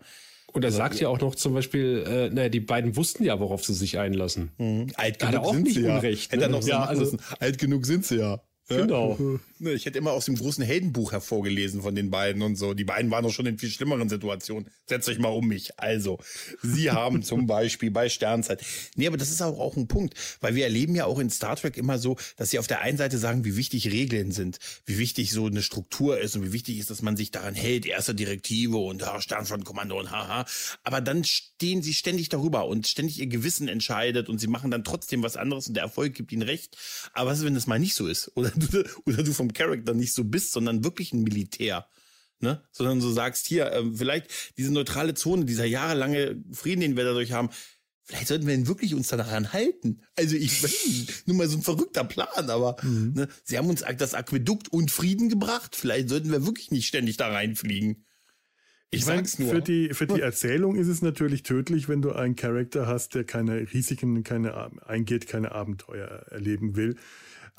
Und er sagt ja auch noch zum Beispiel, äh, naja, die beiden wussten ja, worauf sie sich einlassen. Mhm. Alt genug auch sind nicht sie ja. Unrecht, ne? Hätte er noch ja, also, Alt genug sind sie ja. Genau. <laughs> Ne, ich hätte immer aus dem großen Heldenbuch hervorgelesen von den beiden und so. Die beiden waren doch schon in viel schlimmeren Situationen. Setzt euch mal um mich. Also, sie <laughs> haben zum Beispiel bei Sternzeit. Nee, aber das ist auch, auch ein Punkt, weil wir erleben ja auch in Star Trek immer so, dass sie auf der einen Seite sagen, wie wichtig Regeln sind, wie wichtig so eine Struktur ist und wie wichtig ist, dass man sich daran hält, erste Direktive und ja, Sternfrontkommando und haha. Aber dann stehen sie ständig darüber und ständig ihr Gewissen entscheidet und sie machen dann trotzdem was anderes und der Erfolg gibt ihnen recht. Aber was ist, wenn das mal nicht so ist? Oder du, oder du vom Charakter nicht so bist, sondern wirklich ein Militär. Ne? Sondern so sagst, hier, äh, vielleicht diese neutrale Zone, dieser jahrelange Frieden, den wir dadurch haben, vielleicht sollten wir ihn wirklich uns daran halten. Also ich weiß <laughs> nur mal so ein verrückter Plan, aber mhm. ne, sie haben uns das Aquädukt und Frieden gebracht. Vielleicht sollten wir wirklich nicht ständig da reinfliegen. Ich, ich meine, für die, für die <laughs> Erzählung ist es natürlich tödlich, wenn du einen Charakter hast, der keine Risiken keine, eingeht, keine Abenteuer erleben will.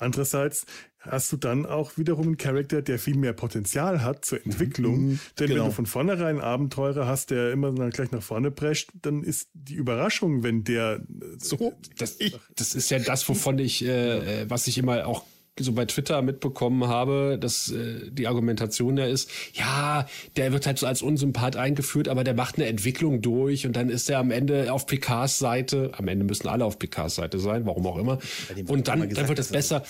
Andererseits hast du dann auch wiederum einen Charakter, der viel mehr Potenzial hat zur Entwicklung. Mhm, Denn genau. wenn du von vornherein einen Abenteurer hast, der immer dann gleich nach vorne prescht, dann ist die Überraschung, wenn der so. Das, das ist ja das, wovon ich, äh, was ich immer auch so bei Twitter mitbekommen habe, dass äh, die Argumentation da ist, ja, der wird halt so als Unsympath eingeführt, aber der macht eine Entwicklung durch und dann ist er am Ende auf Picards Seite, am Ende müssen alle auf Picards Seite sein, warum auch immer. Und dann, gesagt, dann wird es besser.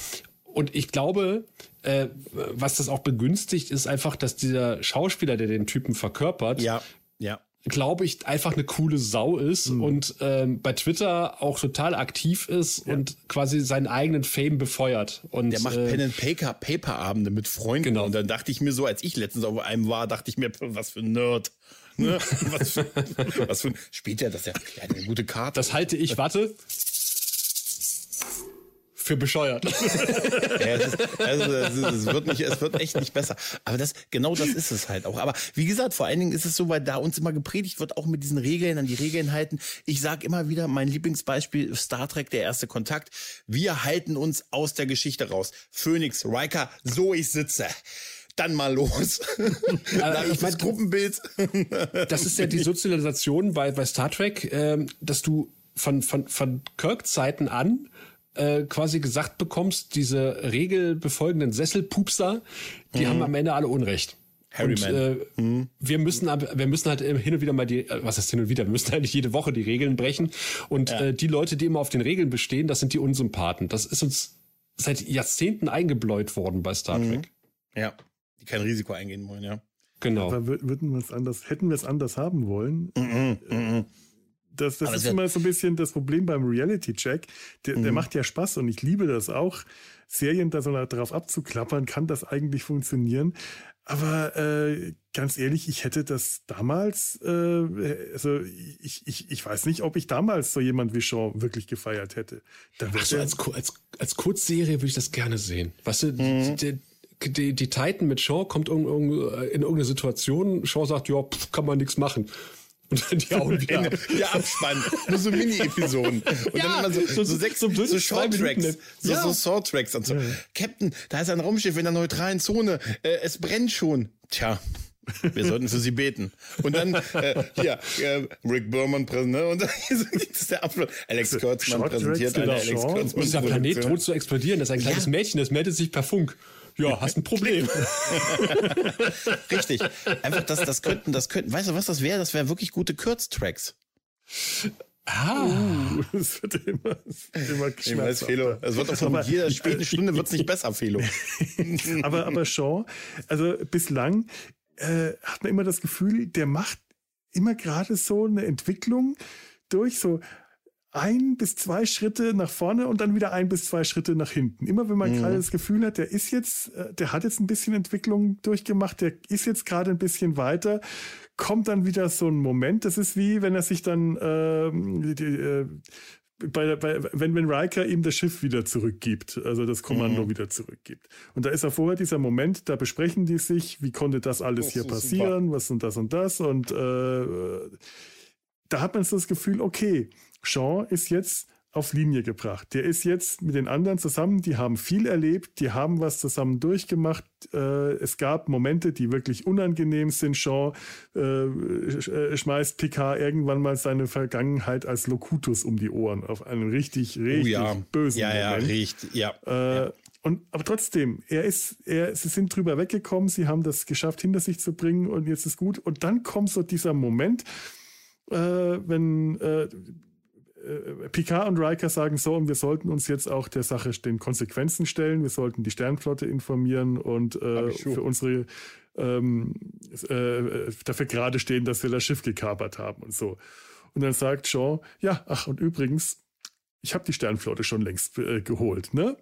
Und ich glaube, äh, was das auch begünstigt, ist einfach, dass dieser Schauspieler, der den Typen verkörpert, ja, ja glaube ich, einfach eine coole Sau ist mhm. und ähm, bei Twitter auch total aktiv ist ja. und quasi seinen eigenen Fame befeuert. Und, der macht äh, Pen and Paper, Paper Abende mit Freunden. Genau. Und dann dachte ich mir so, als ich letztens auf einem war, dachte ich mir, was für ein Nerd. Ne? <laughs> was, für, was für ein, spielt der das ja? Der hat eine gute Karte. Das halte ich, warte, für bescheuert. <laughs> ja, es, ist, also, es, ist, es, wird nicht, es wird echt nicht besser. Aber das, genau das ist es halt auch. Aber wie gesagt, vor allen Dingen ist es so, weil da uns immer gepredigt wird, auch mit diesen Regeln, an die Regeln halten. Ich sage immer wieder, mein Lieblingsbeispiel, Star Trek, der erste Kontakt. Wir halten uns aus der Geschichte raus. Phoenix, Riker, so ich sitze dann mal los. <laughs> Äh, ich mein, Gruppenbild. das ist ja die Sozialisation bei, bei Star Trek, äh, dass du von, von, von Kirk-Zeiten an äh, quasi gesagt bekommst, diese regelbefolgenden Sesselpupser, die mhm. haben am Ende alle Unrecht. Harry und, äh, mhm. wir müssen wir müssen halt hin und wieder mal die äh, was heißt hin und wieder wir müssen <laughs> eigentlich jede Woche die Regeln brechen und ja. äh, die Leute die immer auf den Regeln bestehen das sind die Unsympathen das ist uns seit Jahrzehnten eingebläut worden bei Star mhm. Trek ja die kein Risiko eingehen wollen ja genau aber würden wir es anders hätten wir es anders haben wollen mhm. Das, das ist immer so ein bisschen das Problem beim Reality-Check. Der, mhm. der macht ja Spaß und ich liebe das auch. Serien da so darauf abzuklappern, kann das eigentlich funktionieren. Aber äh, ganz ehrlich, ich hätte das damals, äh, also ich, ich, ich weiß nicht, ob ich damals so jemand wie Sean wirklich gefeiert hätte. Ach so, als, als, als Kurzserie würde ich das gerne sehen. Weißt du, mhm. die, die, die Titan mit Shaw kommt in, in irgendeine Situation, Shaw sagt, ja, pff, kann man nichts machen. Und dann die Augen <laughs> wieder. Ja, Abspann. Nur so Mini-Episoden. Und ja, dann immer so, so, so sechs, so, so Short-Tracks. So, ja. so Short-Tracks und so. Ja. Captain, da ist ein Raumschiff in der neutralen Zone. Äh, es brennt schon. Tja. Wir sollten für sie beten. Und dann, äh, hier, äh, Rick Berman präsentiert, ne? und dann <laughs> ist der Abschluss. Alex Kurtzmann präsentiert eine Alex Kurtzmann. Ist der Planet tot zu explodieren? Das ist ein kleines ja. Mädchen, das meldet sich per Funk. Ja, hast ein Problem. <laughs> Richtig. Einfach, das, das könnten, das könnten, weißt du, was das wäre? Das wäre wirklich gute Kurztracks. Ah, uh, <laughs> es wird immer, immer Ich weiß, Felo. Es wird auch von aber, jeder späten Stunde wird's nicht besser, Felo. <laughs> aber, aber Shaw, also bislang äh, hat man immer das Gefühl, der macht immer gerade so eine Entwicklung durch so ein bis zwei Schritte nach vorne und dann wieder ein bis zwei Schritte nach hinten. Immer wenn man mhm. gerade das Gefühl hat, der ist jetzt, äh, der hat jetzt ein bisschen Entwicklung durchgemacht, der ist jetzt gerade ein bisschen weiter, kommt dann wieder so ein Moment. Das ist wie, wenn er sich dann ähm, die, äh, bei, bei, wenn, wenn Riker ihm das Schiff wieder zurückgibt, also das Kommando mhm. wieder zurückgibt. Und da ist ja vorher dieser Moment, da besprechen die sich, wie konnte das alles das hier passieren, super. was und das und das. Und äh, da hat man so das Gefühl, okay, Sean ist jetzt auf Linie gebracht. Der ist jetzt mit den anderen zusammen, die haben viel erlebt, die haben was zusammen durchgemacht. Äh, es gab Momente, die wirklich unangenehm sind. Sean äh, äh, schmeißt Picard irgendwann mal seine Vergangenheit als Locutus um die Ohren auf einen richtig, richtig oh ja. bösen ja, Moment. Ja, richtig, ja. Ja. Und, aber trotzdem, er ist, er, sie sind drüber weggekommen, sie haben das geschafft, hinter sich zu bringen und jetzt ist gut. Und dann kommt so dieser Moment, äh, wenn äh, äh, Picard und Riker sagen so, und wir sollten uns jetzt auch der Sache den Konsequenzen stellen. Wir sollten die Sternflotte informieren und äh, für unsere ähm, äh, dafür gerade stehen, dass wir das Schiff gekapert haben und so. Und dann sagt Shaw, ja, ach und übrigens, ich habe die Sternflotte schon längst äh, geholt, ne?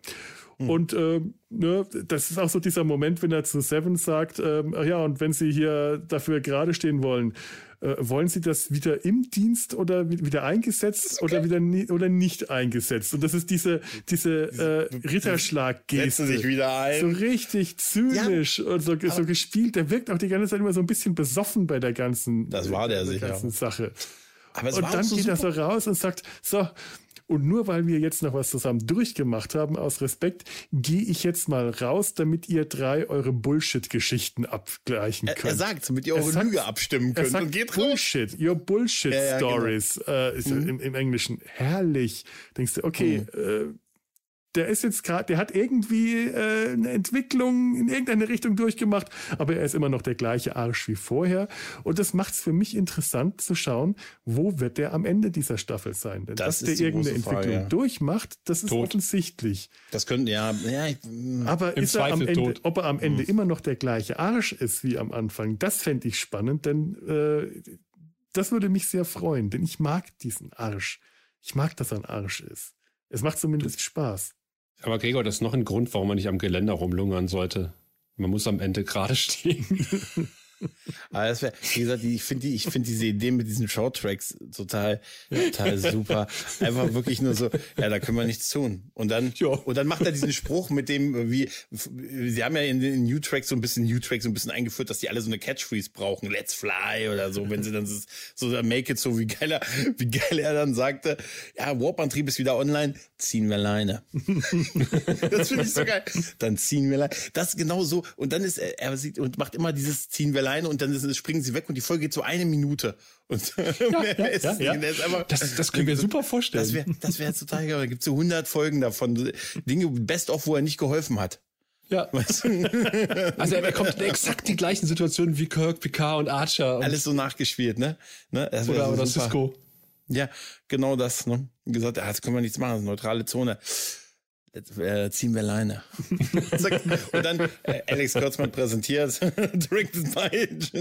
Mhm. Und äh, ne, das ist auch so dieser Moment, wenn er zu Seven sagt, äh, ja, und wenn Sie hier dafür gerade stehen wollen, äh, wollen Sie das wieder im Dienst oder wieder eingesetzt okay. oder wieder oder nicht eingesetzt? Und das ist diese diese äh, Ritterschlag-Geste. sich wieder ein. So richtig zynisch ja. und so, so gespielt. Der wirkt auch die ganze Zeit immer so ein bisschen besoffen bei der ganzen, das war der, der ganzen Sache. Aber und dann so geht super. er so raus und sagt, so, und nur weil wir jetzt noch was zusammen durchgemacht haben, aus Respekt, gehe ich jetzt mal raus, damit ihr drei eure Bullshit-Geschichten abgleichen könnt. Er, er sagt, damit ihr eure Lüge abstimmen könnt. Er sagt, und geht Bullshit, raus. your Bullshit-Stories ja, ja, genau. äh, mhm. im, im, Englischen. Herrlich. Denkst du, okay, mhm. äh, der ist jetzt gerade, der hat irgendwie äh, eine Entwicklung in irgendeine Richtung durchgemacht, aber er ist immer noch der gleiche Arsch wie vorher. Und das macht es für mich interessant zu schauen, wo wird der am Ende dieser Staffel sein? Denn das dass der irgendeine Entwicklung Frage, ja. durchmacht, das ist Tot. offensichtlich. Das könnte ja, ja ich, aber ist er am Ende, tot. ob er am Ende hm. immer noch der gleiche Arsch ist wie am Anfang, das fände ich spannend, denn äh, das würde mich sehr freuen, denn ich mag diesen Arsch. Ich mag, dass er ein Arsch ist. Es macht zumindest Spaß. Aber Gregor, das ist noch ein Grund, warum man nicht am Geländer rumlungern sollte. Man muss am Ende gerade <laughs> stehen. Aber das wäre, wie gesagt, ich finde die, ich finde diese Idee mit diesen Short-Tracks total, total super. Einfach wirklich nur so, ja, da können wir nichts tun. Und dann, Ja. und dann macht er diesen Spruch mit dem, wie, sie haben ja in den New Tracks so ein bisschen New Tracks so ein bisschen eingeführt, dass die alle so eine Catchphrase brauchen, Let's Fly oder so, wenn sie dann so, so Make It so, wie geil er, wie geil er dann sagte, ja, Warp-Antrieb ist wieder online, ziehen wir alleine. <laughs> das finde ich so geil. Dann ziehen wir alleine. Das ist genau so. Und dann ist er, er sieht und macht immer dieses ziehen wir alleine und dann springen sie weg und die Folge geht so eine Minute. Und <laughs> ist ja, ja. einfach- Das, das können wir <laughs> super vorstellen. das wäre das wär total geil. Da gibt es so 100 Folgen davon. Dinge, best of, wo er nicht geholfen hat. ja. <laughs> Weißt du? Also er kommt in exakt die gleichen Situationen wie Kirk, Picard und Archer. Und, Alles so nachgespielt, ne? ne? Das oder so oder. Cisco. Ja, genau das, ne? Gesagt, das können wir nichts machen, das ist eine neutrale Zone. Äh, ziehen wir alleine. <laughs> Zack. und dann äh, Alex Kurtzmann präsentiert <laughs> Drink the Night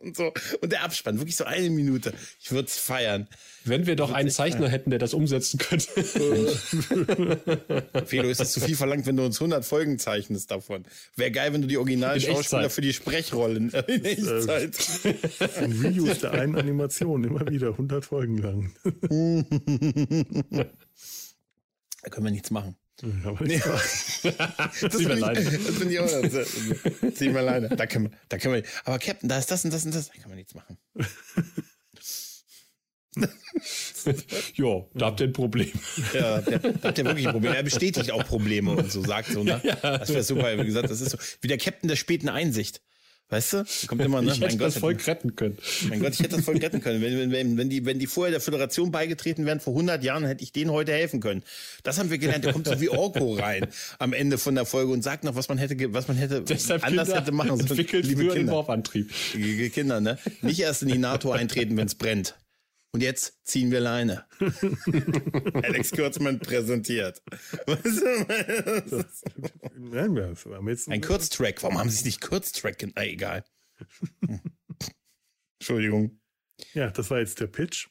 und so. Und der Abspann, wirklich so eine Minute. Ich würde es feiern. Wenn wir doch einen Zeichner hätten, der das umsetzen könnte. <laughs> Felo, ist das zu viel verlangt, wenn du uns 100 Folgen zeichnest davon? Wäre geil, wenn du die In Originalschauspieler Echtzeit. für die Sprechrollen äh, in Echtzeit. Ein Reuse der einen Animation, immer wieder, 100 Folgen lang. Da können wir nichts machen. Aber Nee. <laughs> das ich, alleine. das ich auch. Das, ziehen wir alleine. Da können wir, da können wir. Aber Captain, da ist das und das und das. Da kann man nichts machen. <laughs> jo, da habt ihr ein Problem. Ja, der, da hat er wirklich ein Problem. Er bestätigt auch Probleme und so, sagt so, ne? <laughs> Das wäre super. Wie gesagt, das ist so wie der Captain der späten Einsicht. Weißt du? Da Kommt immer, <laughs> ne? Ich hätte das hätte- Volk retten können. Mein Gott, ich hätte das voll retten können. Wenn, wenn, wenn, die, wenn die vorher der Föderation beigetreten wären vor 100 Jahren, hätte ich denen heute helfen können. Das haben wir gelernt. Der kommt so wie Orko rein am Ende von der Folge und sagt noch, was man hätte, was man hätte Deshalb anders Kinder hätte machen sollen. entwickelt Liebe früher den Kinder. Warp-Antrieb. Kinder, ne? Nicht erst in die NATO eintreten, wenn es brennt. Und jetzt ziehen wir Leine. <laughs> Alex Kürzmann präsentiert. <laughs> Nein, wir haben jetzt Ein Kurztrack. Warum haben sie es nicht Kurztrack genannt? Ah, egal. Hm. Entschuldigung. Ja, das war jetzt der Pitch.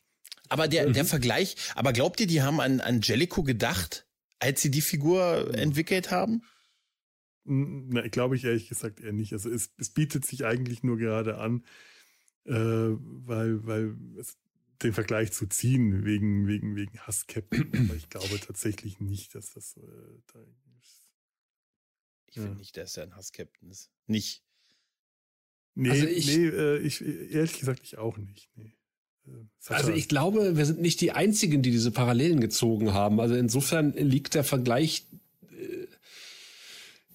Aber der, der Vergleich, aber glaubt ihr, die haben an Angelico gedacht, als sie die Figur entwickelt haben? Na, glaube ich ehrlich gesagt eher nicht. Also es, es bietet sich eigentlich nur gerade an, äh, weil, weil es, den Vergleich zu ziehen wegen, wegen, wegen Hass Captain. Aber ich glaube tatsächlich nicht, dass das äh, da ist. Ich finde Ja. nicht, dass er ein Hass-Captain ist. Nicht. Nee, Also ich- nee äh, ich, ehrlich gesagt, ich auch nicht. Nee. Äh, hat Also ich glaube, wir sind nicht die Einzigen, die diese Parallelen gezogen haben. Also insofern liegt der Vergleich äh,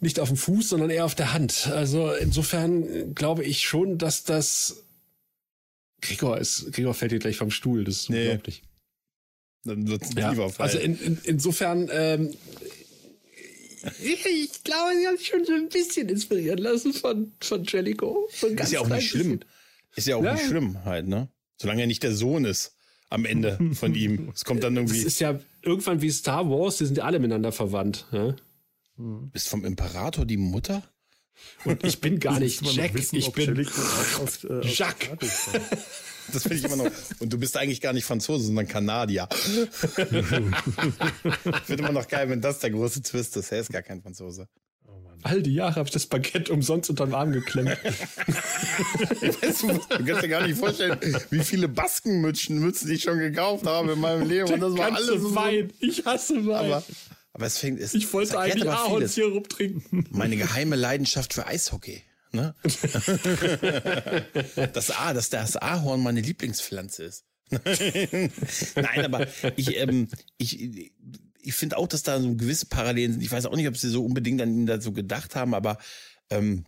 nicht auf dem Fuß, sondern eher auf der Hand. Also insofern glaube ich schon, dass das Gregor ist. Gregor fällt hier gleich vom Stuhl. Das ist Nee. unglaublich. Dann wird es Ja, lieber fallen. also in, in, insofern, ähm, ich glaube, sie haben sich schon so ein bisschen inspirieren lassen von, von Jellico. Ganz ist ja auch nicht schlimm. bisschen. Ist ja auch Ja. nicht schlimm halt, ne? Solange er nicht der Sohn ist am Ende von ihm. Es kommt dann Es irgendwie. ist ja irgendwann wie Star Wars, die sind ja alle miteinander verwandt. Ja? Ist vom Imperator die Mutter? Und ich bin gar nicht Jack, wissen, ich bin aus, äh, <laughs> Jacques. Das finde ich immer noch. Und du bist eigentlich gar nicht Franzose, sondern Kanadier. ich finde immer noch geil, wenn das der große Twist ist. Er ist gar kein Franzose. Oh all die Jahre habe ich das Baguette umsonst unterm Arm geklemmt. <laughs> Weißt du, du kannst dir gar nicht vorstellen, wie viele Baskenmützen Mützen ich schon gekauft habe in meinem Leben. Und das war alles so. Wein. Ich hasse Wein. Aber, aber es fängt. Es, ich es wollte erklärt eigentlich aber Ahorn vieles. Sirup trinken. Meine geheime Leidenschaft für Eishockey. Ne? <laughs> das A, dass das Ahorn meine Lieblingspflanze ist. <laughs> Nein, aber ich, ähm, ich, ich finde auch, dass da so gewisse Parallelen sind. Ich weiß auch nicht, ob sie so unbedingt an ihn da so gedacht haben, aber ähm,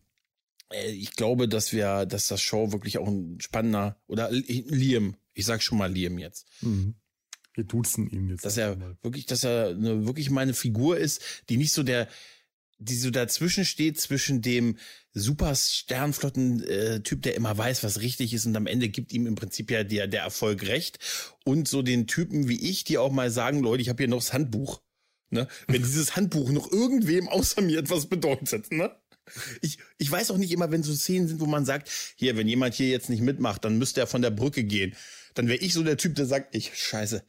äh, ich glaube, dass wir, dass das Show wirklich auch ein spannender oder Liam, ich sag schon mal Liam jetzt, Mhm. Wir duzen ihn jetzt. dass er mal. wirklich, dass er eine, wirklich meine Figur ist, die nicht so der, die so dazwischen steht zwischen dem super Sternflotten äh, der immer weiß, was richtig ist und am Ende gibt ihm im Prinzip ja der der Erfolg recht und so den Typen wie ich, die auch mal sagen, Leute, ich habe hier noch das Handbuch. Ne? Wenn <laughs> dieses Handbuch noch irgendwem außer mir etwas bedeutet, ne? Ich, ich weiß auch nicht immer, wenn so Szenen sind, wo man sagt, hier, wenn jemand hier jetzt nicht mitmacht, dann müsste er von der Brücke gehen. Dann wäre ich so der Typ, der sagt, ich scheiße,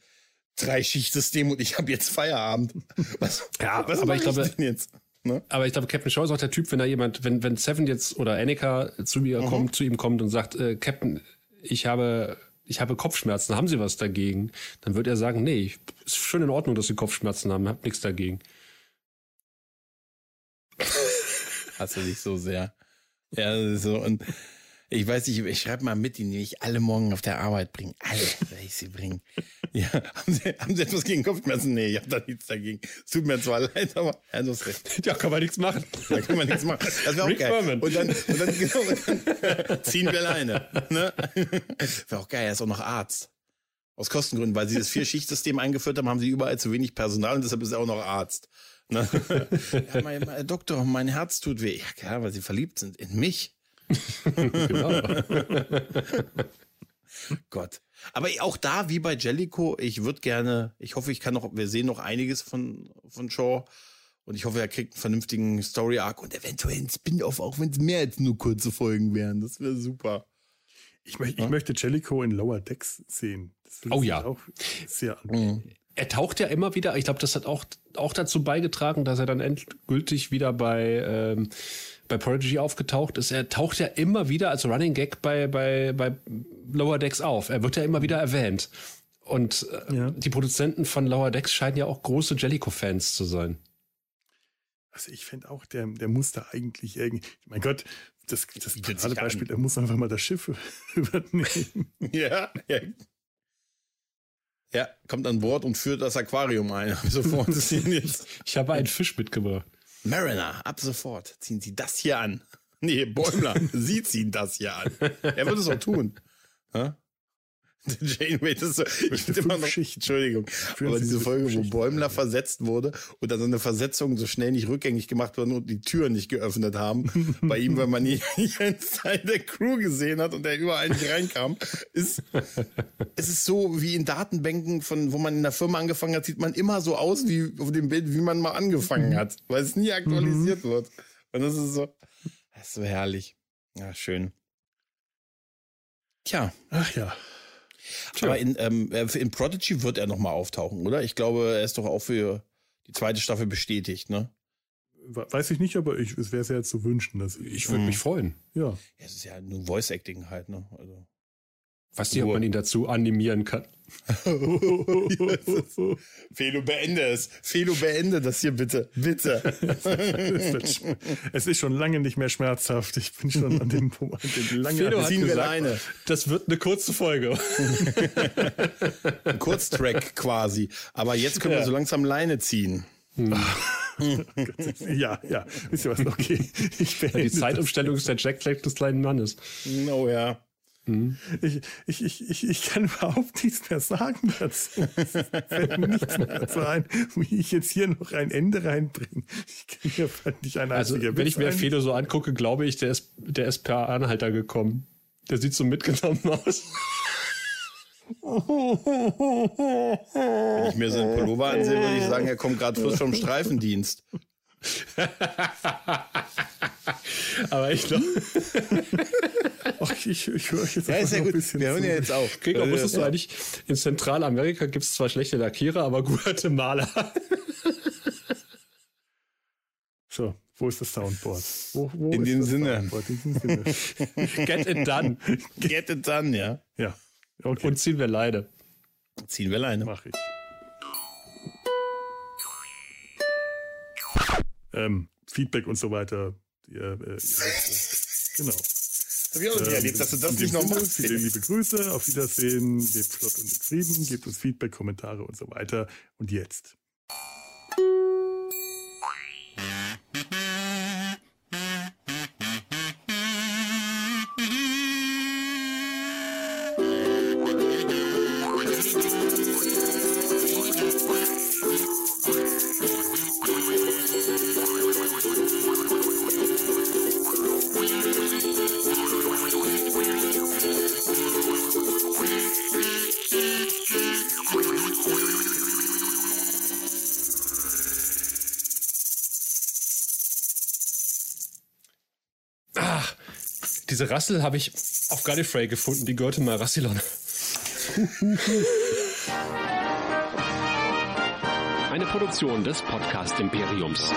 drei Schichtsystem und ich habe jetzt Feierabend. <laughs> Was, Ja, was aber ich glaube- denn jetzt? Ne? Aber ich glaube, Captain Shaw ist auch der Typ, wenn da jemand, wenn, wenn Seven jetzt oder Annika zu mir mhm. kommt, zu ihm kommt und sagt, äh, Captain, ich habe, ich habe Kopfschmerzen, haben Sie was dagegen? Dann wird er sagen, nee, ist schön in Ordnung, dass Sie Kopfschmerzen haben, hab nichts dagegen. Hast du dich so sehr. Ja, so und ich weiß nicht, ich schreibe mal mit, die nehme ich alle morgen auf der Arbeit bringen. Alle werde ich sie bringen. <laughs> Ja, haben Sie, haben Sie etwas gegen Kopfschmerzen? Nee, ich habe da nichts dagegen. Es tut mir zwar leid, aber du hast recht. Ja, kann man nichts machen. Da kann man nichts machen. Das wäre auch geil. Berman. Und dann, und dann, <laughs> genau, und dann ziehen wir alleine. Ne? <laughs> Wäre auch geil, er ist auch noch Arzt. Aus Kostengründen, weil sie das Vier-Schicht-System eingeführt haben, haben sie überall zu wenig Personal und deshalb ist er auch noch Arzt. Ne? Ja, mein, mein Doktor, mein Herz tut weh. Ja, klar, weil sie verliebt sind in mich <laughs> genau. Gott. Aber auch da, wie bei Jellico, ich würde gerne, ich hoffe, ich kann noch, wir sehen noch einiges von, von Shaw. Und ich hoffe, er kriegt einen vernünftigen Story-Arc und eventuell einen Spin-off, auch wenn es mehr als nur kurze Folgen wären. Das wäre super. Ich, möcht, ich möchte Jellico in Lower Decks sehen. oh ja. Auch sehr mhm. Er taucht ja immer wieder, ich glaube, das hat auch, auch dazu beigetragen, dass er dann endgültig wieder bei ähm, bei Prodigy aufgetaucht ist, er taucht ja immer wieder als Running Gag bei, bei, bei Lower Decks auf. Er wird ja immer wieder erwähnt. Und äh, ja. die Produzenten von Lower Decks scheinen ja auch große Jellico-Fans zu sein. Also ich finde auch, der, der muss da eigentlich irgendwie, mein Gott, das, das gerade Beispiel, er muss einfach mal das Schiff <laughs> übernehmen. <laughs> ja, ja. Ja, kommt an Bord und führt das Aquarium ein. <laughs> Sofort ich habe einen Fisch mitgebracht. Mariner, ab sofort ziehen Sie das hier an. <laughs> Nee, Bäumler, Sie ziehen das hier an. Er wird es auch tun. Ja? <laughs> Janeway, das ist so, ich finde immer noch. Entschuldigung, aber diese Folge, wo Bäumler versetzt wurde und dann seine Versetzung so schnell nicht rückgängig gemacht wurde und die Türen nicht geöffnet haben, <laughs> bei ihm, weil man nie einen Teil der Crew gesehen hat und der überall nicht reinkam, ist, es ist so wie in Datenbänken von, wo man in der Firma angefangen hat, sieht man immer so aus wie auf dem Bild, wie man mal angefangen hat, weil es nie aktualisiert mhm. wird. Und das ist so, das ist so herrlich. Ja, schön. Tja. Ach ja. Tja. Aber in, ähm, äh, in Prodigy wird er nochmal auftauchen, oder? Ich glaube, er ist doch auch für die zweite Staffel bestätigt, ne? Weiß ich nicht, aber ich, es wäre es ja jetzt zu wünschen. Dass ich ich würde mhm. mich freuen. Ja. ja. Es ist ja nur Voice Acting halt, ne? Also. Weiß nicht, ob man ihn dazu animieren kann. <laughs> Felo, beende es. Felo, beende das hier bitte. Bitte. <laughs> es ist schon lange nicht mehr schmerzhaft. Ich bin schon an dem Punkt. Lange Felo hat gesagt, alleine. Das wird eine kurze Folge. Ein Kurztrack quasi. Aber jetzt können ja. wir so langsam Leine ziehen. Hm. <laughs> ja, ja. Wisst ihr was? Okay. Ich ja, die Zeitumstellung ist der Jack des kleinen Mannes. Oh ja. Mhm. Ich, ich, ich, ich, ich kann <laughs> überhaupt nichts mehr sagen dazu. Es fällt mir nichts mehr dazu ein, wie ich jetzt hier noch ein Ende reinbringe. Ich kann mir nicht ein Also, wenn ich mir Fede so angucke, glaube ich, der ist, der ist per Anhalter gekommen. Der sieht so mitgenommen aus. Wenn ich mir so einen Pullover ansehe, würde ich sagen, er kommt gerade frisch vom <laughs> Streifendienst. <laughs> Aber ich glaube. <laughs> ich, ich höre jetzt ja, ist ja gut. ein bisschen. Wir hören ja jetzt auf. Gregor, wusstest ja. du eigentlich, in Zentralamerika gibt es zwar schlechte Lackierer, aber gute Maler. <laughs> so, wo ist das Soundboard? Wo, wo in, dem Sinne. in dem Sinne. Get it done. Get it done, ja. Ja. Okay. Und ziehen wir Leine. Ziehen wir Leine. Mach ich. Ähm, Feedback und so weiter. Ja, äh, genau. Hab ich auch noch nie erlebt, dass du das nicht noch machst. Viele liebe Grüße, auf Wiedersehen, lebt flott und in Frieden, gebt uns Feedback, Kommentare und so weiter. Und jetzt. Diese Rassel habe ich auf Gallifrey gefunden, die gehörte mal Rassilon. Eine Produktion des Podcast Imperiums.